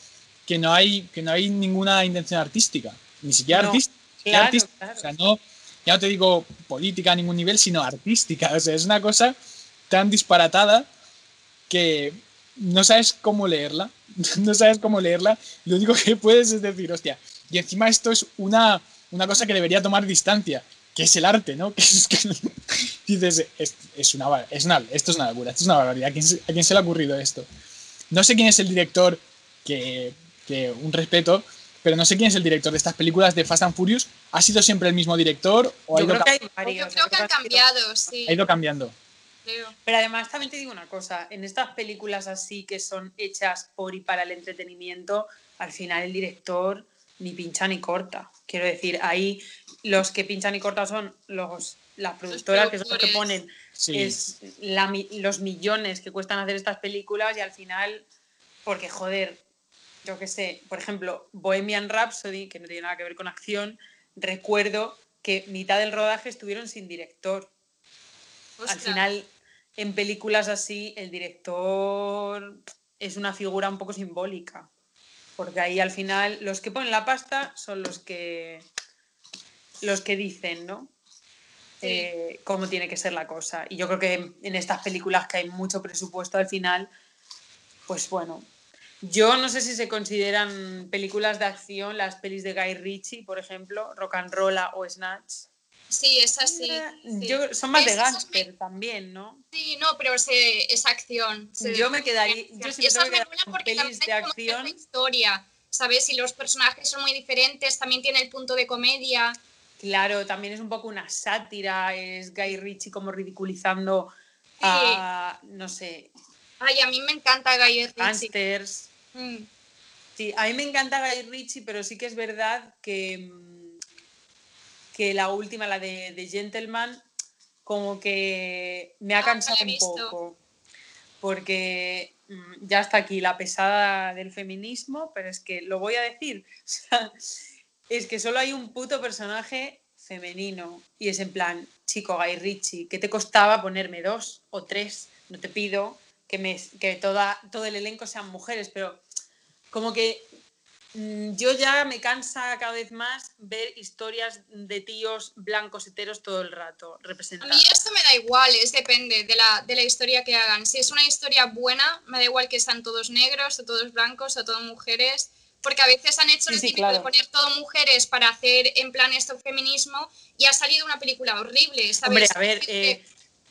que no hay, que no hay ninguna intención artística, ni siquiera No, artística. claro, artística. claro. O sea, no, ya no te digo política a ningún nivel, sino artística. O sea, es una cosa tan disparatada que no sabes cómo leerla. No sabes cómo leerla. Lo único que puedes es decir, hostia. Y encima esto es una, una cosa que debería tomar distancia, que es el arte, ¿no? Que es que dices, es, es una, es una, esto es una locura, esto es una barbaridad. ¿A quién, se, a quién se le ha ocurrido esto? No sé quién es el director, que, que un respeto, pero no sé quién es el director de estas películas de Fast and Furious. ¿Ha sido siempre el mismo director o ha Yo ido, creo que hay Yo creo que han cambiado, sí. ha ido cambiando? Pero además también te digo una cosa, en estas películas así que son hechas por y para el entretenimiento, al final el director ni pincha ni corta. Quiero decir, ahí los que pinchan y cortan son los, las productoras, que son los que ponen Sí. es la los millones que cuestan hacer estas películas y al final, porque joder, yo qué sé, por ejemplo, Bohemian Rhapsody, que no tiene nada que ver con acción, recuerdo que mitad del rodaje estuvieron sin director. Al final, en películas así, el director es una figura un poco simbólica. Porque ahí al final los que ponen la pasta son los que los que dicen, ¿no? Sí. Eh, cómo tiene que ser la cosa. Y yo creo que en estas películas que hay mucho presupuesto al final, pues bueno. Yo no sé si se consideran películas de acción las pelis de Guy Ritchie, por ejemplo, Rock and Rolla o Snatch. Sí, es así. Eh, sí. Yo, son más de Esas gángster también, ¿no? Sí, no, pero se, es acción. se- Yo me quedaría- yo Y sí esas me molan porque también de hay como acción. historia, ¿sabes? Y los personajes son muy diferentes, también tiene el punto de comedia. Claro, también es un poco una sátira, es Guy Ritchie como ridiculizando a, no sé, Ay, a mí me encanta Guy Ritchie. gángsters. Mm. Sí, a mí me encanta Guy Ritchie, pero sí que es verdad que, mm, que la última, la de, de Gentleman, como que me ha Ah, cansado un poco. Porque mm, ya está aquí la pesada del feminismo, pero es que lo voy a decir. o sea, es que solo hay un puto personaje femenino. Y es en plan, chico, Guy Ritchie, ¿qué te costaba ponerme dos o tres? No te pido que, me, que toda, todo el elenco sean mujeres, pero como que yo ya me cansa cada vez más ver historias de tíos blancos heteros todo el rato A representados. mí esto me da igual, es depende de la, de la historia que hagan. Si es una historia buena, me da igual que sean todos negros o todos blancos o todas mujeres, porque a veces han hecho Sí, el sí, típico de poner todo mujeres para hacer en plan esto feminismo y ha salido una película horrible, ¿sabes? Hombre, a ver, eh,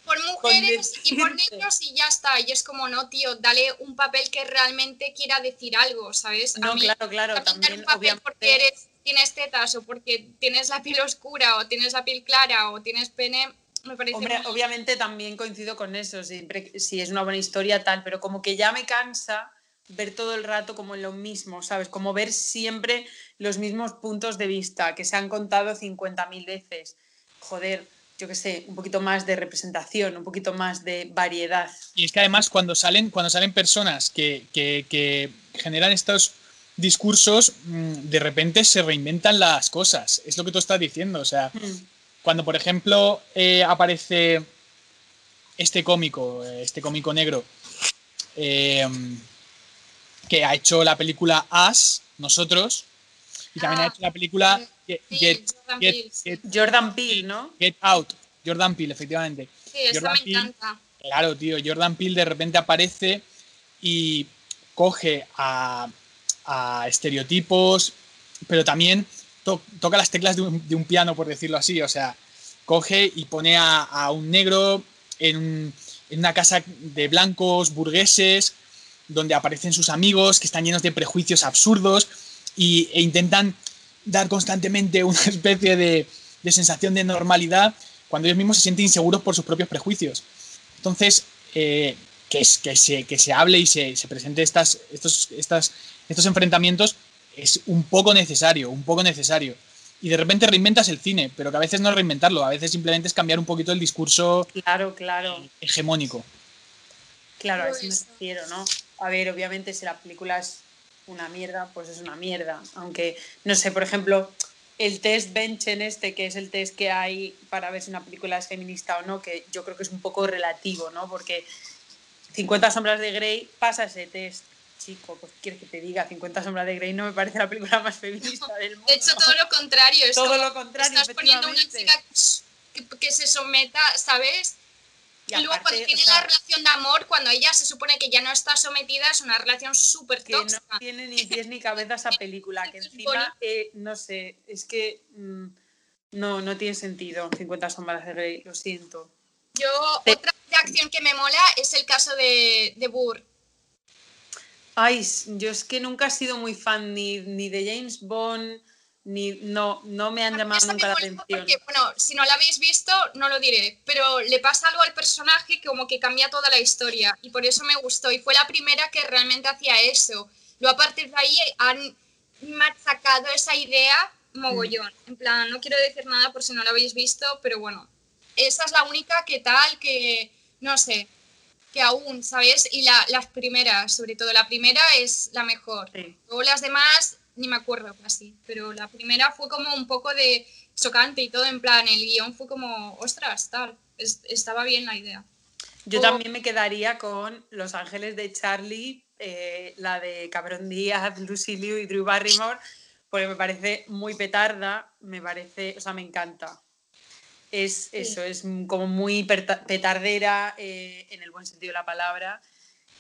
por mujeres y por negros y ya está. Y es como, no, tío, dale un papel que realmente quiera decir algo, ¿sabes? A no, mí, claro, claro, también un papel porque eres, tienes tetas o porque tienes la piel oscura o tienes la piel clara o tienes pene, me parece Hombre, muy- obviamente también coincido con eso, siempre si es una buena historia tal, pero como que ya me cansa ver todo el rato como lo mismo, ¿sabes? Como ver siempre los mismos puntos de vista que se han contado 50.000 veces. Joder, yo qué sé, un poquito más de representación, un poquito más de variedad. Y es que además cuando salen, cuando salen personas que, que- que generan estos discursos, mm, de repente se reinventan las cosas. Es lo que tú estás diciendo. O sea, Mm. cuando por ejemplo eh, aparece este cómico, eh, este cómico negro, eh, que ha hecho la película As, nosotros, y también ha Ah, hecho la película Get, sí, Get- Jordan Get- Peele, Jordan Peele, ¿no? Get Out, Jordan Peele, efectivamente. Sí, Jordan me Peele. encanta. Claro, tío, Jordan Peele de repente aparece y coge a, a estereotipos, pero también to- toca las teclas de un, de un piano, por decirlo así. O sea, coge y pone a, a un negro en, un- en una casa de blancos burgueses, donde aparecen sus amigos que están llenos de prejuicios absurdos y, e intentan dar constantemente una especie de, de sensación de normalidad cuando ellos mismos se sienten inseguros por sus propios prejuicios. Entonces, eh, que, es- que, se, que se hable y se, se presente estas, estos, estas, estos enfrentamientos es un poco necesario, un poco necesario. Y de repente reinventas el cine, pero que a veces no es reinventarlo, a veces simplemente es cambiar un poquito el discurso Claro, claro. hegemónico. Claro, a eso me refiero, ¿no? A ver, obviamente si la película es una mierda, pues es una mierda. Aunque, no sé, por ejemplo, el test Benchen este, que es el test que hay para ver si una película es feminista o no, que yo creo que es un poco relativo, ¿no? Porque 50 sombras de Grey pasa ese test. Chico, pues ¿qué quieres que te diga, 50 sombras de Grey no me parece la película más feminista del mundo. De hecho, todo lo contrario. Es Todo lo contrario, Estás poniendo una chica que se someta, ¿sabes? Y Y, luego aparte, cuando o tiene sea, la relación de amor, cuando ella se supone que ya no está sometida, es una relación súper que no tóxica. tiene ni pies ni cabeza esa película, que encima, eh, no sé, es que mm, no, no tiene sentido 50 sombras de Grey, lo siento. Yo, Te- otra de acción que me mola es el caso de, de Burr. Ay, yo es que nunca he sido muy fan ni, ni de James Bond, ni no, no me han llamado nunca la atención. porque, bueno, si no la habéis visto, no lo diré, pero le pasa algo al personaje que como que cambia toda la historia y por eso me gustó y fue la primera que realmente hacía eso. Luego a partir de ahí han machacado esa idea mogollón. En plan, no quiero decir nada por si no la habéis visto, pero bueno, esa es la única que tal, que no sé, que aún, ¿sabes? Y la- las primeras, sobre todo la primera es la mejor. Sí. Luego las demás ni me acuerdo casi, pero la primera fue como un poco de chocante y todo, en plan, el guion fue como, ostras, tal, es- estaba bien la idea. Yo O- también me quedaría con Los Ángeles de Charlie, eh, la de Cameron Díaz, Lucy Liu y Drew Barrymore, porque me parece muy petarda, me parece, o sea, me encanta. Es eso, es como muy petardera eh, en el buen sentido de la palabra,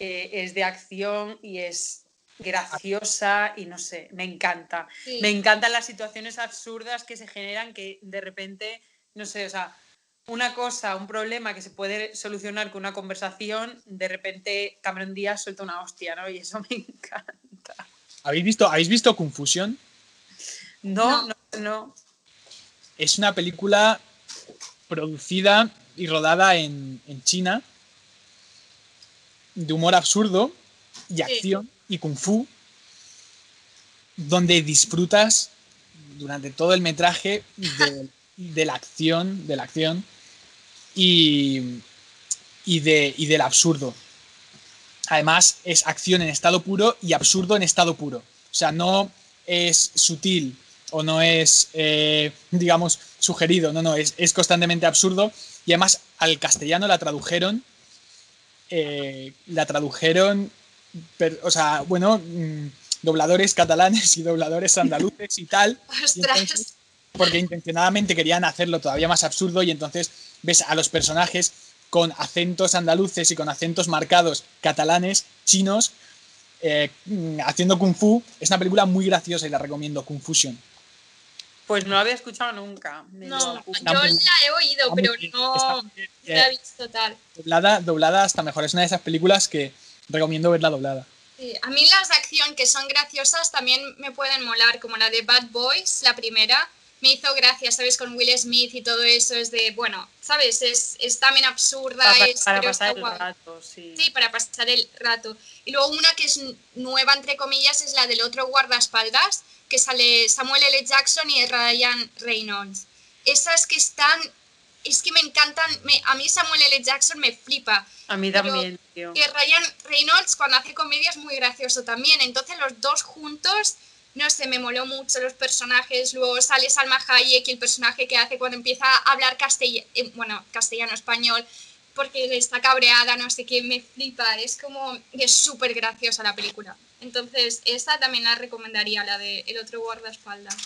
eh, es de acción y es graciosa y no sé, me encanta. Sí. Me encantan las situaciones absurdas que se generan que de repente, no sé, o sea, una cosa, un problema que se puede solucionar con una conversación, de repente Cameron Díaz suelta una hostia, ¿no? Y eso me encanta. ¿Habéis visto, ¿Habéis visto Confusión? No, No. no, no. Es una película producida y rodada en, en China de humor absurdo y acción y kung fu, donde disfrutas durante todo el metraje de, de la acción, de la acción y, y, de, y del absurdo. Además, es acción en estado puro y absurdo en estado puro. O sea, no es sutil o no es, eh, digamos, sugerido, no, no, es, es constantemente absurdo. Y además, al castellano la tradujeron, eh, la tradujeron, per- o sea, bueno, mm, dobladores catalanes y dobladores andaluces y tal. y Ostras, entonces- porque intencionadamente querían hacerlo todavía más absurdo y entonces ves a los personajes con acentos andaluces y con acentos marcados catalanes, chinos, eh, mm, haciendo kung fu. Es una película muy graciosa y la recomiendo, Confusion. Pues no lo había escuchado nunca. No, yo la he oído, pero no la he visto tal. doblada, doblada hasta mejor. Es una de esas películas que recomiendo verla doblada. Sí, A mí las de acción que son graciosas también me pueden molar, como la de Bad Boys, la primera. Me hizo gracia, ¿sabes? Con Will Smith y todo eso. Es de, bueno, ¿sabes? Es, es también absurda. Para, es, para pero pasar está el guay. rato, sí. Sí, para pasar el rato. Y luego una que es nueva, entre comillas, es la del otro guardaespaldas, que sale Samuel L. Jackson y Ryan Reynolds. Esas que están, es que me encantan, me- a mí Samuel L. Jackson me flipa. A mí también, tío. Que Ryan Reynolds cuando hace comedia es muy gracioso también. Entonces los dos juntos, no sé, me moló mucho los personajes. Luego sale Salma Hayek y el personaje que hace cuando empieza a hablar castellano, bueno, castellano-español, porque está cabreada, no sé qué, me flipa. Es como, es súper graciosa la película. Entonces esa también la recomendaría, la de El otro guardaespaldas.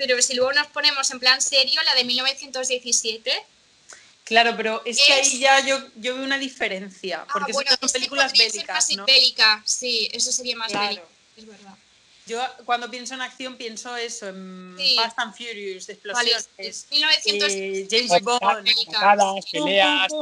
Pero si luego nos ponemos en plan serio, la de 1917, Claro, pero es que Es- ahí ya yo, yo veo una diferencia. Ah, Porque bueno, son que películas ser bélicas, más ¿no? bélica, sí, eso sería más Claro. bélico, es verdad. Yo cuando pienso en acción pienso eso, en Sí. Fast and Furious, Vale, explosiones, es 1900 eh, James Bond, patadas, peleas,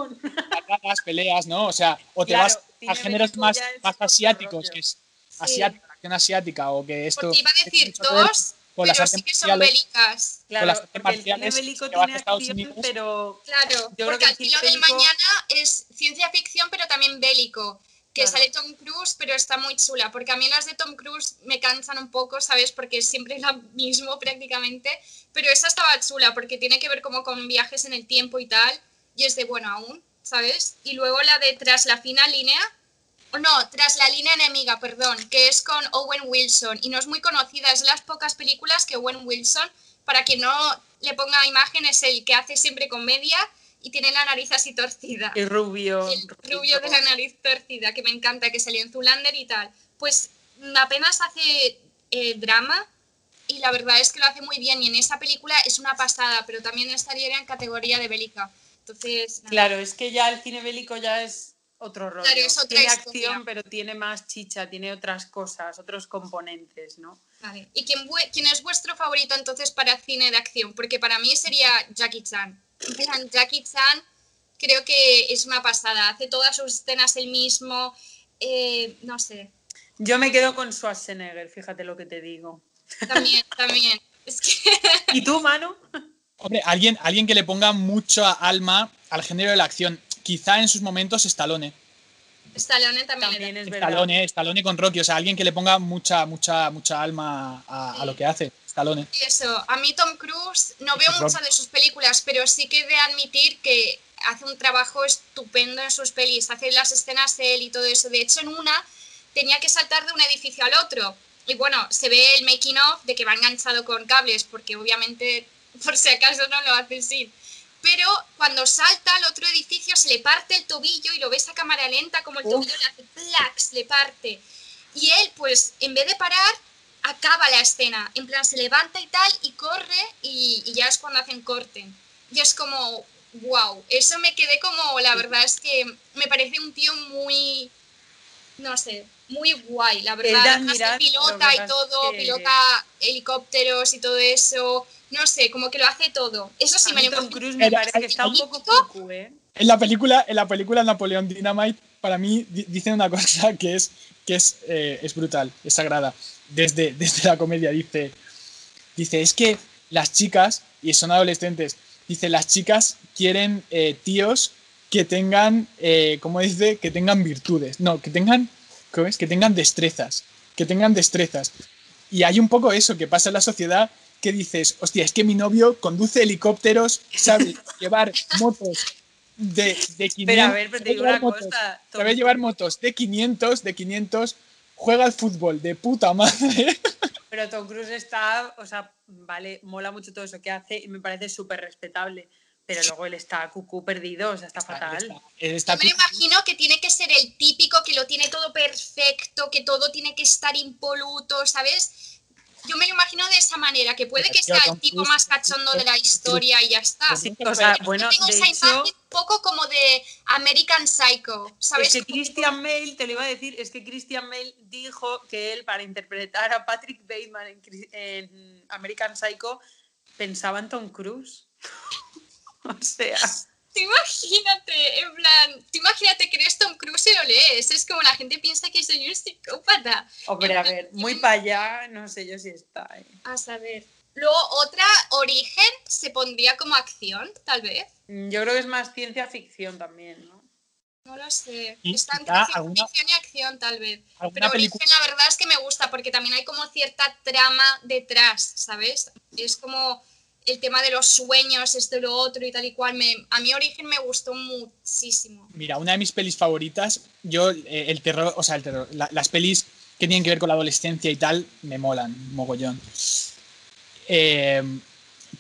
patadas, peleas, ¿no? O sea, o te Claro, vas a géneros más, más asiáticos, rollo. que es Sí. asiática, acción asiática, o que esto. Porque iba a decir que dos, con las pero artes sí que son marciales. bélicas. Claro, las artes porque el cine marciales bélico tiene acción, Unidos. pero Claro, creo porque que al el filo cine del bélico- mañana es ciencia ficción, pero también bélico. Que Claro. sale Tom Cruise, pero está muy chula. Porque a mí las de Tom Cruise me cansan un poco, ¿sabes? Porque siempre es lo mismo prácticamente. Pero esa estaba chula, porque tiene que ver como con viajes en el tiempo y tal. Y es de bueno aún, ¿sabes? Y luego la de Tras la fina línea. No, Tras la línea enemiga, perdón, que es con Owen Wilson. Y no es muy conocida, es las pocas películas que Owen Wilson, para que no le ponga imagen, es el que hace siempre comedia y tiene la nariz así torcida. y rubio. El rubio de la nariz torcida, que me encanta, que salió en Zulander y tal. Pues apenas hace eh, drama y la verdad es que lo hace muy bien. Y en esa película es una pasada, pero también estaría en categoría de bélica. Entonces, nada. Claro, es que ya el cine bélico ya es otro rollo. Claro, es otra tiene historia. acción, pero tiene más chicha, tiene otras cosas, otros componentes, ¿no? Vale. ¿Y quién, quién es vuestro favorito entonces para cine de acción? Porque para mí sería Jackie Chan. En plan, Jackie Chan creo que es una pasada. Hace todas sus escenas él mismo. eh, no sé. Yo me quedo con Schwarzenegger, fíjate lo que te digo. También, también. Es que ¿Y tú, Manu? Hombre, alguien, alguien que le ponga mucha alma al género de la acción. Quizá en sus momentos Stallone. Stallone también, También era. es verdad. Stallone, Stallone con Rocky. O sea, alguien que le ponga mucha, mucha, mucha alma a, a lo que hace. Stallone. Y Eso, a mí Tom Cruise no veo muchas de sus películas, pero sí que he de admitir que hace un trabajo estupendo en sus pelis, hace las escenas de él y todo eso. De hecho, en una tenía que saltar de un edificio al otro. Y bueno, se ve el making of de que va enganchado con cables, porque obviamente, por si acaso no lo hace sin. Pero cuando salta al otro edificio se le parte el tobillo y lo ves a cámara lenta como el Uf. tobillo le hace plax, le parte. Y él, pues, en vez de parar, acaba la escena. En plan, se levanta y tal, y corre, y, y ya es cuando hacen corte. Y es como, wow. Eso me quedé como, la verdad es que me parece un tío muy, no sé, muy guay, la verdad. Además lo pilota que y todo, que- pilota helicópteros y todo eso. No sé, como que lo hace todo. Eso sí A me mí lo Tom imagino. Cruise me parece que está un poco cucu, ¿eh? En la película, en la película Napoleón Dynamite, para mí di- dicen una cosa que es, que es, eh, es brutal, es sagrada. Desde, desde la comedia dice, dice, es que las chicas, y son adolescentes, dice, las chicas quieren eh, tíos que tengan, eh, ¿cómo dice? Que tengan virtudes. No, que tengan, ¿cómo es? Que tengan destrezas. Que tengan destrezas. Y hay un poco eso que pasa en la sociedad que dices, hostia, es que mi novio conduce helicópteros, sabe llevar motos de, de 500. Pero a ver, pero te sabe digo llevar una motos, cosa. Sabe llevar motos de 500, de 500, juega al fútbol de puta madre. Pero Tom Cruise está, o sea, vale, mola mucho todo eso que hace y me parece súper respetable. Pero luego él está cucú perdido, o sea, está fatal. Está- está Yo me lo imagino que tiene que ser el típico que lo tiene todo perfecto, que todo tiene que estar impoluto, ¿sabes? Yo me lo imagino de esa manera, que puede que sea el tipo más cachondo de la historia y ya está. Sí, O sea, Yo bueno, Yo tengo de esa hecho, imagen un poco como de American Psycho, ¿sabes? es que Christian Bale, te lo iba a decir, es que Christian Bale dijo que él, para interpretar a Patrick Bateman en American Psycho, pensaba en Tom Cruise. o sea, Tú imagínate, en plan, tú imagínate que eres Tom Cruise y lo lees. Es como la gente piensa que soy un psicópata. hombre, a ver, muy para allá, no sé yo si está. ¿eh? A saber. Luego, otra origen se pondría como acción, tal vez. Mm, Yo creo que es más ciencia ficción también, ¿no? No lo sé. Está entre alguna- ficción y acción, tal vez. Pero origen, la verdad es que me gusta porque también hay como cierta trama detrás, ¿sabes? Es como el tema de los sueños, esto y lo otro y tal y cual. Me, a mí origen me gustó muchísimo. Mira, una de mis pelis favoritas, yo eh, el terror, o sea, el terror, la- las pelis que tienen que ver con la adolescencia y tal, me molan, mogollón. Eh,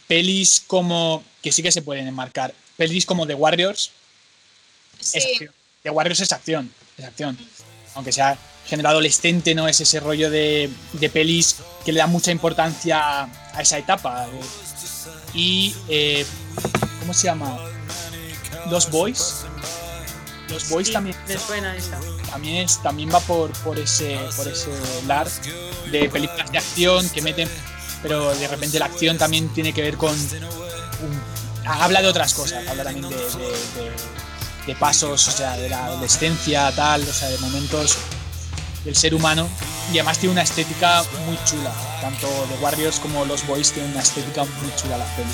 pelis como, que sí que se pueden enmarcar, pelis como The Warriors, es Sí, acción. The Warriors es acción, es acción. Aunque sea género adolescente, no es ese rollo de, de pelis que le da mucha importancia a esa etapa. Y, eh, ¿cómo se llama? Los Boys. Los Boys Sí, también, Me suena esa. también, es, también va por, por ese por ese lar de películas de acción que meten, pero de repente la acción también tiene que ver con un- habla de otras cosas, habla también de, de- de- de pasos, o sea, de la adolescencia, tal, o sea, de momentos del ser humano y además tiene una estética muy chula, tanto The Warriors como Los Boys tienen una estética muy chula la peli.